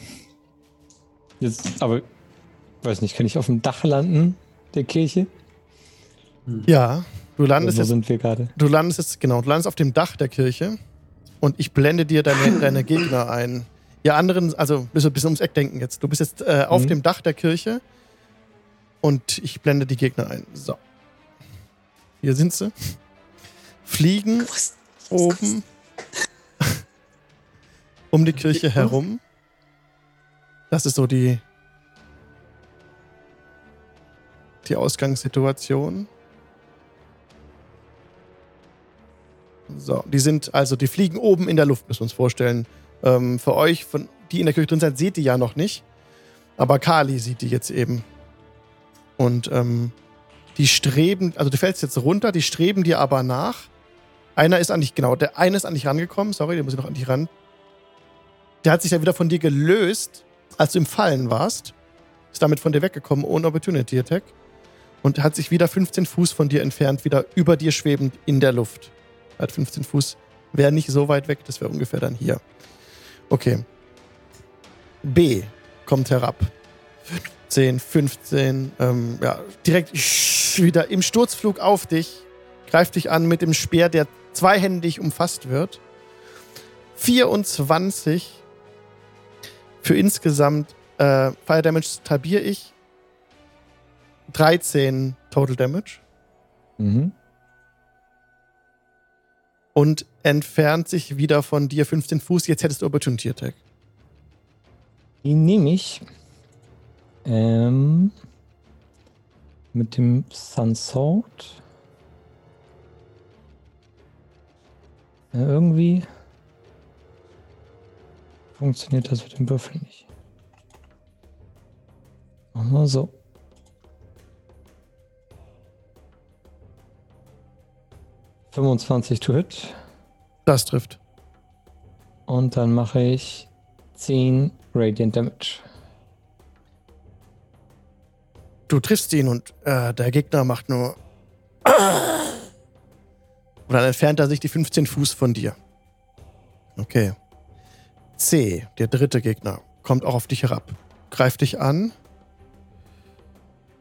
jetzt, aber, weiß nicht, kann ich auf dem Dach landen, der Kirche? ja. Du landest wo jetzt, sind wir gerade? du landest jetzt, genau, du landest auf dem Dach der Kirche und ich blende dir deine, deine Gegner ein. Ihr anderen, also bisschen, bisschen ums Eck denken jetzt. Du bist jetzt äh, auf Mhm. dem Dach der Kirche und ich blende die Gegner ein. So. Hier sind sie. Fliegen oben um die Kirche herum. Das ist so die, die Ausgangssituation. So, die sind, also die fliegen oben in der Luft, müssen wir uns vorstellen. Ähm, für euch, von, die in der Kirche drin seid, seht ihr ja noch nicht. Aber Kali sieht die jetzt eben. Und ähm, die streben, also du fällst jetzt runter, die streben dir aber nach. Einer ist an dich, genau, der eine ist an dich rangekommen, sorry, der muss ich noch an dich ran. Der hat sich ja wieder von dir gelöst, als du im Fallen warst. Ist damit von dir weggekommen, ohne Opportunity Attack. Und hat sich wieder 15 Fuß von dir entfernt, wieder über dir schwebend in der Luft. Hat 15 Fuß, wäre nicht so weit weg, das wäre ungefähr dann hier. Okay. B kommt herab. 15, 15, ähm, ja, direkt wieder im Sturzflug auf dich, greift dich an mit dem Speer, der zweihändig umfasst wird. 24 für insgesamt äh, Fire Damage tabiere ich. 13 Total Damage Mhm. und entfernt sich wieder von dir 15 Fuß. Jetzt hättest du Opportunity Attack. Die nehme ich ähm, mit dem Sun Ja, irgendwie funktioniert das mit dem Würfel nicht. Machen wir so. Fünfundzwanzig to hit. Das trifft. Und dann mache ich 10 Radiant Damage. Du triffst ihn und äh, der Gegner macht nur. Und dann entfernt er sich die 15 Fuß von dir. Okay. C, der dritte Gegner, kommt auch auf dich herab. Greift dich an.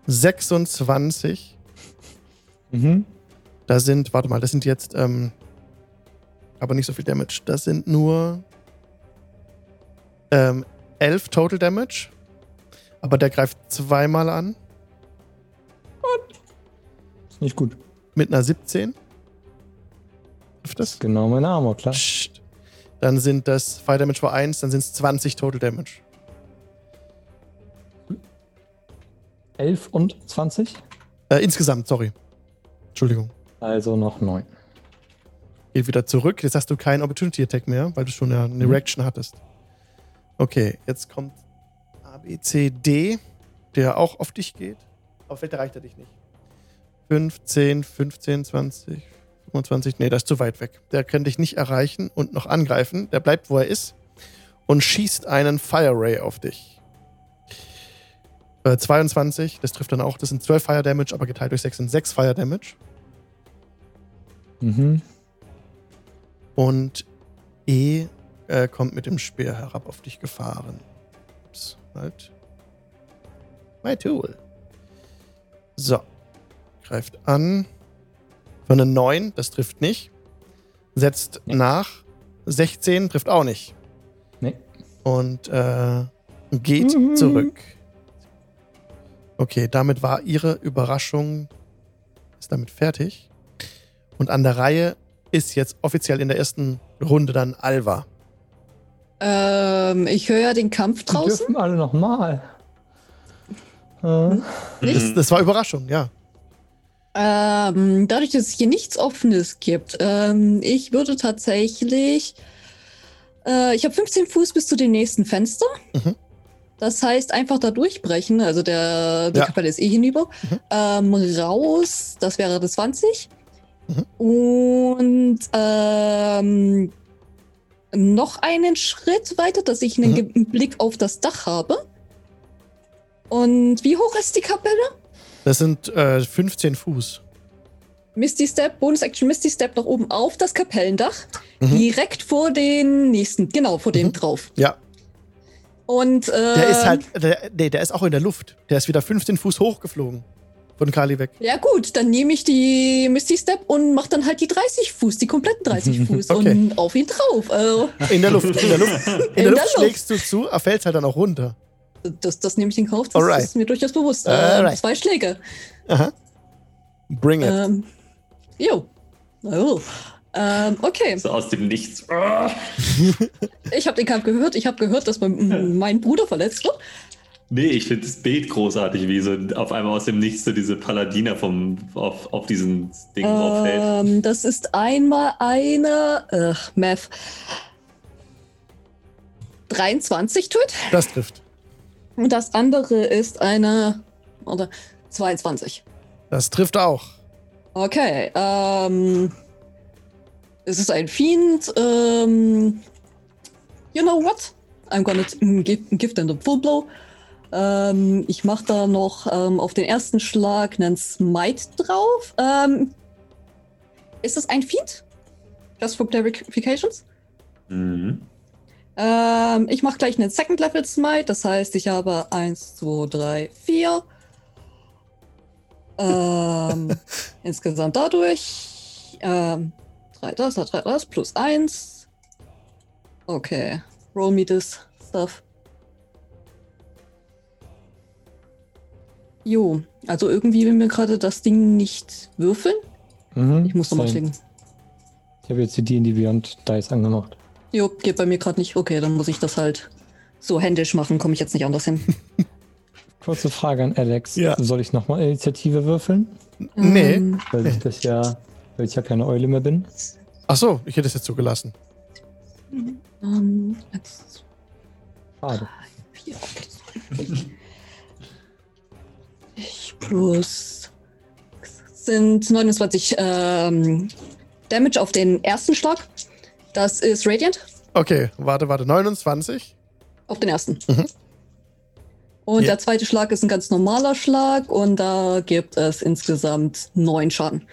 26. Mhm. Da sind, warte mal, das sind jetzt, ähm, aber nicht so viel Damage. Das sind nur ähm, 11 Total Damage. Aber der greift zweimal an Ist nicht gut. mit einer 17. Das? Genau meine Armor, klar. Psst. Dann sind das Fire Damage war 1, dann sind es 20 Total Damage. 11 und 20. Äh, insgesamt, sorry. Entschuldigung. Also noch 9. Geht wieder zurück. Jetzt hast du keinen Opportunity Attack mehr, weil du schon eine, eine Mhm. Reaction hattest. Okay, jetzt kommt A, B, C, D, der auch auf dich geht. Aber vielleicht erreicht er dich nicht. 15, 15, 20, 25. Nee, das ist zu weit weg. Der kann dich nicht erreichen und noch angreifen. Der bleibt, wo er ist und schießt einen Fire Ray auf dich. Äh, 22, das trifft dann auch. Das sind 12 Fire Damage, aber geteilt durch 6 sind 6 Fire Damage. Mhm. Und E äh, kommt mit dem Speer herab auf dich gefahren. Ups, halt. My tool. So. Greift an. Für eine 9, das trifft nicht. Setzt Nee. nach. 16 trifft auch nicht. Nee. Und äh, geht Mhm. zurück. Okay, damit war ihre Überraschung ist damit fertig. Und an der Reihe ist jetzt offiziell in der ersten Runde dann Alva. Ähm, ich höre ja den Kampf Die draußen. dürfen alle nochmal. Äh, Das, das war Überraschung, ja. Ähm, dadurch, dass es hier nichts Offenes gibt, ähm, ich würde tatsächlich. Äh, ich habe 15 Fuß bis zu dem nächsten Fenster. Mhm. Das heißt, einfach da durchbrechen. Also der, die Ja. Kapelle ist eh hinüber. Mhm. Ähm, raus, das wäre das 20. Mhm. Und ähm, noch einen Schritt weiter, dass ich einen Mhm. Blick auf das Dach habe. Und wie hoch ist die Kapelle? Das sind äh, 15 Fuß. Misty Step, Bonus Action Misty Step nach oben auf das Kapellendach. Mhm. Direkt vor den nächsten, genau, vor dem Mhm. drauf. Ja, Und äh, der ist halt, der, nee, der ist auch in der Luft. Der ist wieder 15 Fuß hochgeflogen. Von Kali weg. Ja gut, dann nehme ich die Misty Step und mache dann halt die 30 Fuß, die kompletten 30 Fuß Okay. und auf ihn drauf. Also, In der Luft. In der Luft, in der der Luft Luft. schlägst du zu, er fällt halt dann auch runter. Das, das nehme ich in Kauf, das Alright. ist mir durchaus bewusst. Ähm, zwei Schläge. Aha. Bring it. Ähm, jo. Oh. Ähm, okay, So aus dem Nichts. ich habe den Kampf gehört. Ich habe gehört, dass mein, mein Bruder verletzt wird. Nee, ich finde das Bild großartig, wie so auf einmal aus dem Nichts so diese Paladiner vom, auf, auf diesen Ding draufhält. Ähm, das ist einmal eine äh, Math 23 tut. Das trifft. Und das andere ist eine oder 22. Das trifft auch. Okay, ähm, es ist ein Fiend. Ähm, you know what? I'm gonna give, give them the full blow. Ähm, ich mache da noch ähm, auf den ersten Schlag einen Smite drauf. Ähm, ist das ein Fiend? Just for clarifications. Mhm. Ähm, ich mache gleich einen Second Level Smite, das heißt, ich habe 1, 2, 3, 4. Ähm, insgesamt dadurch. Ähm, 3 das, 3 das, plus 1. Okay. Roll me this stuff. Jo, also irgendwie will mir gerade das Ding nicht würfeln. Mhm, Ich muss nochmal klicken. Ich habe jetzt die D&D Beyond Dice angemacht. Jo, geht bei mir gerade nicht. Okay, dann muss ich das halt so händisch machen, komme ich jetzt nicht anders hin. Kurze Frage an Alex. Ja. Soll ich nochmal Initiative würfeln? Nee. Ähm, Weil ich das ja, weil ich ja keine Eule mehr bin. Ach so, ich hätte es jetzt so gelassen. ähm, eins, Schade. Ich plus sind 29 ähm, Damage auf den ersten Schlag. Das ist Radiant Okay, warte, warte. 29. auf den ersten. Mhm. Und Ja. der zweite Schlag ist ein ganz normaler Schlag und da gibt es insgesamt neun Schaden.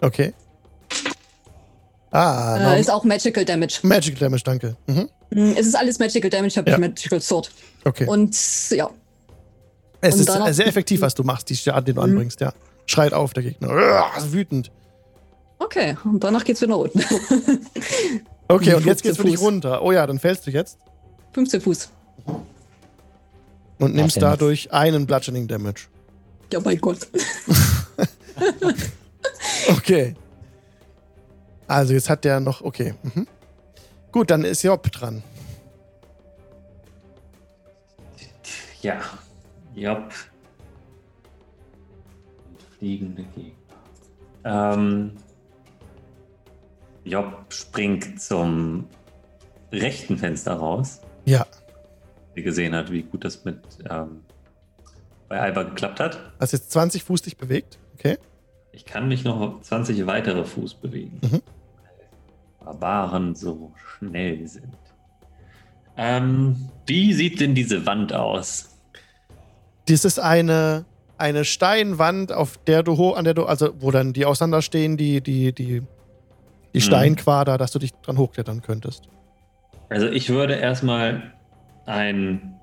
Okay. Ah, Äh, no- ist auch Magical Damage. Magic Damage, danke. Mhm. Mm, Es ist alles Magical Damage, ich habe Ja. nicht Magical Sword. Okay. Und ja, es und ist sehr effektiv, was du machst, die Schaden, den du Mhm. anbringst, ja. Schreit auf, der Gegner. Uah, ist wütend. Okay. Und danach geht's wieder nach unten. Okay, und jetzt 15 geht's für dich runter. Oh ja, dann fällst du jetzt 15 Fuß. und nimmst ja dadurch einen Bludgeoning Damage. Ja, mein Gott. Okay. Also jetzt hat der noch, okay. Mhm. Gut, dann ist Job dran. Ja. Jopp. Fliegende Gegner. Ähm, Job springt zum rechten Fenster raus. Ja, Die gesehen hat, wie gut das mit ähm, bei Alba geklappt hat. hast jetzt 20 Fuß dich bewegt. Okay. Ich kann mich noch 20 weitere Fuß bewegen. Mhm. Barbaren so schnell sind. Ähm, wie sieht denn diese Wand aus? Das ist eine, eine Steinwand, auf der du an der du, also wo dann die auseinanderstehen, die, die, die, die Mhm. Steinquader, dass du dich dran hochklettern könntest. Also ich würde erstmal einen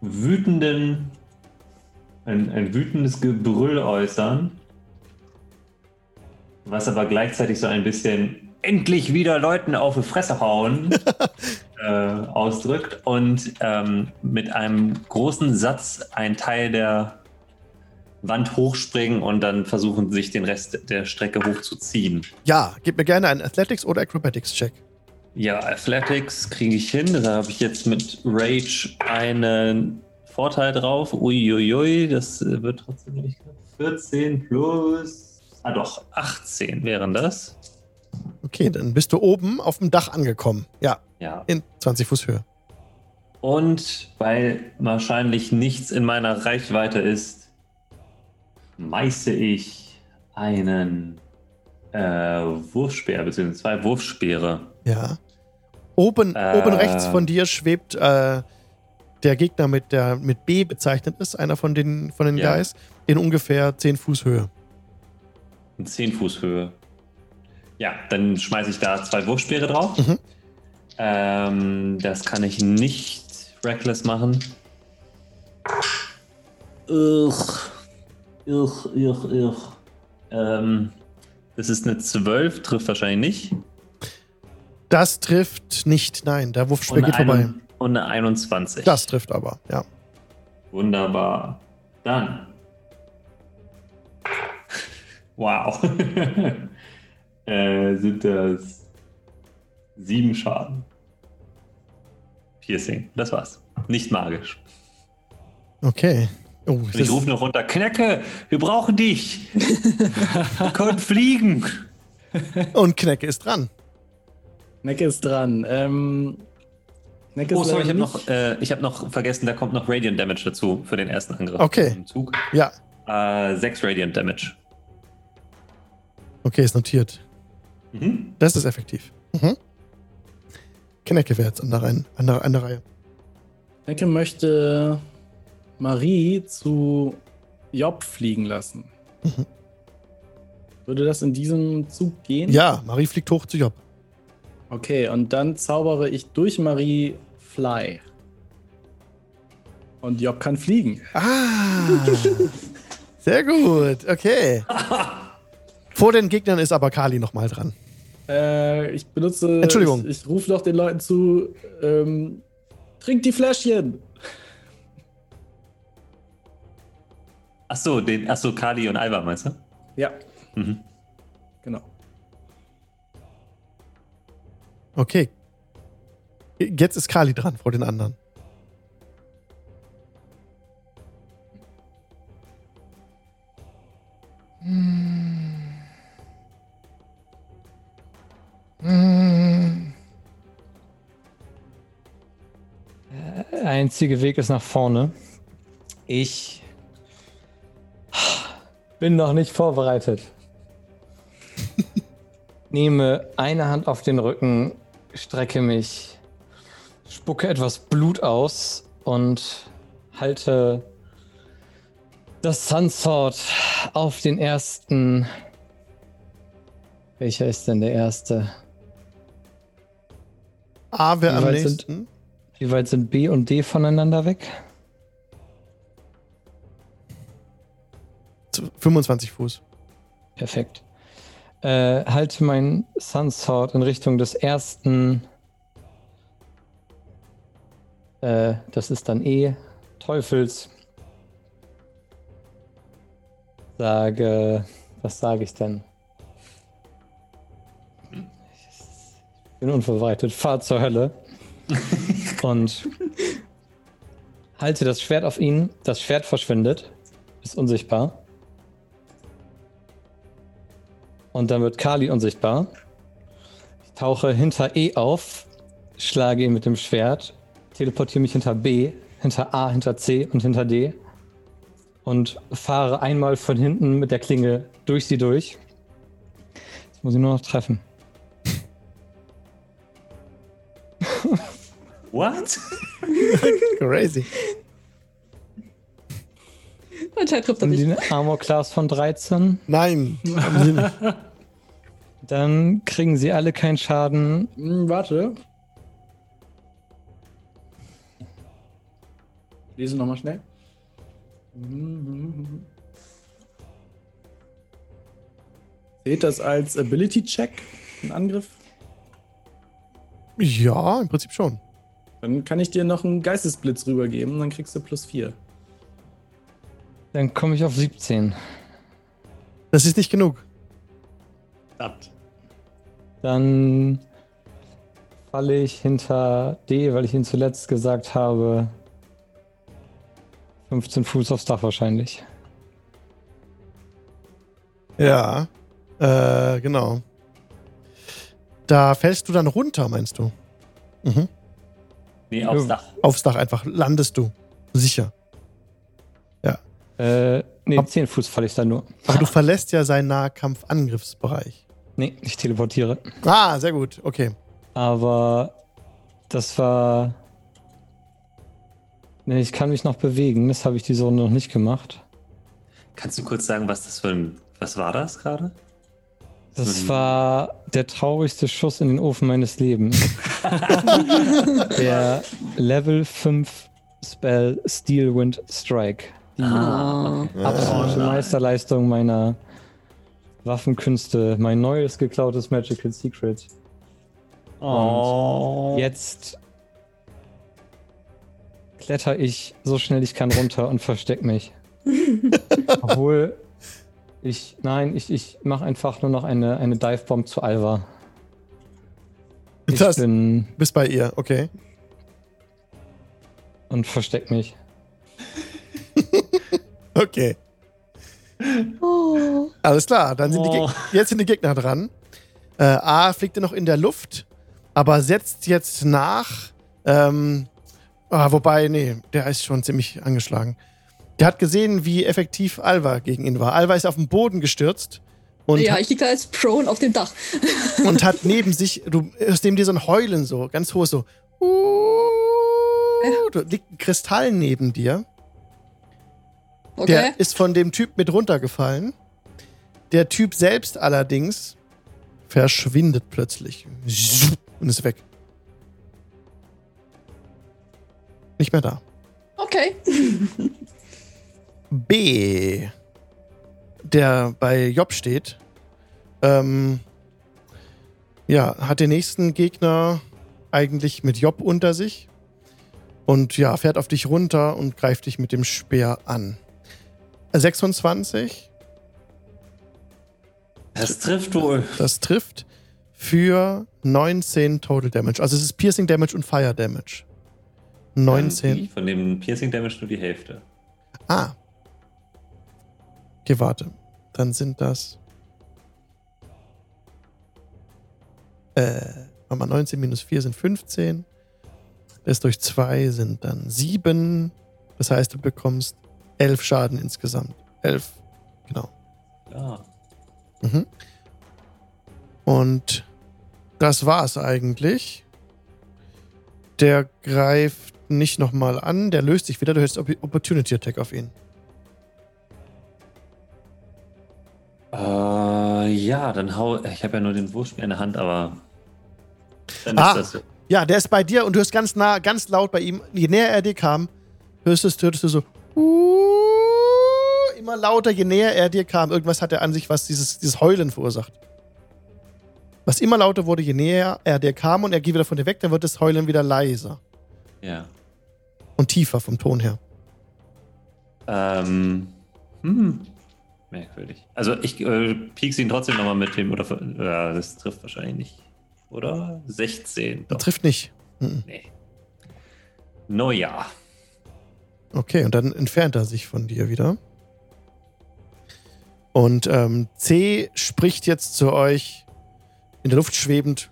wütenden, ein, ein wütendes Gebrüll äußern, was aber gleichzeitig so ein bisschen endlich wieder Leuten auf die Fresse hauen äh, ausdrückt und ähm, mit einem großen Satz einen Teil der Wand hochspringen und dann versuchen, sich den Rest der Strecke hochzuziehen. Ja, gib mir gerne einen Athletics- oder Acrobatics-Check. Ja, Athletics kriege ich hin. Da habe ich jetzt mit Rage einen Vorteil drauf. Uiuiui, das wird trotzdem nicht knapp. 14 plus. Ah, doch, 18 wären das. Okay, dann bist du oben auf dem Dach angekommen. Ja, Ja. in 20 Fuß Höhe. Und weil wahrscheinlich nichts in meiner Reichweite ist, meiße ich einen äh, Wurfspeer, beziehungsweise zwei Wurfspeere. Ja. Oben, Äh. oben rechts von dir schwebt äh, der Gegner, mit der mit B bezeichnet ist, einer von den, von den Ja. Guys, in ungefähr 10 Fuß Höhe. In 10 Fuß Höhe. Ja, dann schmeiße ich da zwei Wurfspeere drauf. Mhm. Ähm, das kann ich nicht reckless machen. Ugh. Ugh, ugh, ugh. Ähm, das ist eine 12, trifft wahrscheinlich nicht. Das trifft nicht, nein, der Wurfspeer Und geht vorbei. und eine 21. Das trifft aber, ja. Wunderbar. Dann. Wow. äh, sind das sieben Schaden. Piercing. Das war's. Nicht magisch. Okay. Oh, Und ich rufe noch runter: Knecke, wir brauchen dich. wir können fliegen. und Knecke ist dran. Necke ist dran. Ähm, Necke Oh, ist sorry, ich habe noch, äh, ich hab noch vergessen, da kommt noch Radiant Damage dazu für den ersten Angriff. Okay. Im Zug. Ja, Äh, sechs Radiant Damage. okay, ist notiert. Mhm. Das ist effektiv. Mhm. Knecke wäre jetzt an der, Reihe, an, der, an der Reihe. Necke möchte Marie zu Job fliegen lassen. Mhm. Würde das in diesem Zug gehen? Ja, Marie fliegt hoch zu Job. Okay, und dann zaubere ich durch Marie Fly. Und Job kann fliegen. Ah, sehr gut. Okay. Vor den Gegnern ist aber Kali nochmal dran. Äh, ich benutze. Entschuldigung. Ich, ich rufe doch den Leuten zu: ähm, Trink die Fläschchen! Achso, den, achso, Kali und Alba meinst du? Ja, Mhm. genau. Okay. Jetzt ist Kali dran vor den anderen. Der einzige Weg ist nach vorne. Ich bin noch nicht vorbereitet. Nehme eine Hand auf den Rücken, strecke mich, spucke etwas Blut aus und halte das Sunsword auf den ersten. Welcher ist denn der erste? A wäre Wie am weit sind- nächsten. Wie weit sind B und D voneinander weg? 25 Fuß. Perfekt. Äh, halte mein Sunsword in Richtung des ersten. Äh, das ist dann E. Teufels. Sage. Was sage ich denn? Ich bin unvorbereitet. Fahr zur Hölle. Und halte das Schwert auf ihn. Das Schwert verschwindet. Ist unsichtbar. Und dann wird Kali unsichtbar. Ich tauche hinter E auf, schlage ihn mit dem Schwert, teleportiere mich hinter B, hinter A, hinter C und hinter D und fahre einmal von hinten mit der Klinge durch sie durch. Jetzt muss ich nur noch treffen. What? Crazy. Anscheinend trifft er Und nicht. Armor Class von 13. Nein. Dann kriegen sie alle keinen Schaden. Hm, warte. Lese nochmal schnell. Seht das als Ability-Check, ein Angriff? ja, im Prinzip schon. Dann kann ich dir noch einen Geistesblitz rübergeben, dann kriegst du plus 4. Dann komme ich auf 17. Das ist nicht genug. Verdammt. Dann falle ich hinter D, weil ich ihn zuletzt gesagt habe. 15 Fuß aufs Dach wahrscheinlich. Ja. Äh, genau. Da fällst du dann runter, meinst du? Mhm. Nee, aufs Ja. Dach. Aufs Dach einfach. Landest du. Sicher. Äh, nee, Ab- 10 Fuß falle ich dann nur. Aber du verlässt ja seinen Nahkampf-Angriffsbereich. Nee, ich teleportiere. Ah, sehr gut. Okay. Aber das war. Nee, ich kann mich noch bewegen. Das habe ich diese Runde noch nicht gemacht. Kannst du kurz sagen, was das für ein. Was war das gerade? Das war der traurigste Schuss in den Ofen meines Lebens. der Level 5 Spell Steel Wind Strike. Die Ah. absolute nein. Meisterleistung meiner Waffenkünste. Mein neues geklautes Magical Secret. Oh. Jetzt kletter ich so schnell ich kann runter und versteck mich. Obwohl ich, nein, ich, ich mache einfach nur noch eine, eine Divebomb zu Alva. Ich Das- bin Bist bei ihr, okay. und versteck mich. Okay. Oh. Alles klar, dann sind Oh. Jetzt sind die Gegner dran. Äh, A fliegt er noch in der Luft, aber setzt jetzt nach. Ähm, ah, wobei, nee, der ist schon ziemlich angeschlagen. Der hat gesehen, wie effektiv Alva gegen ihn war. Alva ist auf den Boden gestürzt und, ja, hat, ich liege da jetzt prone auf dem Dach. und hat neben sich, du, aus dem dir so ein Heulen so, ganz hohes so. Da liegt ein Kristall neben dir. Okay. Der ist von dem Typ mit runtergefallen. Der Typ selbst allerdings verschwindet plötzlich und ist weg. Nicht mehr da. Okay. B, der bei Job steht, ähm, ja, hat den nächsten Gegner eigentlich mit Job unter sich und ja, fährt auf dich runter und greift dich mit dem Speer an. 26, Das trifft wohl. das trifft für 19 Total Damage. Also es ist Piercing Damage und Fire Damage. 19. Ähm, Von dem Piercing Damage nur die Hälfte. Ah. Okay, warte. Dann sind das. Äh, mal 19 minus 4 sind 15. Das durch 2 sind dann 7. Das heißt, du bekommst 11 Schaden insgesamt. 11. Genau. Ja. Mhm. Und das war's eigentlich. Der greift nicht nochmal an, der löst sich wieder. Du hättest Opp- Opportunity Attack auf ihn. Äh, ja, dann hau. Ich habe ja nur den Wurfspeer in der Hand, aber. Dann Ah. ist das so. Ja, der ist bei dir und du hörst ganz nah, ganz laut bei ihm. Je näher er dir kam, hörst, es, hörst du so. "Uh", Immer lauter, je näher er dir kam. Irgendwas hat er an sich, was dieses, dieses Heulen verursacht. Was immer lauter wurde, je näher er dir kam und er geht wieder von dir weg, dann wird das Heulen wieder leiser Ja. und tiefer vom Ton her. Ähm. Hm. Merkwürdig. Also ich äh, piek's ihn trotzdem nochmal mit dem, oder ja, das trifft wahrscheinlich nicht. Oder? 16. Das Doch. trifft nicht. Mhm. Nee. No ja. Okay, und dann entfernt er sich von dir wieder. Und ähm, C spricht jetzt zu euch in der Luft schwebend.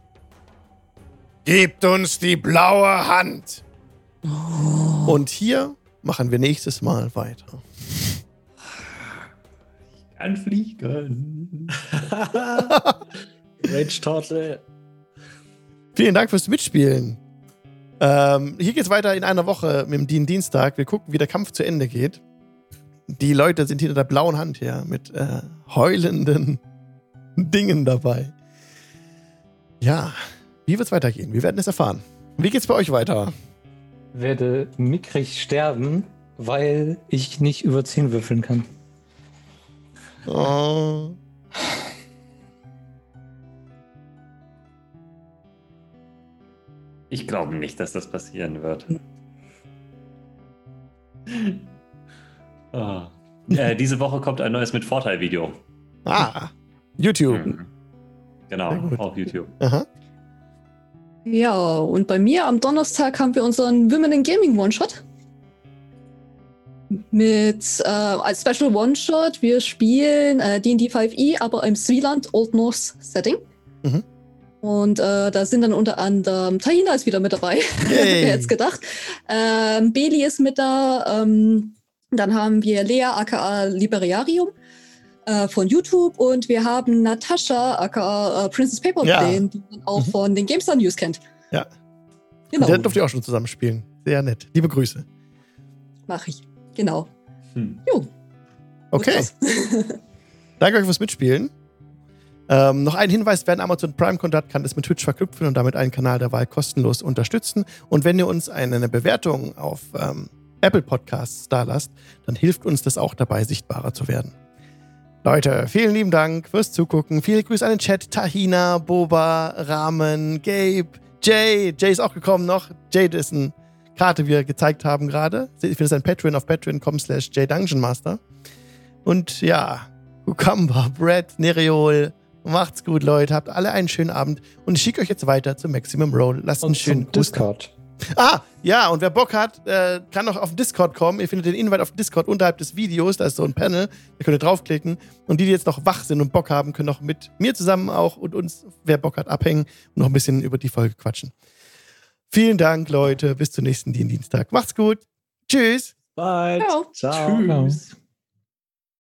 Gebt uns die blaue Hand. Und hier machen wir nächstes Mal weiter. Kann fliegen. Rage Turtle. Vielen Dank fürs Mitspielen. Ähm, hier geht's weiter in einer Woche mit dem Dien Dienstag. Wir gucken, wie der Kampf zu Ende geht. Die Leute sind hinter der blauen Hand her mit äh, heulenden Dingen dabei. Ja, wie wird's weitergehen? Wir werden es erfahren. Wie geht's bei euch weiter? Werde mickrig sterben, weil ich nicht über 10 würfeln kann. Oh. Ich glaube nicht, dass das passieren wird. Ah. Äh, diese Woche kommt ein neues mit Vorteil-Video. Ah, YouTube. Mhm. Genau, auf YouTube. Aha. Ja, und bei mir am Donnerstag haben wir unseren Women in Gaming One-Shot. Mit äh, als Special One-Shot, wir spielen äh, D&D 5e, aber im Sweeland Old North Setting. Mhm. Und äh, da sind dann unter anderem Tahina ist wieder mit dabei. Yay. Wer hätte es gedacht? Ähm, Beli ist mit da. Ähm, dann haben wir Lea aka Liberiarium äh, von YouTube und wir haben Natascha aka äh, Princess Paperplane, Ja. die man auch Mhm. von den GameStar News kennt. Ja. Genau, Der durfte ich auch schon zusammenspielen. Sehr nett. Liebe Grüße. mache ich. Genau. Hm. Jo. Okay. Und. Danke euch fürs Mitspielen. Ähm, noch ein Hinweis, wer einen Amazon Prime-Konto hat, kann das mit Twitch verknüpfen und damit einen Kanal der Wahl kostenlos unterstützen. Und wenn ihr uns eine Bewertung auf ähm, Apple Podcasts da lasst, dann hilft uns das auch dabei, sichtbarer zu werden. Leute, vielen lieben Dank fürs Zugucken. Viele Grüße an den Chat. Tahina, Boba, Ramen, Gabe, Jay. Jay ist auch gekommen noch. Jay ist eine Karte, wie wir gezeigt haben gerade. Ich finde es ein Patreon auf patreon.com slash Master. Und ja, Cucumber, Brad, Nereol. Macht's gut, Leute. Habt alle einen schönen Abend. Und ich schicke euch jetzt weiter zum Maximum Roll. Lasst einen Und schönen zum Discord. Ah, ja, und wer Bock hat, äh, kann noch auf den Discord kommen. Ihr findet den Invite auf Discord unterhalb des Videos. Da ist so ein Panel. Da könnt ihr draufklicken. Und die, die jetzt noch wach sind und Bock haben, können auch mit mir zusammen auch und uns, wer Bock hat, abhängen und noch ein bisschen über die Folge quatschen. Vielen Dank, Leute. Bis zum nächsten Dienstag. Macht's gut. Tschüss. Bye. Ciao. Ciao. Ciao. Tschüss.